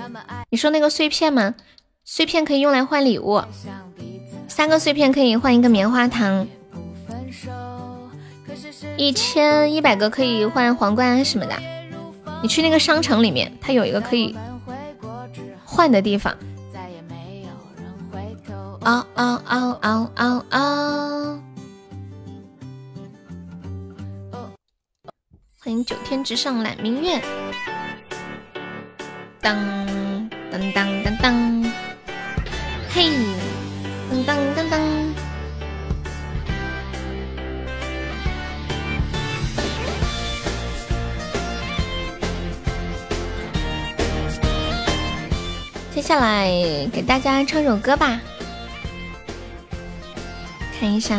你说那个碎片吗？碎片可以用来换礼物，三个碎片可以换一个棉花糖，一千一百个可以换皇冠什么的。你去那个商城里面，它有一个可以换的地方。啊啊啊啊啊啊！欢迎九天之上揽明月。当当当当当。嘿，噔噔噔噔！接下来给大家唱首歌吧，看一下，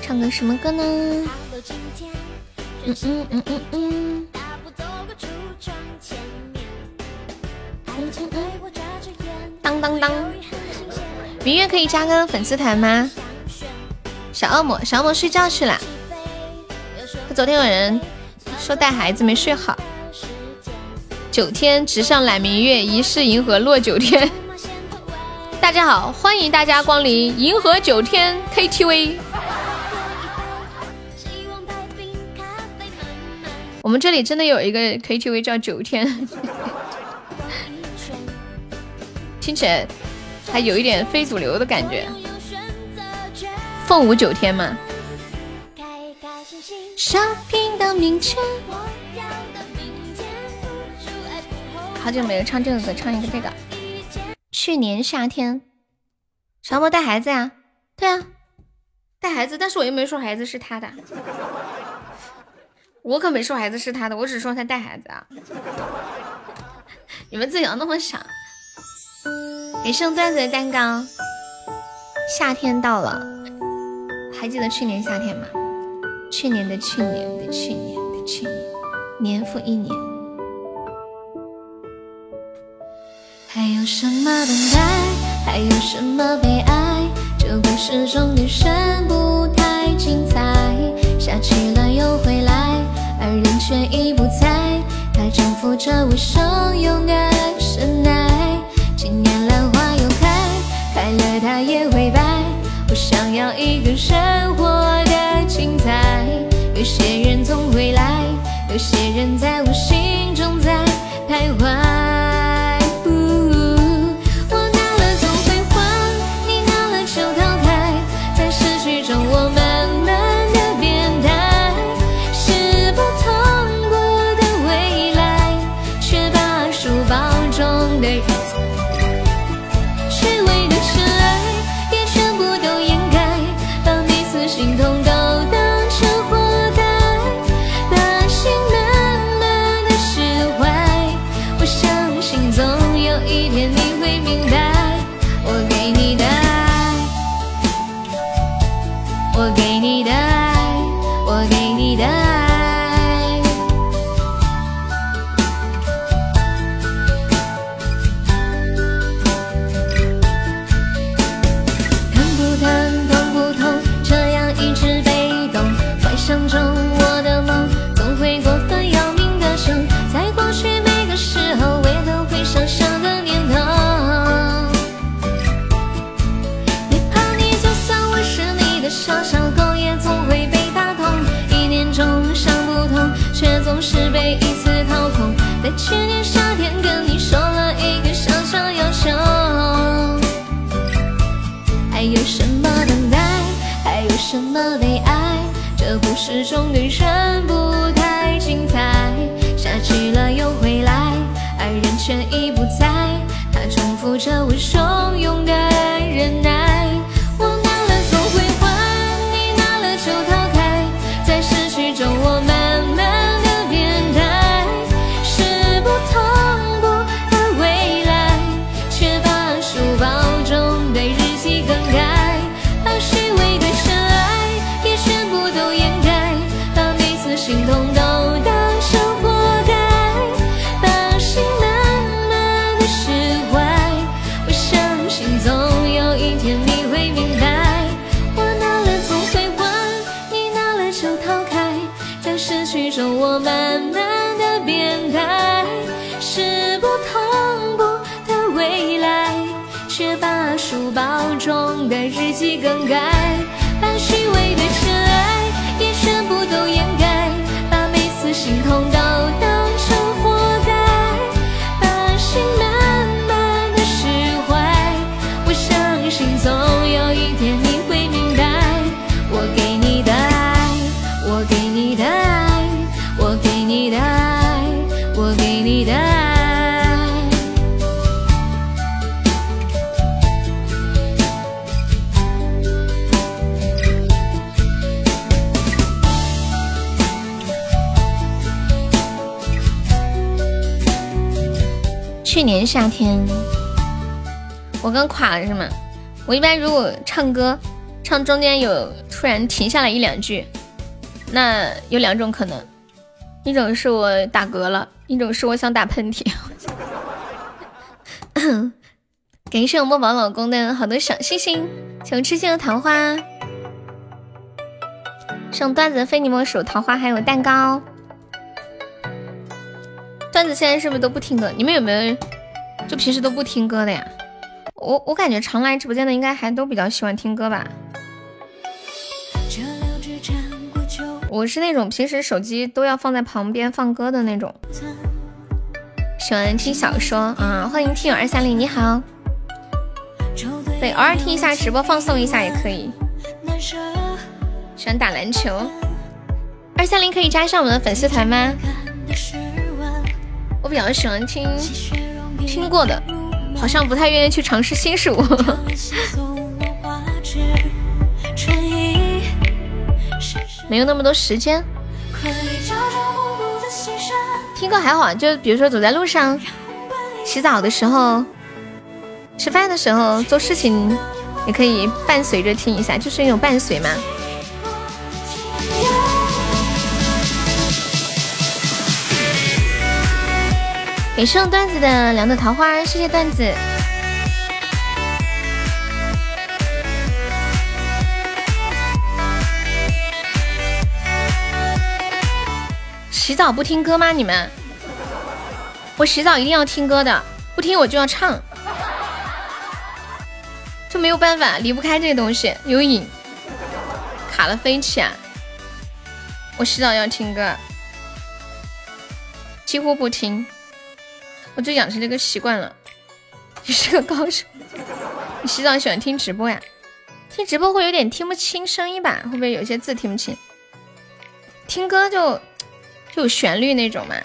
唱个什么歌呢？嗯嗯嗯嗯嗯。当当当！明月可以加个粉丝团吗？小恶魔，小恶魔睡觉去了。他昨天有人说带孩子没睡好。九天直上揽明月，疑是银河落九天。大家好，欢迎大家光临银河九天 KTV。我们这里真的有一个 KTV 叫九天。听起来还有一点非主流的感觉，凤舞九天吗？好久没有唱这个歌，唱一个这个。去年夏天，小莫带孩子呀？对啊，带孩子，但是我又没说孩子是他的，我可没说孩子是他的，我只说他带孩子啊。你们自己要那么想。给送段子的蛋糕。夏天到了，还记得去年夏天吗？去年的去年的去年的去年，年复一年。还有什么等待，还有什么悲哀？这故事中的人不太精彩，下起了又回来，而人却已不在。他重复着我声，勇敢深爱，今年兰花又开，开了它也会败。我想要一个生活的精彩，有些人总会来，有些人在我心。是被一次掏空。在去年夏天跟你说了一个小小要求。还有什么等待？还有什么悲哀？这故事中的人不太精彩。下去了又回来，爱人却已不在。他重复着我汹涌的忍耐。更改，
夏天，我刚垮了是吗？我一般如果唱歌，唱中间有突然停下来一两句，那有两种可能，一种是我打嗝了，一种是我想打喷嚏。感谢我墨宝老公的好多小星星，谢我痴心的桃花，送段子、非你莫属、桃花还有蛋糕。段子现在是不是都不听歌？你们有没有就平时都不听歌的呀？我我感觉常来直播间的应该还都比较喜欢听歌吧。我是那种平时手机都要放在旁边放歌的那种。喜欢听小说啊，欢迎听友二三零，你好。对，偶尔听一下直播放松一下也可以。喜欢打篮球，二三零可以加上我们的粉丝团吗？我比较喜欢听听过的，好像不太愿意去尝试新事物。没有那么多时间。听歌还好，就比如说走在路上、洗澡的时候、吃饭的时候、做事情，也可以伴随着听一下，就是那种伴随嘛。给送段子的两朵桃花，谢谢段子。洗澡不听歌吗？你们？我洗澡一定要听歌的，不听我就要唱，就没有办法，离不开这个东西，有瘾，卡了飞起啊！
我洗澡要听歌，几乎不听，我就养成这个习惯了。你是个高手，你洗澡喜欢听直播呀？听直播会有点听不清声音吧？会不会有些字听不清？听歌就就有旋律那种嘛。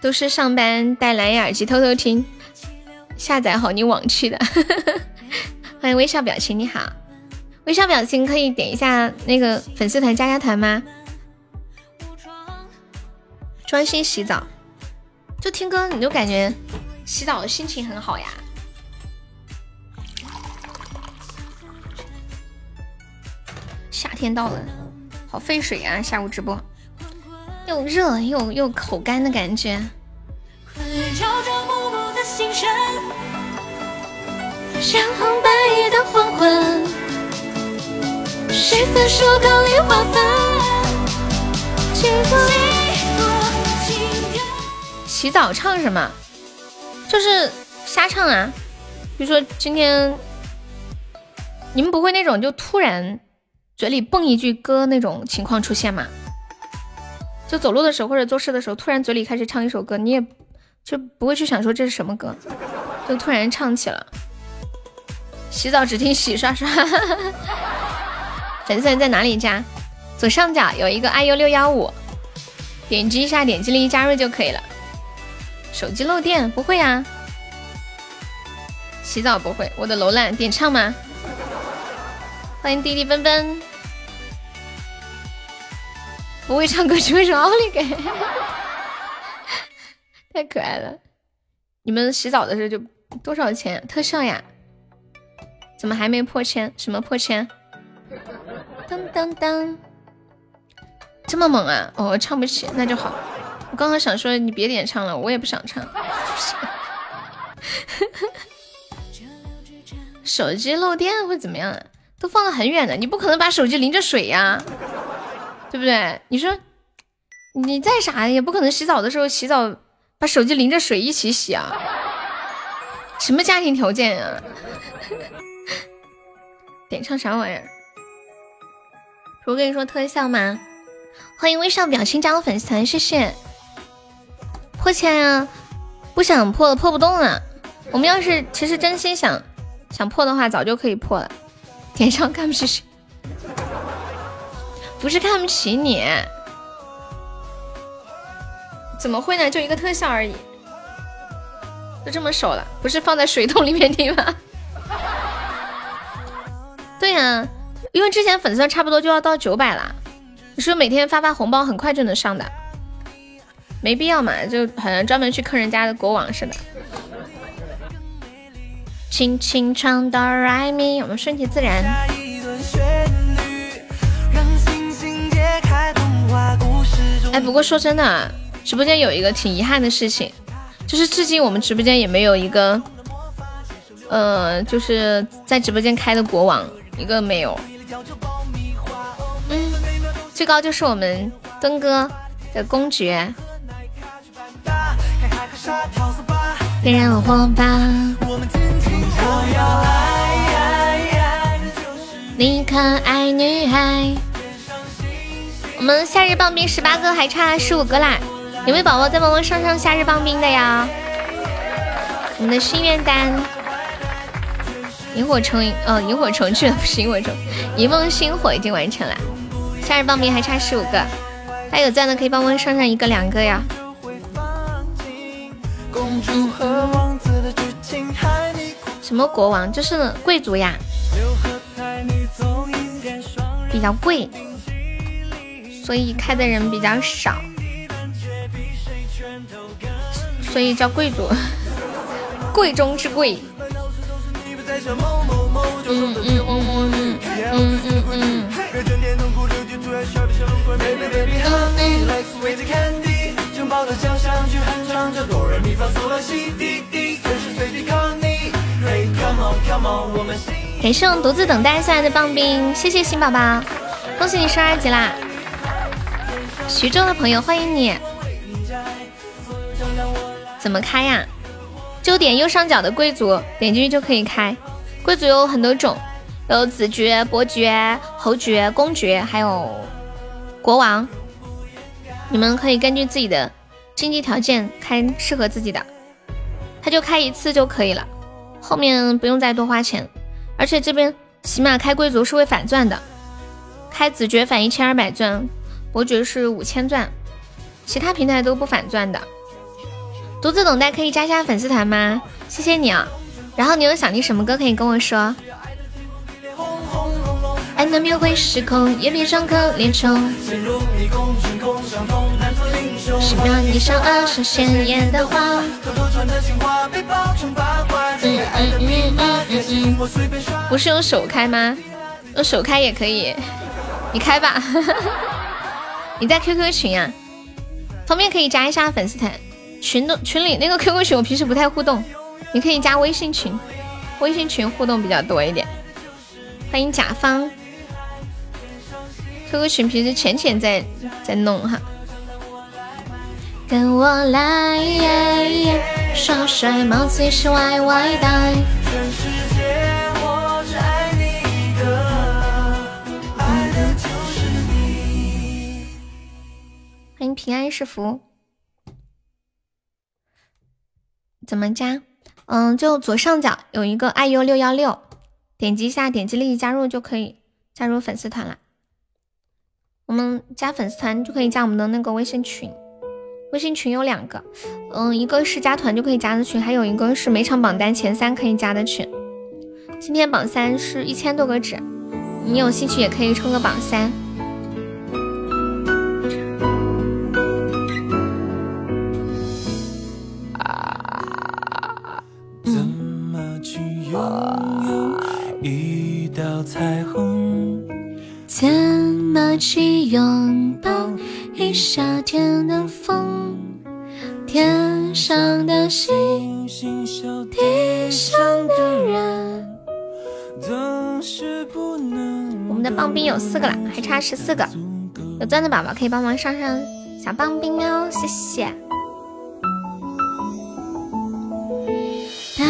都是上班戴蓝牙耳机偷偷听，下载好你网去的。欢迎微笑表情，你好，微笑表情可以点一下那个粉丝团加加团吗？专心洗澡，就听歌，你就感觉洗澡的心情很好呀。夏天到了，好费水啊！下午直播又热又又口干的感觉。像红白的黄昏，谁分手高丽花粉？洗澡唱什么？就是瞎唱啊！比如说今天，你们不会那种就突然嘴里蹦一句歌那种情况出现吗？就走路的时候或者做事的时候，突然嘴里开始唱一首歌，你也就不会去想说这是什么歌，就突然唱起了。洗澡只听洗刷刷，粉丝团在哪里加？左上角有一个 iu 六幺五，点击一下，点击立即加入就可以了。手机漏电不会啊，洗澡不会。我的楼兰点唱吗？欢迎弟弟奔奔，不会唱歌只会说奥利给，太可爱了。你们洗澡的时候就多少钱特效呀？怎么还没破千？什么破千？当当当，这么猛啊！哦，唱不起，那就好。我刚刚想说你别点唱了，我也不想唱。手机漏电会怎么样啊？都放的很远的，你不可能把手机淋着水呀，对不对？你说你再傻也不可能洗澡的时候洗澡把手机淋着水一起洗啊？什么家庭条件呀？点唱啥玩意儿？我跟你说特效吗？欢迎微笑表情加入粉丝团，谢谢。破千呀，不想破了，破不动了。我们要是其实真心想想破的话，早就可以破了。点上看不起谁？不是看不起你，怎么会呢？就一个特效而已，就这么手了？不是放在水桶里面听吗？对呀，因为之前粉丝差不多就要到九百了，你说每天发发红包很快就能上的，没必要嘛，就好像专门去坑人家的国王似的。轻轻唱哆来咪，我们顺其自然。哎，不过说真的，直播间有一个挺遗憾的事情，就是至今我们直播间也没有一个，呃，就是在直播间开的国王。一个没有，嗯，最高就是我们墩哥的公爵，点燃火把，你可爱女孩。我们夏日棒冰十八个，还差十五个啦，有没有宝宝再帮忙上上夏日棒冰的呀？我们的心愿单。萤火虫，哦，萤火虫去了，不是萤火虫，一梦星火已经完成了。夏日棒冰还差十五个，大家有赞的可以帮忙上上一个两个呀。什么国王？就是贵族呀，比较贵，所以开的人比较少，所以叫贵族，贵中之贵。嗯嗯嗯嗯嗯嗯感谢我独自等待下来的棒冰，谢谢新宝宝，恭喜你升二级啦！徐州的朋友欢迎你，怎么开呀？就点右上角的贵族，点进去就可以开。贵族有很多种，有子爵、伯爵、侯爵、公爵，还有国王。你们可以根据自己的经济条件开适合自己的，他就开一次就可以了，后面不用再多花钱。而且这边起码开贵族是会返钻的，开子爵返一千二百钻，伯爵是五千钻，其他平台都不返钻的。独自等待可以加下粉丝团吗？谢谢你啊！然后你有想听什么歌可以跟我说。爱能描绘时空，也别装可怜穷。十秒你上二十鲜艳的花。不是用手开吗？用手开也可以，你开吧。你在 QQ 群啊？方便可以加一下粉丝团。群的群里那个 QQ 群我平时不太互动，你可以加微信群，微信群互动比较多一点。欢迎甲方。QQ 群平时浅浅在在弄哈，跟我来，耍帅帽子也是歪歪戴。欢迎平安是福，怎么加？嗯，就左上角有一个爱优六幺六，点击一下，点击立即加入就可以加入粉丝团了。我们加粉丝团就可以加我们的那个微信群，微信群有两个，嗯，一个是加团就可以加的群，还有一个是每场榜单前三可以加的群。今天榜三是一千多个纸，你有兴趣也可以冲个榜三。棒冰有四个了，还差十四个。有钻的宝宝可以帮忙上上小棒冰哦，谢谢。
哒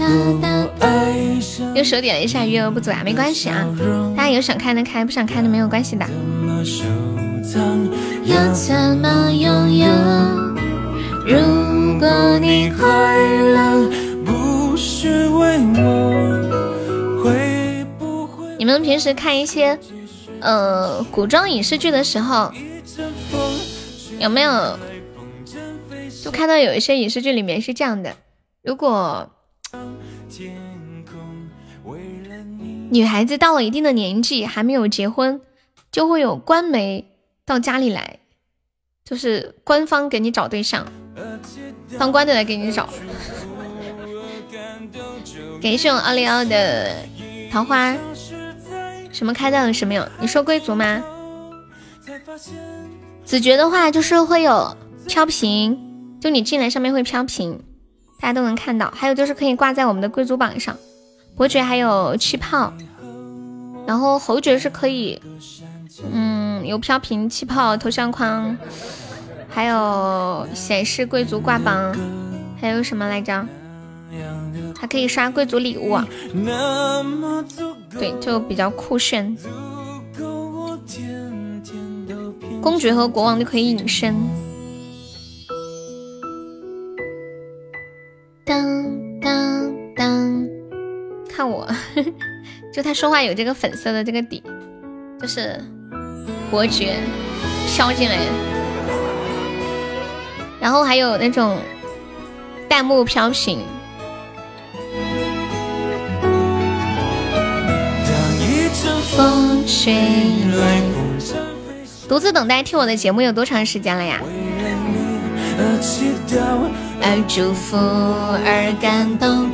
哒哒
爱上
右手点了一下，余额不足啊，没关系啊。大家有想开的开，不想开的没有关系的。
要怎么拥有？如果你
快乐不是为我，
们平时看一些呃古装影视剧的时候，有没有就看到有一些影视剧里面是这样的？如果？女孩子到了一定的年纪还没有结婚，就会有官媒到家里来，就是官方给你找对象，当官的来给你找。感谢我奥利奥的桃花，什么开到了什么有？你说贵族吗？子爵的话就是会有飘屏，就你进来上面会飘屏，大家都能看到。还有就是可以挂在我们的贵族榜上。伯爵还有气泡，然后侯爵是可以，嗯，有飘屏、气泡、头像框，还有显示贵族挂榜，还有什么来着？还可以刷贵族礼物，对，就比较酷炫。公爵和国王就可以隐身。当当当，看我，就他说话有这个粉色的这个底，就是伯爵飘进来，然后还有那种弹幕飘屏。风吹
来。
独自等待听我的节目有多长时间了呀？
而，
祝福，而感动。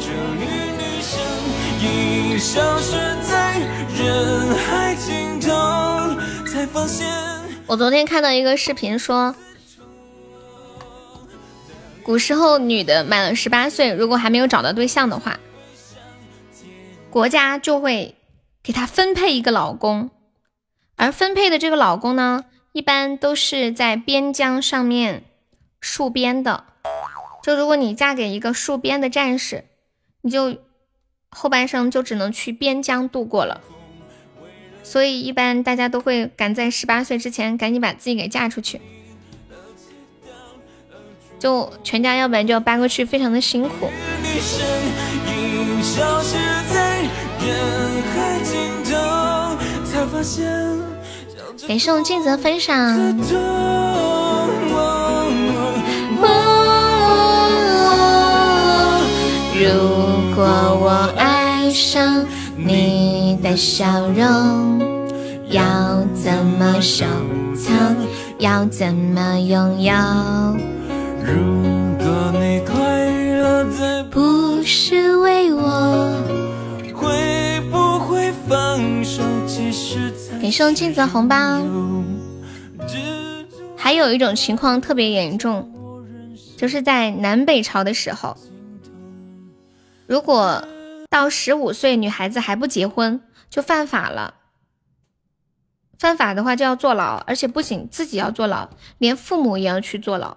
我昨天看到一个视频说，古时候女的满了十八岁，如果还没有找到对象的话，国家就会给她分配一个老公，而分配的这个老公呢，一般都是在边疆上面戍边的。就如果你嫁给一个戍边的战士，你就后半生就只能去边疆度过了。所以一般大家都会赶在十八岁之前赶紧把自己给嫁出去，就全家要不然就要搬过去，非常的辛苦。感谢我镜子的分享。如果我爱上你的笑容，要怎么收藏？要怎么拥有？如果你快乐再不是为我，会不会放手？给送镜子红包。还有一种情况特别严重，就是在南北朝的时候，如果到十五岁女孩子还不结婚，就犯法了。犯法的话就要坐牢，而且不仅自己要坐牢，连父母也要去坐牢。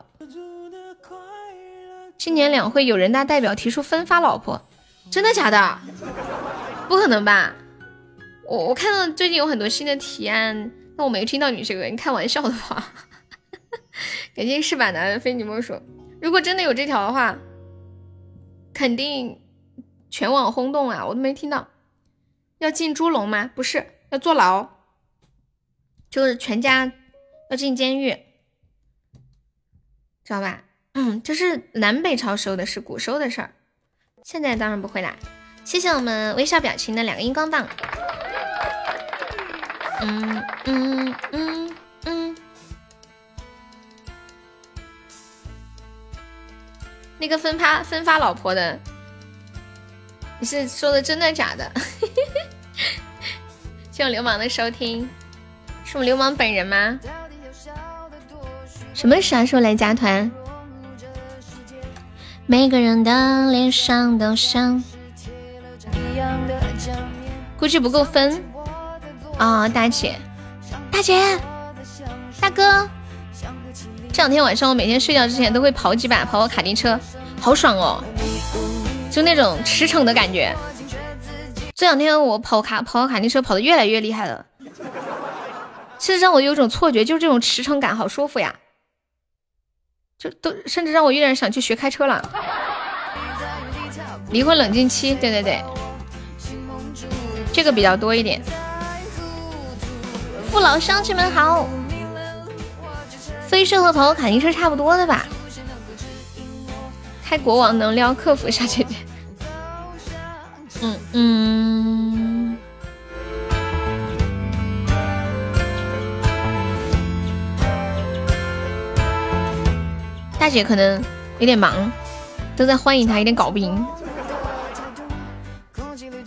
今年两会有人大代表提出分发老婆，真的假的？不可能吧？我我看到最近有很多新的提案，那我没听到你这个。你开玩笑的 吧？感谢是板男非你莫属。如果真的有这条的话，肯定全网轰动啊！我都没听到。要进猪笼吗？不是，要坐牢，就是全家要进监狱，知道吧？嗯，这是南北朝时候的事，古时候的事儿。现在当然不会啦。谢谢我们微笑表情的两个荧光棒。嗯嗯嗯嗯，那个分发分发老婆的，你是说的真的假的？谢谢流氓的收听，是我们流氓本人吗？什么啥时候来加团？每个人的脸上都像，估计不够分。啊，大姐，大姐，大哥，这两天晚上我每天睡觉之前都会跑几把，跑跑卡丁车，好爽哦，就那种驰骋的感觉。这两天我跑卡跑跑卡丁车跑的越来越厉害了，甚至让我有种错觉，就是这种驰骋感好舒服呀，就都甚至让我有点想去学开车了。离婚冷静期，对对对，这个比较多一点。父老乡亲们好，飞车和跑卡丁车差不多的吧？开国王能撩客服小姐姐，嗯嗯。大姐可能有点忙，都在欢迎她，有点搞不赢。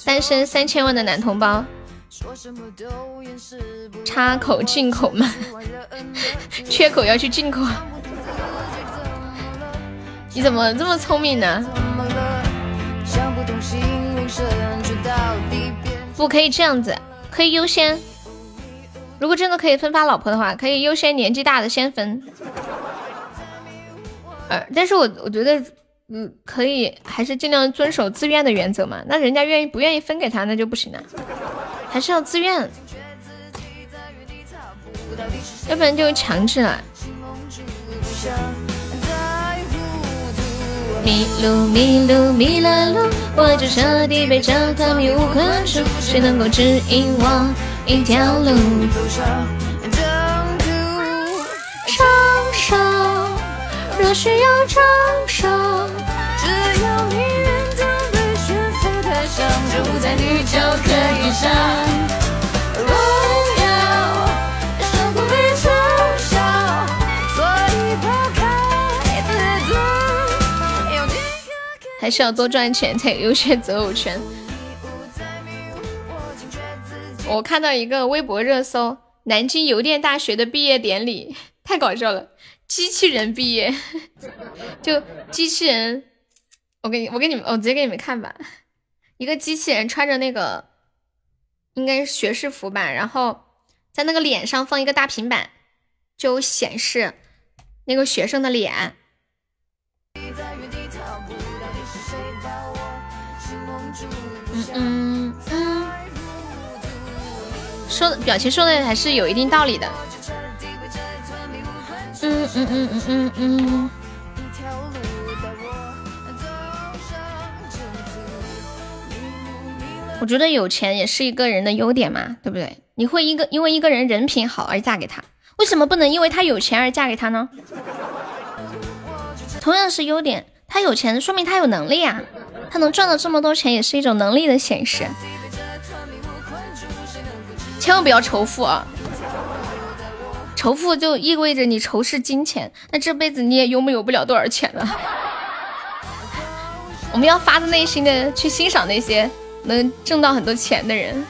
单身三千万的男同胞。插口进口吗？缺口要去进口？你怎么这么聪明呢？不可以这样子，可以优先。如果真的可以分发老婆的话，可以优先年纪大的先分。呃，但是我我觉得，嗯，可以还是尽量遵守自愿的原则嘛。那人家愿意不愿意分给他，那就不行了。还是要自愿，要不然就强制了。迷路迷路迷了路，我就彻底被这团迷雾困住，谁能够指引我一条路？长手，若需要长手，只要你愿当对旋飞台上，就在你脚可以上。还是要多赚钱才有优先择偶权。我看到一个微博热搜：南京邮电大学的毕业典礼，太搞笑了，机器人毕业，就机器人。我给你，我给你们，我直接给你们看吧。一个机器人穿着那个，应该是学士服吧，然后在那个脸上放一个大平板，就显示那个学生的脸。嗯嗯，说的表情说的还是有一定道理的。嗯嗯嗯嗯嗯嗯。我觉得有钱也是一个人的优点嘛，对不对？你会一个因为一个人人品好而嫁给他，为什么不能因为他有钱而嫁给他呢？同样是优点，他有钱说明他有能力啊，他能赚到这么多钱也是一种能力的显示。千万不要仇富啊！仇富就意味着你仇视金钱，那这辈子你也拥有不了多少钱了。我们要发自内心的去欣赏那些。能挣到很多钱的人，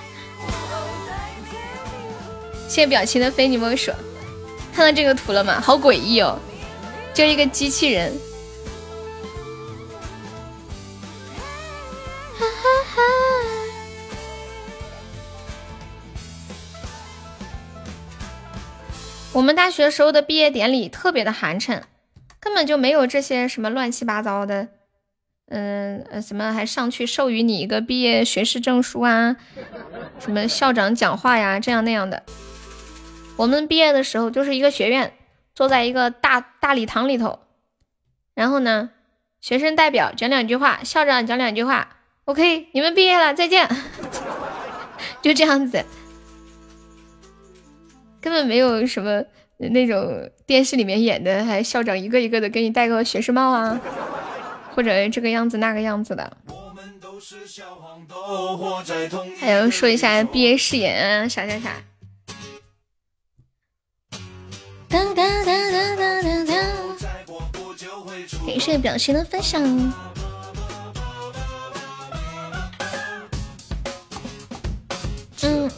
谢谢表情的非你莫属。看到这个图了吗？好诡异哦，就一个机器人。哈哈哈。我们大学时候的毕业典礼特别的寒碜，根本就没有这些什么乱七八糟的。嗯呃，什么还上去授予你一个毕业学士证书啊？什么校长讲话呀，这样那样的。我们毕业的时候就是一个学院，坐在一个大大礼堂里头，然后呢，学生代表讲两句话，校长讲两句话，OK，你们毕业了，再见。就这样子，根本没有什么那种电视里面演的，还校长一个一个的给你戴个学士帽啊。或者这个样子那个样子的，还有说一下毕业誓言啊啥啥啥。感谢表情的分享。嗯。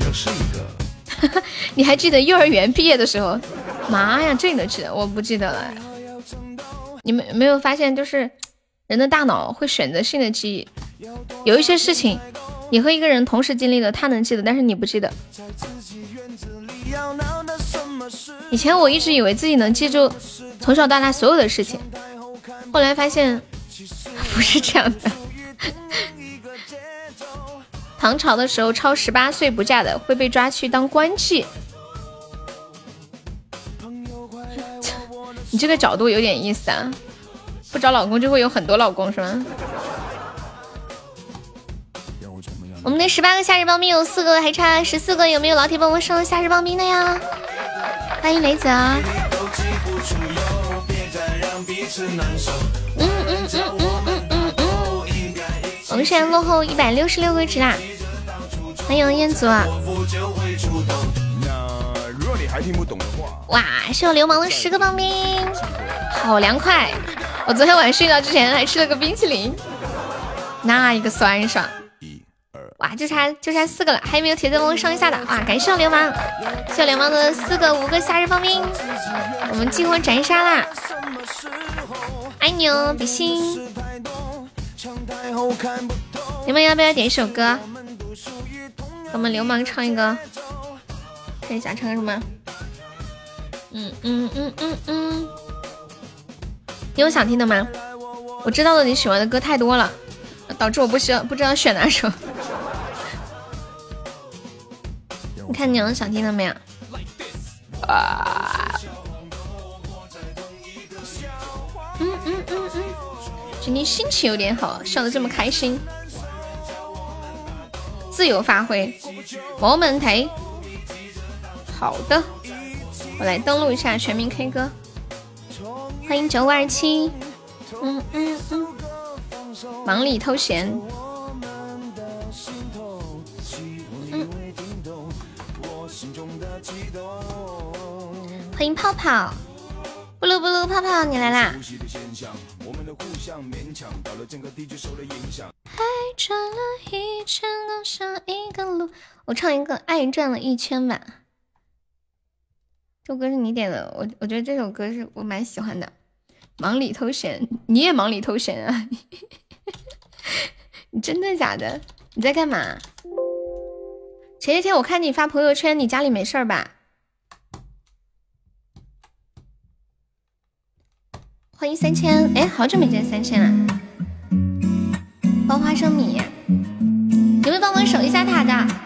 又是一个。你还记得幼儿园毕业的时候？妈呀，这你都记得？我不记得了。你们没有发现，就是人的大脑会选择性的记忆，有一些事情，你和一个人同时经历的，他能记得，但是你不记得。以前我一直以为自己能记住从小到大所有的事情，后来发现不是这样的。唐朝的时候，超十八岁不嫁的会被抓去当官妓。你这个角度有点意思啊！不找老公就会有很多老公是吗？我们的十八个夏日棒冰有四个，还差十四个，有没有老铁帮我上夏日棒冰的呀？欢迎雷泽。嗯嗯嗯嗯嗯嗯嗯。我们现在落后一百六十六个值啦！欢迎彦祖。还听不懂的话哇！是我流氓的十个棒冰，好凉快！我昨天晚上睡觉之前还吃了个冰淇淋，那一个酸爽！哇，就差就差四个了，还有没有铁子帮我上一下的？哇，感谢我流氓，谢我流氓的四个五个夏日棒冰，我们激活斩杀啦！爱你哦，比心！你们要不要点一首歌？给我们流氓唱一个。看一下唱什么？嗯嗯嗯嗯嗯，你有想听的吗？我知道了你喜欢的歌太多了，导致我不需要不知道选哪首。你看你有想听的没有？啊！嗯嗯嗯嗯，今天心情有点好，笑得这么开心，自由发挥，没问题。好的，我来登录一下全民 K 歌，欢迎九五二七，嗯嗯嗯，忙里偷闲，欢迎泡泡，不噜不噜泡泡你来啦，爱转了一圈都像一个路，我唱一个爱转了一圈吧。这首歌是你点的，我我觉得这首歌是我蛮喜欢的。忙里偷闲，你也忙里偷闲啊？你 真的假的？你在干嘛？前些天我看你发朋友圈，你家里没事吧？欢迎三千，哎，好久没见三千了。包花生米，有没有帮忙守一下塔的？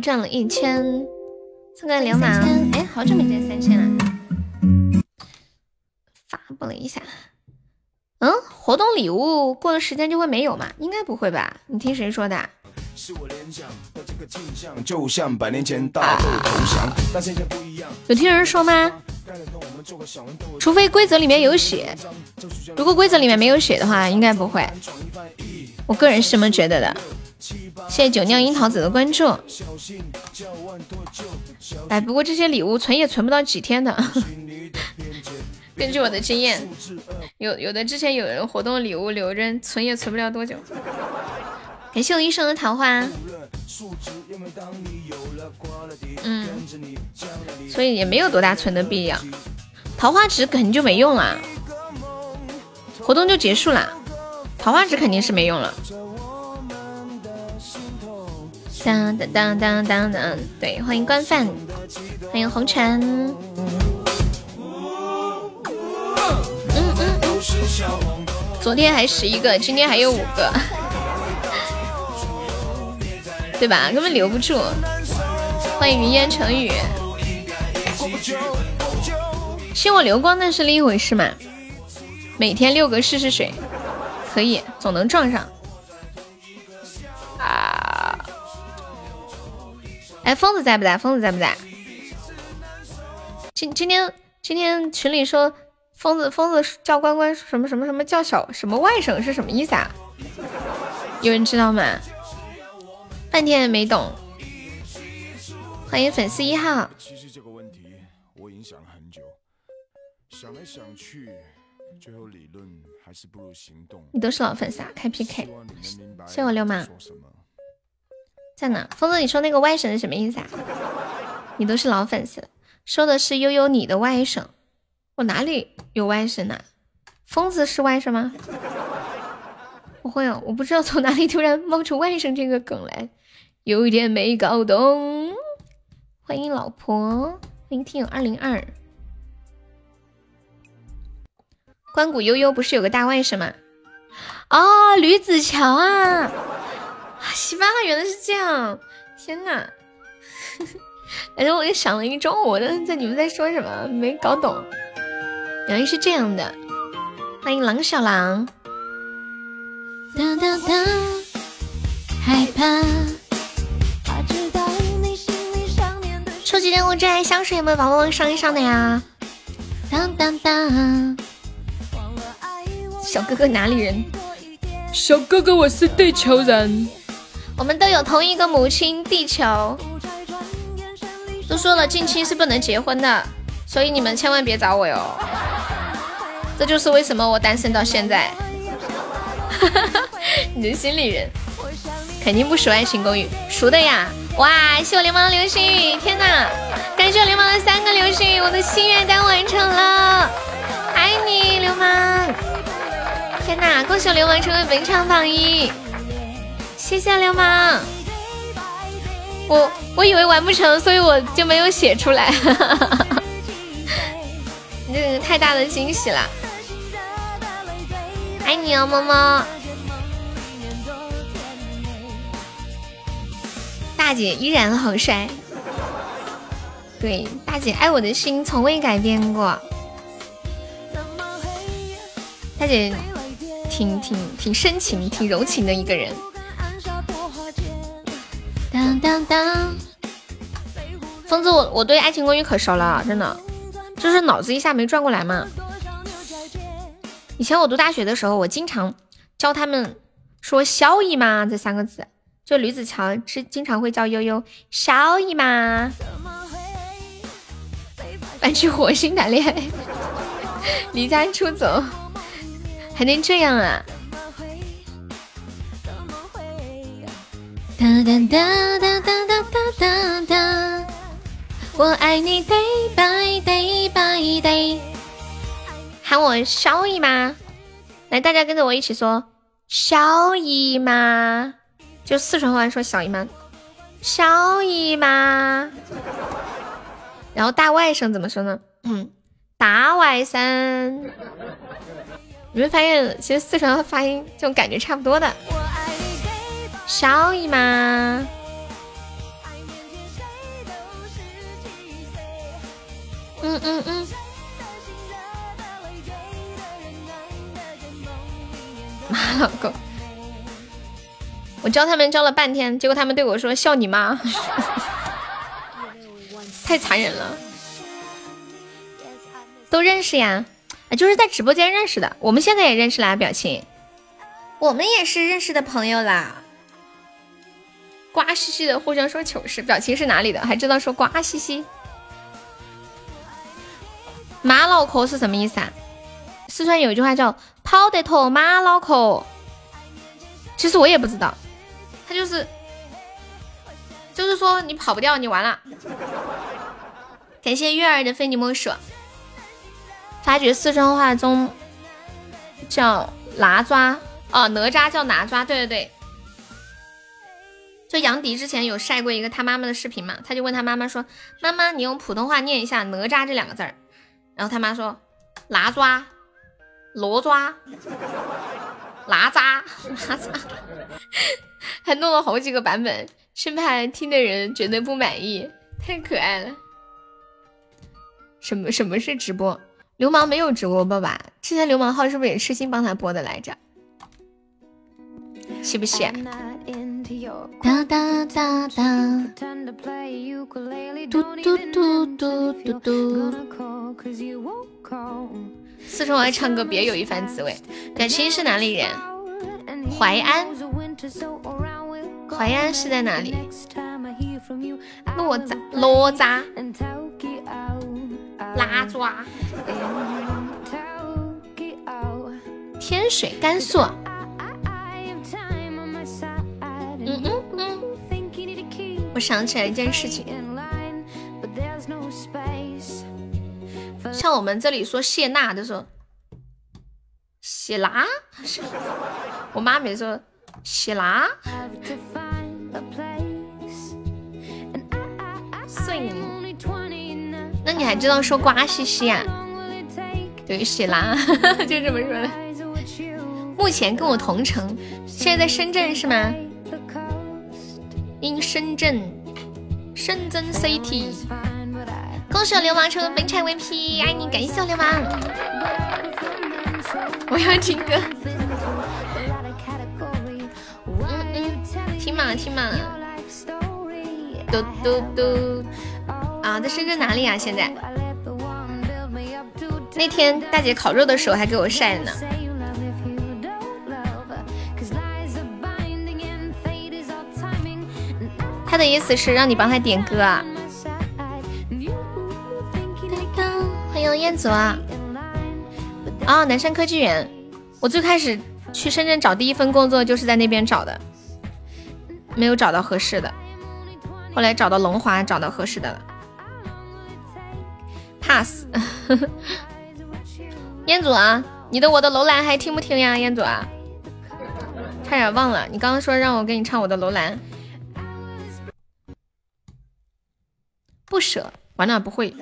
做《爱占了一千》，送给流氓。哎，好久没见三千了，发布了一下。嗯，活动礼物过了时间就会没有吗？应该不会吧？你听谁说的？
是我联想的这个镜像，就像百年前大豆投降，但现在不一样。
有听人说吗？除非规则里面有写，如果规则里面没有写的话，应该不会。我个人是这么觉得的。谢谢酒酿樱桃子的关注。哎，不过这些礼物存也存不到几天的。根据我的经验，有有的之前有人活动礼物留着存也存不了多久。感谢我一生的桃花。嗯，所以也没有多大存的必要。桃花值肯定就没用了，活动就结束了，桃花值肯定是没用了。当当当当当当，对，欢迎官饭，欢迎红尘。嗯嗯嗯，昨天还十一个，今天还有五个，对吧？根本留不住。欢迎云烟成雨，信我流光那是另一回事嘛。每天六个试试水，可以，总能撞上。哎，疯子在不在？疯子在不在？今今天今天群里说疯子疯子叫关关什么什么什么叫小什么外甥是什么意思啊？有人知道吗？半天也没懂。欢迎粉丝一号。
其实这个问题我已经想了很久，想来想去，最后理论还是不如行动。
你都是老粉丝啊，开 PK，谢我流氓。在哪？疯子，你说那个外甥是什么意思啊？你都是老粉丝了，说的是悠悠你的外甥，我哪里有外甥呢、疯子是外甥吗？不会哦，我不知道从哪里突然冒出外甥这个梗来，有一点没搞懂。欢迎老婆，欢迎听友二零二。关谷悠悠不是有个大外甥吗？哦，吕子乔啊！西巴原来是这样，天呐！反 正我也想了一中午，但是在你们在说什么没搞懂。原来是这样的，欢迎狼小狼。当当当，害怕。初级任务真爱香水有没有宝宝们上一上的呀？当当当。小哥哥哪里人？小哥哥我是地球人。我们都有同一个母亲地球。都说了近期是不能结婚的，所以你们千万别找我哟。这就是为什么我单身到现在。你的心里人肯定不熟《爱情公寓》，熟的呀！哇，谢我流氓流星雨！天哪，感谢我流氓的三个流星雨，我的心愿单完成了，爱你流氓！天哪，恭喜我流氓成为本场榜一，谢谢流氓！我我以为完不成，所以我就没有写出来，哈哈哈哈你这个太大的惊喜了，爱你哦，么么！大姐依然好帅，对，大姐爱我的心从未改变过。大姐挺挺挺深情、挺柔情的一个人。当当当，疯子，我我对《爱情公寓》可熟了，真的，就是脑子一下没转过来嘛。以前我读大学的时候，我经常教他们说“萧姨妈”这三个字。就吕子乔是经常会叫悠悠萧姨妈，搬去火星谈恋爱，离家出走，还能这样啊？哒哒哒哒哒哒哒哒，我爱你 day by day by day，喊我小姨妈，来，大家跟着我一起说小姨妈。就四川话说小姨妈，小姨妈，然后大外甥怎么说呢？嗯，大外甥。你会发现，其实四川话发音这种感觉差不多的。我爱你小姨妈。嗯嗯嗯。妈 老公。我教他们教了半天，结果他们对我说：“笑你妈！” 太残忍了。都认识呀，啊，就是在直播间认识的。我们现在也认识啦，表情。我们也是认识的朋友啦。瓜兮兮的互相说糗事，表情是哪里的？还知道说瓜兮兮。马脑壳是什么意思啊？四川有一句话叫“跑得脱马脑壳”，其实我也不知道。他就是，就是说你跑不掉，你完了。感谢月儿的非你莫属。发觉四川话中叫拿抓哦，哪吒叫拿抓，对对对。就杨迪之前有晒过一个他妈妈的视频嘛，他就问他妈妈说：“妈妈，你用普通话念一下哪吒这两个字儿。”然后他妈说：“拿抓，罗抓，拿渣，拿渣。”还弄了好几个版本，生怕听的人觉得不满意，太可爱了。什么什么是直播？流氓没有直播过吧？之前流氓号是不是也痴心帮他播的来着？是不是？哒哒哒哒，嘟嘟嘟嘟嘟嘟。四川话唱歌别有一番滋味。感情是哪里人？淮安。淮安是在哪里？哪吒，哪吒，拉抓，天水，甘肃。我想起来一件事情，像我们这里说谢娜的时候，喜拉，我妈每次说喜拉，碎。那你还知道说瓜西西啊？对，喜 拉就这么说的。目前跟我同城，现在在深圳是吗？in 深圳，深圳 city。恭喜我流氓成为本场 VP，爱你，感谢我流氓。我要听歌。嗯嗯，听嘛听嘛。嘟嘟嘟。啊，在深圳哪里啊？现在？那天大姐烤肉的时候还给我晒呢。他的意思是让你帮他点歌啊！欢迎彦祖啊！啊，南山科技园，我最开始去深圳找第一份工作就是在那边找的，没有找到合适的，后来找到龙华，找到合适的了。pass。彦祖啊，你的我的楼兰还听不听呀？彦祖啊，差点忘了，你刚刚说让我给你唱我的楼兰。不舍，完了不会，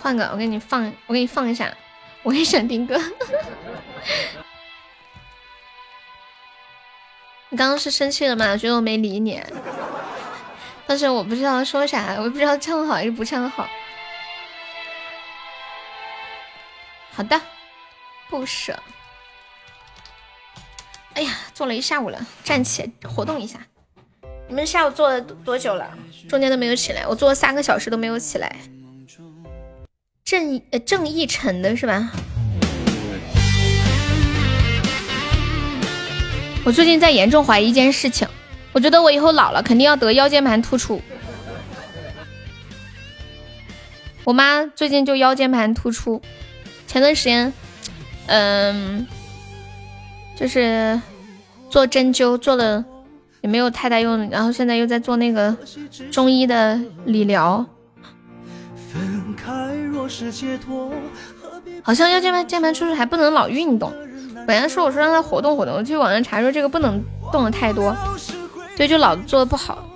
换个，我给你放，我给你放一下，我也想听歌。你刚刚是生气了吗？觉得我没理你？但是我不知道说啥，我也不知道唱好还是不唱好。好的，不舍。哎呀，坐了一下午了，站起活动一下。你们下午做了多久了？中间都没有起来，我做了三个小时都没有起来。郑呃郑义成的是吧？我最近在严重怀疑一件事情，我觉得我以后老了肯定要得腰间盘突出。我妈最近就腰间盘突出，前段时间，嗯，就是做针灸做了。也没有太大用，然后现在又在做那个中医的理疗，好像腰间盘间盘突出还不能老运动。本来说我说让他活动活动，我去网上查说这个不能动的太多，对，就老做的不好，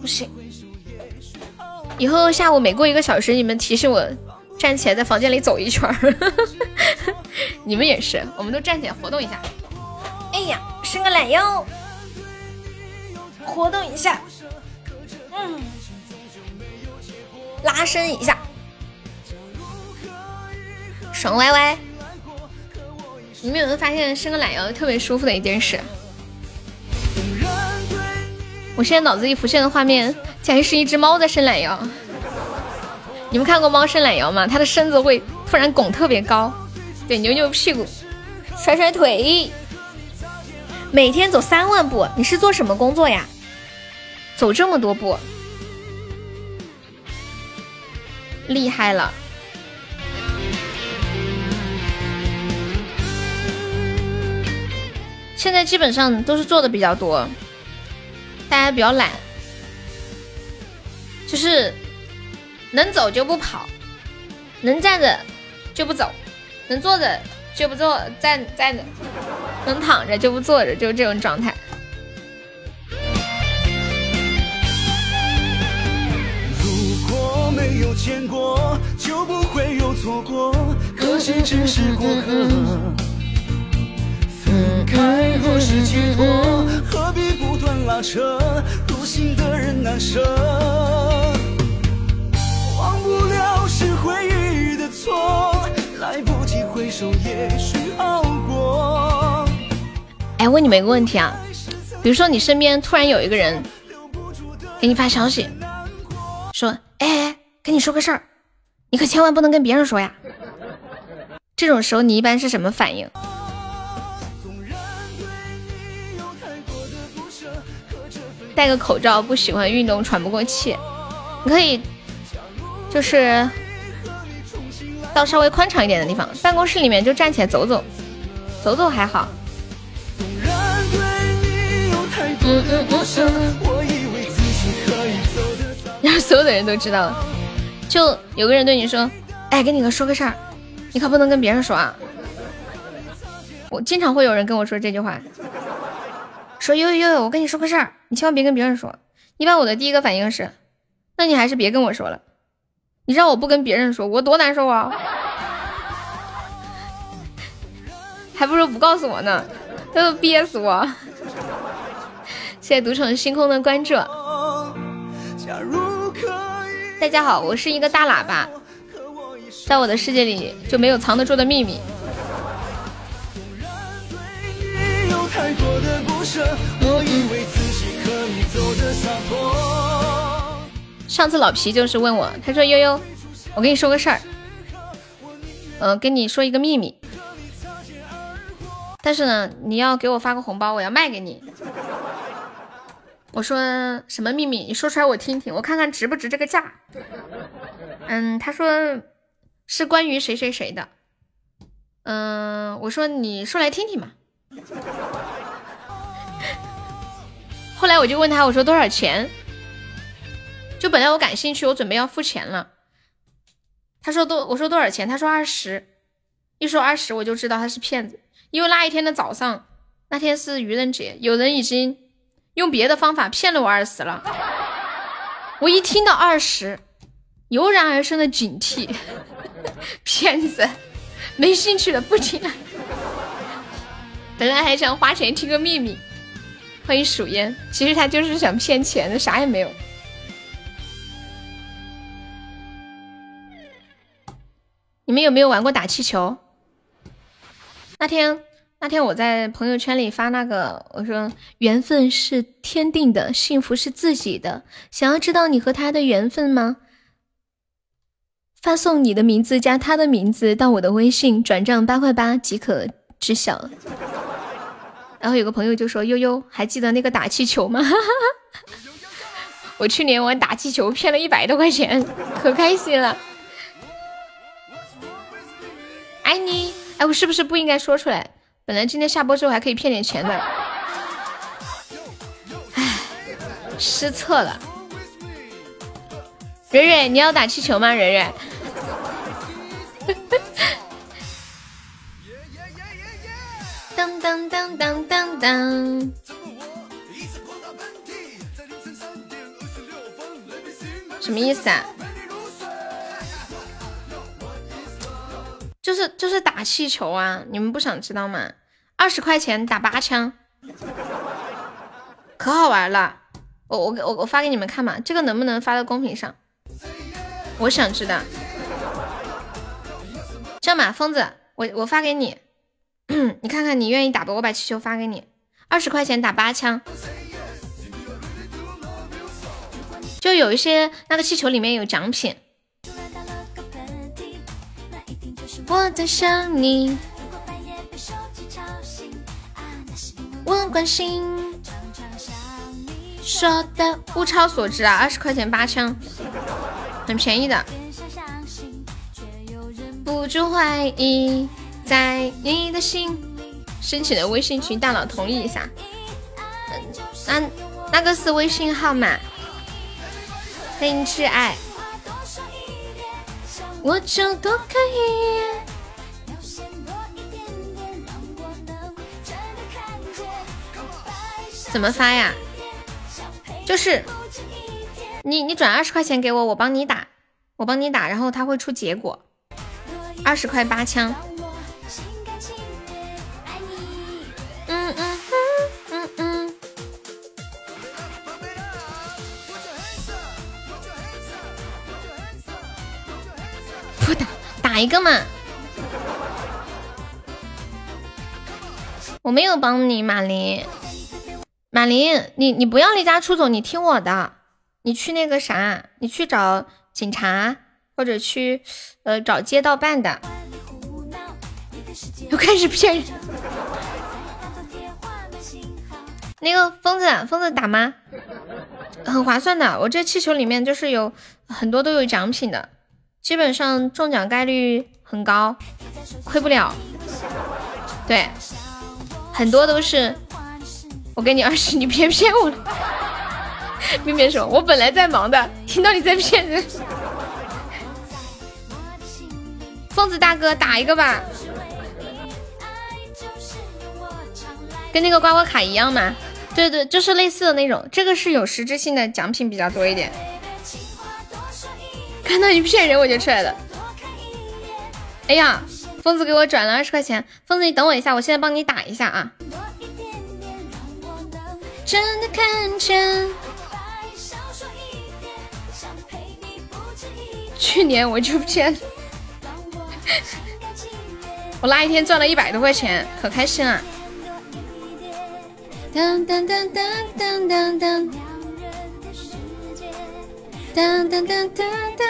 不行。以后下午每过一个小时，你们提示我站起来在房间里走一圈 你们也是，我们都站起来活动一下。哎呀，伸个懒腰。活动一下，嗯，拉伸一下，爽歪歪。你们有没有发现伸个懒腰特别舒服的一件事？我现在脑子里浮现的画面，竟然是一只猫在伸懒腰。你们看过猫伸懒腰吗？它的身子会突然拱特别高，对，扭扭屁股，甩甩腿。每天走三万步，你是做什么工作呀？走这么多步，厉害了！现在基本上都是做的比较多，大家比较懒，就是能走就不跑，能站着就不走，能坐着就不坐，站站着，能躺着就不坐着，就是这种状态。见过，就不会有错过。可惜只是过客。分开若是解脱，何必不断拉扯？入心的人难舍。忘不了是回忆的错，来不及回首，也许好过。哎，问你们一个问题啊，比如说你身边突然有一个人给你发消息，说，哎。跟你说个事儿，你可千万不能跟别人说呀。这种时候你一般是什么反应？戴个口罩，不喜欢运动，喘不过气。你可以就是到稍微宽敞一点的地方，办公室里面就站起来走走，走走还好。嗯嗯嗯嗯。让 所有的人都知道了。就有个人对你说：“哎，跟你哥说个事儿，你可不能跟别人说啊。”我经常会有人跟我说这句话，说悠悠悠，我跟你说个事儿，你千万别跟别人说。一般我的第一个反应是，那你还是别跟我说了。你让我不跟别人说，我多难受啊！还不如不告诉我呢，他都憋死我。谢谢独宠星空的关注。大家好，我是一个大喇叭，在我的世界里就没有藏得住的秘密。上次老皮就是问我，他说悠悠，我跟你说个事儿，呃，跟你说一个秘密，但是呢，你要给我发个红包，我要卖给你。我说什么秘密？你说出来我听听，我看看值不值这个价。嗯，他说是关于谁谁谁的。嗯，我说你说来听听嘛。后来我就问他，我说多少钱？就本来我感兴趣，我准备要付钱了。他说多，我说多少钱？他说二十。一说二十，我就知道他是骗子，因为那一天的早上，那天是愚人节，有人已经。用别的方法骗了我二十了，我一听到二十，油然而生的警惕，骗子，没兴趣了，不听了。本来还想花钱听个秘密，欢迎数烟，其实他就是想骗钱的，啥也没有。你们有没有玩过打气球？那天。那天我在朋友圈里发那个，我说缘分是天定的，幸福是自己的。想要知道你和他的缘分吗？发送你的名字加他的名字到我的微信，转账八块八即可知晓。然后有个朋友就说：“悠悠，还记得那个打气球吗？” 我去年玩打气球骗了一百多块钱，可开心了。爱你，哎，我是不是不应该说出来？本来今天下播之后还可以骗点钱的，唉，失策了。蕊蕊，你要打气球吗？蕊蕊。当当当当当当。什么意思啊？就是就是打气球啊！你们不想知道吗？二十块钱打八枪，可好玩了。我我我我发给你们看嘛，这个能不能发到公屏上？我想知道。这样吧，疯子，我我发给你，你看看你愿意打不？我把气球发给你，二十块钱打八枪，就有一些那个气球里面有奖品。我在想你，我关心。说的物超所值啊，二十块钱八枪，很便宜的。不住怀疑，在你的心。申请的微信群，大佬同意一下。那那个是微信号码。欢迎挚爱。我就多可以。怎么发呀？就是你你转二十块钱给我，我帮你打，我帮你打，然后他会出结果。二十块八枪。嗯嗯嗯嗯嗯。不打打一个嘛。我没有帮你，马林。马林，你你不要离家出走，你听我的，你去那个啥，你去找警察或者去呃找街道办的。又开始骗人。那个疯子，疯子打吗？很划算的，我这气球里面就是有很多都有奖品的，基本上中奖概率很高，亏不了。对，很多都是。我给你二十，你别骗我了。面面说：“我本来在忙的，听到你在骗人。”疯子大哥打一个吧。跟那个刮刮卡一样吗？对对，就是类似的那种。这个是有实质性的奖品比较多一点。看到你骗人，我就出来了。哎呀，疯子给我转了二十块钱。疯子，你等我一下，我现在帮你打一下啊。真的看见。去年我就骗，我那一天赚了一百多块钱，可开心了。当当当当当当当，当当当当当。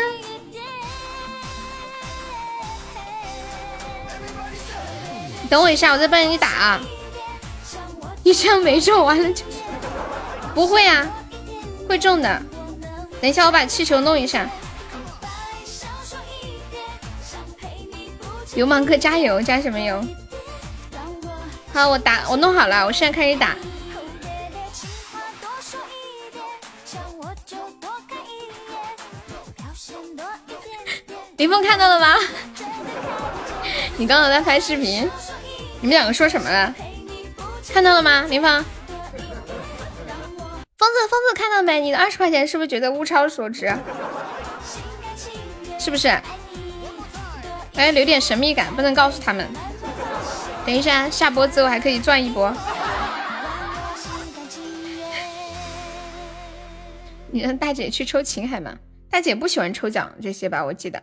等我一下，我再帮你打。一枪没中，完了就不会啊，会中的。等一下，我把气球弄一下。流氓哥加油，加什么油？好，我打，我弄好了，我现在开始打。林峰看到了吗？你刚刚在拍视频，你们两个说什么了？看到了吗？林峰，疯子，疯子看到没？你的二十块钱是不是觉得物超所值？是不是？哎，留点神秘感，不能告诉他们。等一下，下播之后还可以赚一波。你让大姐去抽琴海吗？大姐不喜欢抽奖这些吧？我记得。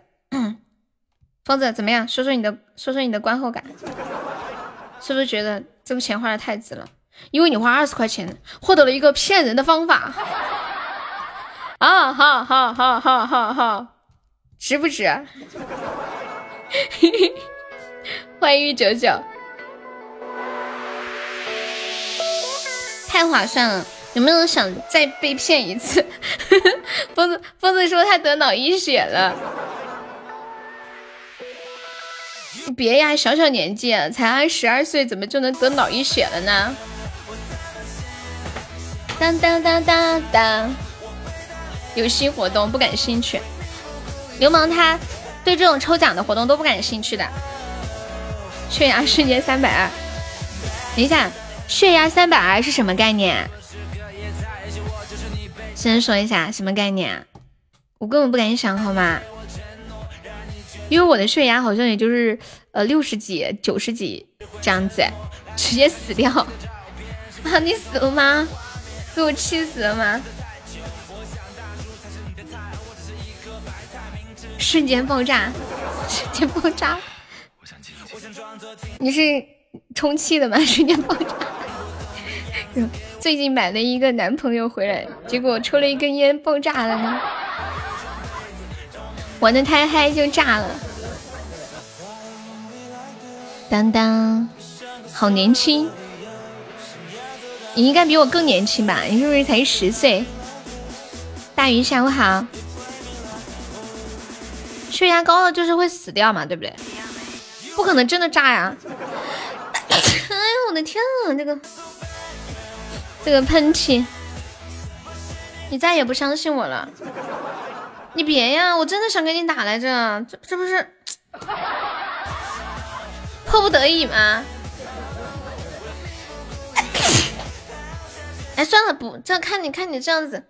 疯子怎么样？说说你的，说说你的观后感，是不是觉得这个钱花的太值了？因为你花二十块钱获得了一个骗人的方法。啊，好好好好好好，值不值？欢迎九九，太划算了！有没有想再被骗一次？疯子疯子说他得脑溢血了。别呀，小小年纪才二十二岁，怎么就能得脑溢血了呢？当当当当当，游戏活动不感兴趣。流氓他对这种抽奖的活动都不感兴趣的。血压瞬间三百二，等一下，血压三百二是什么概念？先说一下什么概念？我根本不敢想，好吗？因为我的血压好像也就是呃六十几、九十几这样子，直接死掉 啊！你死了吗？给我气死了吗？瞬间爆炸，瞬间爆炸！你是充气的吗？瞬间爆炸！最近买了一个男朋友回来，结果抽了一根烟爆炸了吗？玩的太嗨就炸了，当当，好年轻，你应该比我更年轻吧？你是不是才十岁？大鱼下午好，血压高了就是会死掉嘛，对不对？不可能真的炸呀！哎呦我的天啊，这个这个喷嚏，你再也不相信我了。你别呀，我真的想给你打来着，这这不是迫不得已吗？哎，算了，不这样看你看你这样子，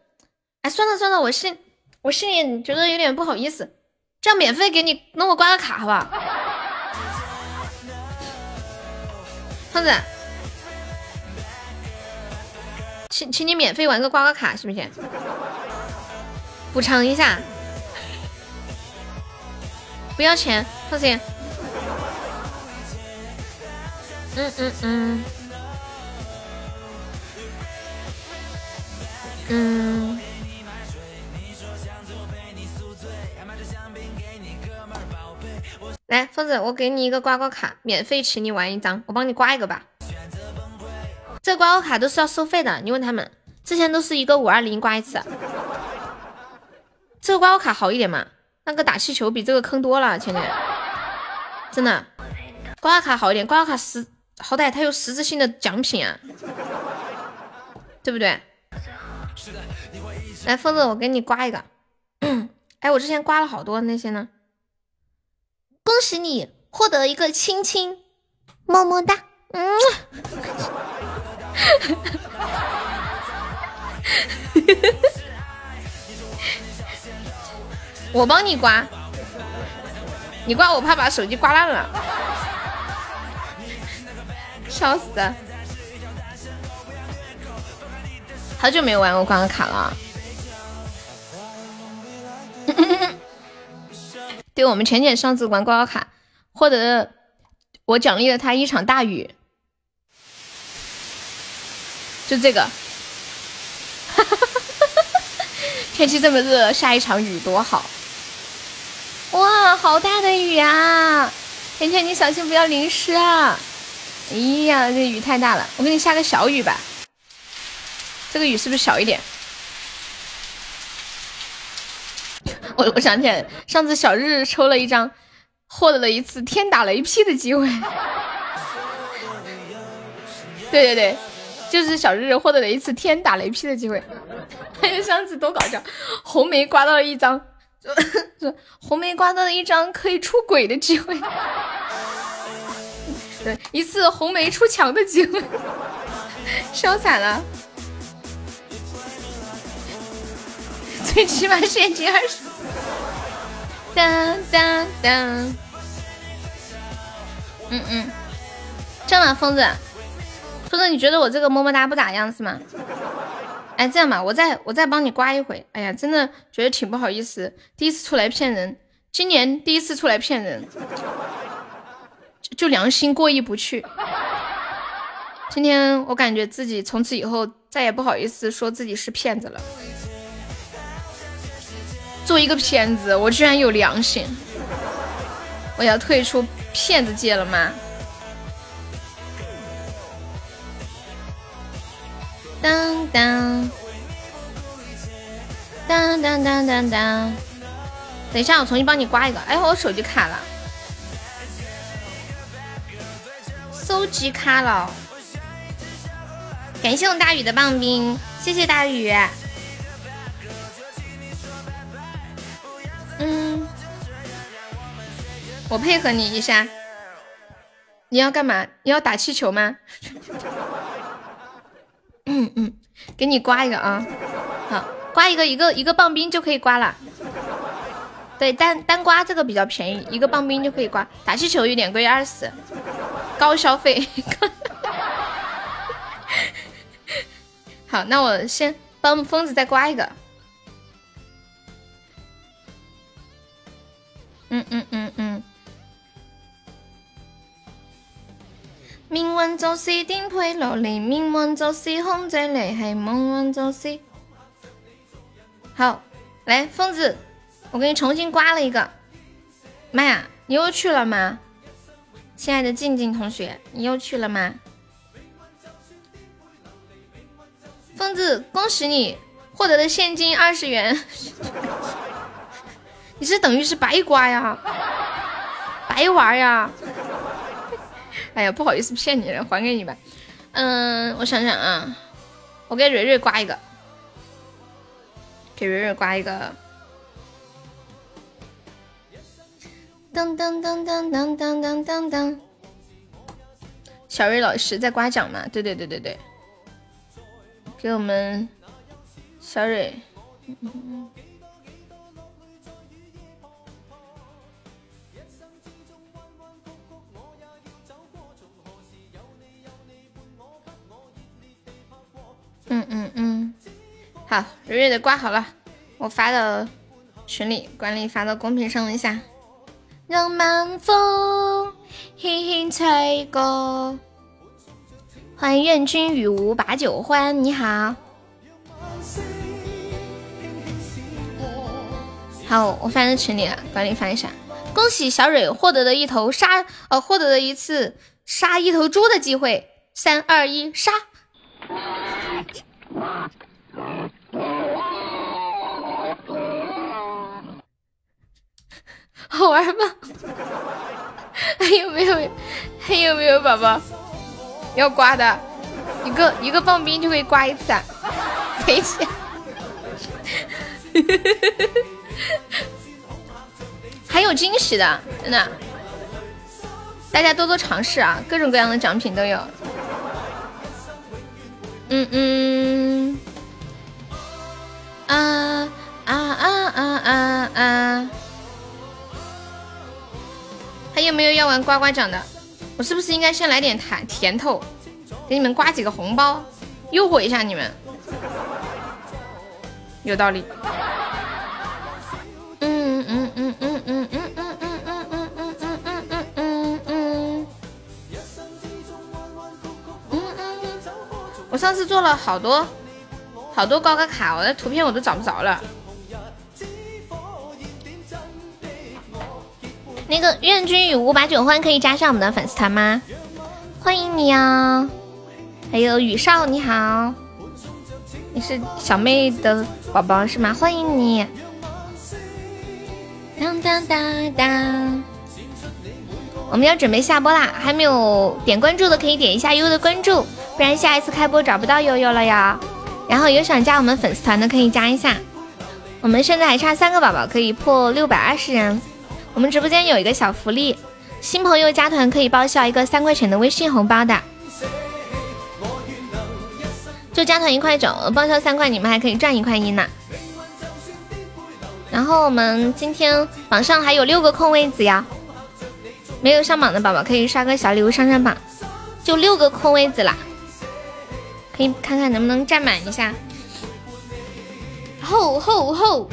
哎，算了算了，我心我心里觉得有点不好意思，这样免费给你弄个刮个卡，好不好？胖子，请请你免费玩个刮刮卡，行不行？补偿一下。不要钱，放心。嗯嗯。嗯。嗯来，疯子，我给你一个刮刮卡，免费请你玩一张，我帮你刮一个吧。这刮刮卡都是要收费的，你问他们，之前都是一个五二零刮一次。这个刮刮卡好一点嘛？那个打气球比这个坑多了，亲亲，真的，刮刮卡好一点，刮刮卡实好歹它有实质性的奖品啊，对不对？来，疯子，我给你刮一个。哎，我之前刮了好多那些呢，恭喜你获得一个亲亲，么么哒，嗯。我帮你刮，你刮我怕把手机刮烂了，笑死！好久没有玩过刮刮卡了。对我们浅浅上次玩刮刮卡获得，我奖励了他一场大雨，就这个。天气这么热，下一场雨多好！哇，好大的雨啊！甜甜，你小心不要淋湿啊！哎呀，这雨太大了，我给你下个小雨吧。这个雨是不是小一点？我我想起来，上次小日日抽了一张，获得了一次天打雷劈的机会。对对对，就是小日日获得了一次天打雷劈的机会。还 有上次多搞笑，红梅刮到了一张。红梅刮到了一张可以出轨的机会，对，一次红梅出墙的机会，笑惨了。最起码现金二十。当当当。嗯嗯，这样吧，疯子，疯子，你觉得我这个么么哒不咋样是吗？哎，这样吧，我再我再帮你刮一回。哎呀，真的觉得挺不好意思，第一次出来骗人，今年第一次出来骗人，就良心过意不去。今天我感觉自己从此以后再也不好意思说自己是骗子了。做一个骗子，我居然有良心，我要退出骗子界了吗？当当当当当当，等一下，我重新帮你刮一个。哎，我手机卡了，收集卡了。感谢我大宇的棒冰，谢谢大宇。嗯，我配合你一下。你要干嘛？你要打气球吗？嗯嗯，给你刮一个啊，好，刮一个，一个一个棒冰就可以刮了。对，单单刮这个比较便宜，一个棒冰就可以刮。打气球有点贵，二十，高消费。好，那我先帮疯子再刮一个。嗯嗯嗯嗯。命运就是颠沛流离，命运就是空姐离弃，命运就是……好，来疯子，我给你重新刮了一个。妈呀，你又去了吗？亲爱的静静同学，你又去了吗？疯子，恭喜你获得的现金二十元。你这等于是白刮呀，白玩呀。哎呀，不好意思骗你了，还给你吧。嗯，我想想啊，我给蕊蕊刮一个，给蕊蕊刮一个。当当当当当当当当当。小瑞老师在刮奖吗？对对对对对，给我们小蕊。嗯嗯。嗯，好，蕊蕊的挂好了，我发到群里，管理发到公屏上一下。让晚风轻轻吹过，欢迎愿君与吾把酒欢。你好，好，我发在群里了，管理发一下。恭喜小蕊获得了一头杀，呃，获得了一次杀一头猪的机会。三二一，杀！好玩吗？还有没有？还有没有宝宝要刮的？一个一个棒冰就可以刮一次啊！赔钱！还有惊喜的，真的！大家多多尝试啊，各种各样的奖品都有。嗯嗯，啊啊啊啊啊啊！还有没有要玩刮刮奖的？我是不是应该先来点糖甜头，给你们刮几个红包，诱惑一下你们？有道理。嗯嗯嗯嗯嗯嗯。我上次做了好多好多高考卡，我的图片我都找不着了。那个愿君与五八九欢可以加上我们的粉丝团吗？欢迎你啊！还有雨少你好，你是小妹的宝宝是吗？欢迎你。当当当当，我们要准备下播啦！还没有点关注的可以点一下悠悠的关注，不然下一次开播找不到悠悠了呀。然后有想加我们粉丝团的可以加一下，我们现在还差三个宝宝可以破六百二十人。我们直播间有一个小福利，新朋友加团可以报销一个三块钱的微信红包的，就加团一块九，报销三块，你们还可以赚一块一呢。然后我们今天榜上还有六个空位子呀，没有上榜的宝宝可以刷个小礼物上上榜，就六个空位子啦，可以看看能不能占满一下。吼吼吼，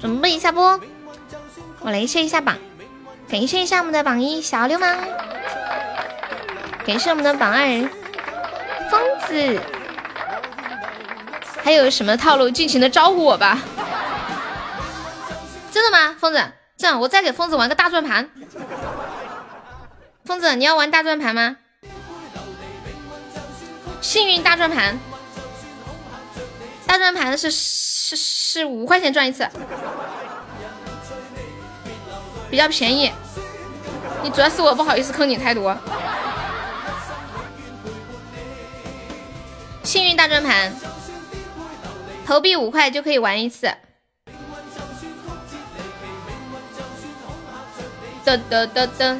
准备一下播。我来谢一下榜，感谢一下我们的榜一小流氓，感谢我们的榜二疯子，还有什么套路？尽情的招呼我吧！真的吗，疯子？这样我再给疯子玩个大转盘。疯子，你要玩大转盘吗？幸运大转盘，大转盘是是是五块钱转一次。比较便宜，你主要是我不好意思坑你太多。幸运大转盘，投币五块就可以玩一次。噔噔噔噔。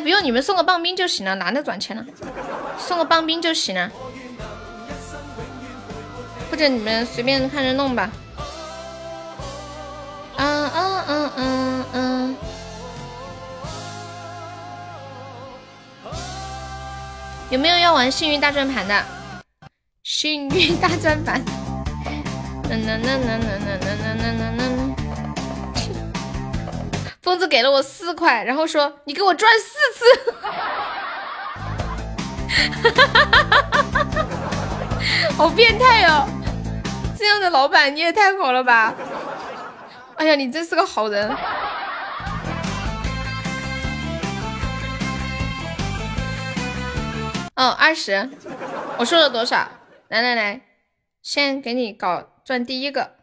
不用你们送个棒冰就行了，哪能转钱了？送个棒冰就行了，或者你们随便看着弄吧。嗯嗯嗯嗯嗯，有没有要玩幸运大转盘的？幸运大转盘，啦啦啦啦啦啦啦啦啦啦！疯子给了我四块，然后说你给我转四次，好变态哦！这样的老板你也太好了吧！哎呀，你真是个好人！哦，二十，我说了多少？来来来，先给你搞转第一个，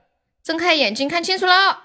睁开眼睛看清楚了，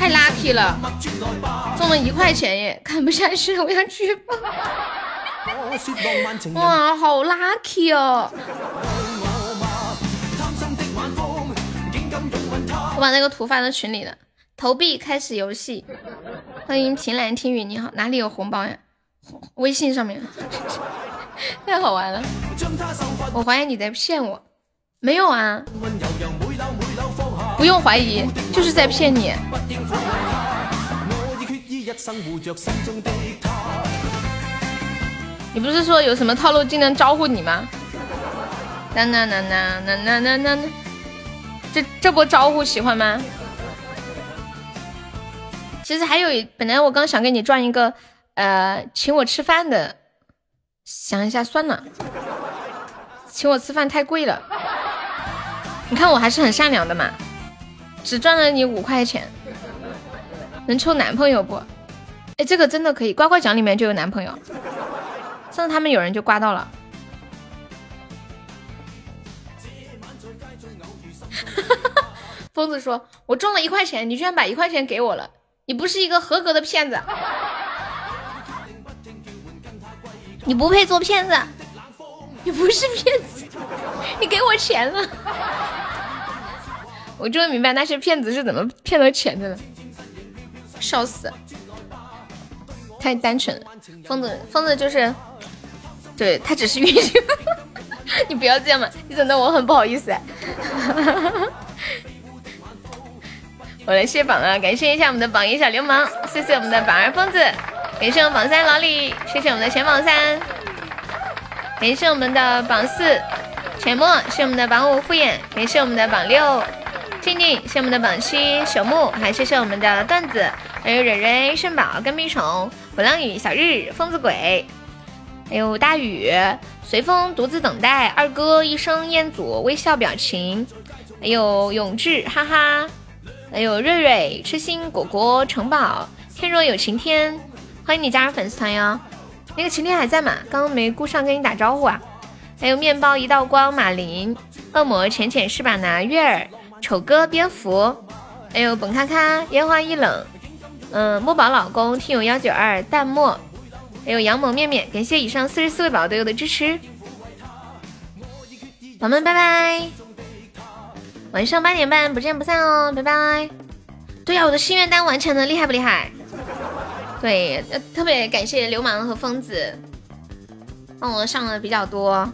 太 lucky 了，中了一块钱耶！看不下去了，我要举报。哇，好 lucky 哦！我把那个图发到群里了。投币开始游戏，欢迎平蓝听雨，你好，哪里有红包呀？微信上面，太好玩了。我怀疑你在骗我，没有啊。不用怀疑，就是在骗你。你不是说有什么套路技能招呼你吗？那那那那那那那那，这这波招呼喜欢吗？其实还有，本来我刚想给你赚一个，呃，请我吃饭的，想一下算了，请我吃饭太贵了。你看我还是很善良的嘛，只赚了你五块钱，能抽男朋友不？哎，这个真的可以，刮刮奖里面就有男朋友。上次他们有人就刮到了。疯子说：“我中了一块钱，你居然把一块钱给我了，你不是一个合格的骗子，你不配做骗子，你不是骗子，你给我钱了。”我终于明白那些骗子是怎么骗到钱的了，笑死！太单纯了，疯子，疯子就是，对他只是运气。你不要这样嘛，你整的我很不好意思。我来卸榜了，感谢一下我们的榜一小流氓，谢谢我们的榜二疯子，感谢我们榜三老李，谢谢我们的前榜三，感谢我们的榜四浅墨，谢我们的榜五敷衍，感谢我们的榜六。静静，谢我们的榜七朽木，还谢谢我们的段子，还有蕊蕊、圣宝、跟屁虫、火浪雨、小日、疯子鬼，还有大雨、随风独自等待、二哥一生彦祖微笑表情，还有永志哈哈，还有瑞瑞、痴心果果、城堡、天若有晴天，欢迎你加入粉丝团哟。那个晴天还在吗？刚刚没顾上跟你打招呼啊。还有面包一道光、马林、恶魔浅浅是吧拿月儿。丑哥、蝙蝠，还有本咔咔、烟花易冷，嗯，墨宝老公、听友幺九二、淡漠，还有杨萌面面，感谢以上四十四位宝宝对我的支持，宝宝们拜拜，晚上八点半不见不散哦，拜拜。对呀，我的心愿单完成了，厉害不厉害？对，特别感谢流氓和疯子，帮我上了比较多，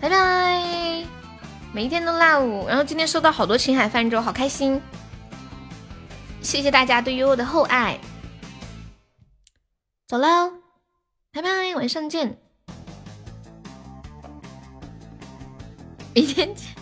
拜拜。每一天都 love，然后今天收到好多青海泛舟，好开心！谢谢大家对于我的厚爱，走喽，拜拜，晚上见，明天见。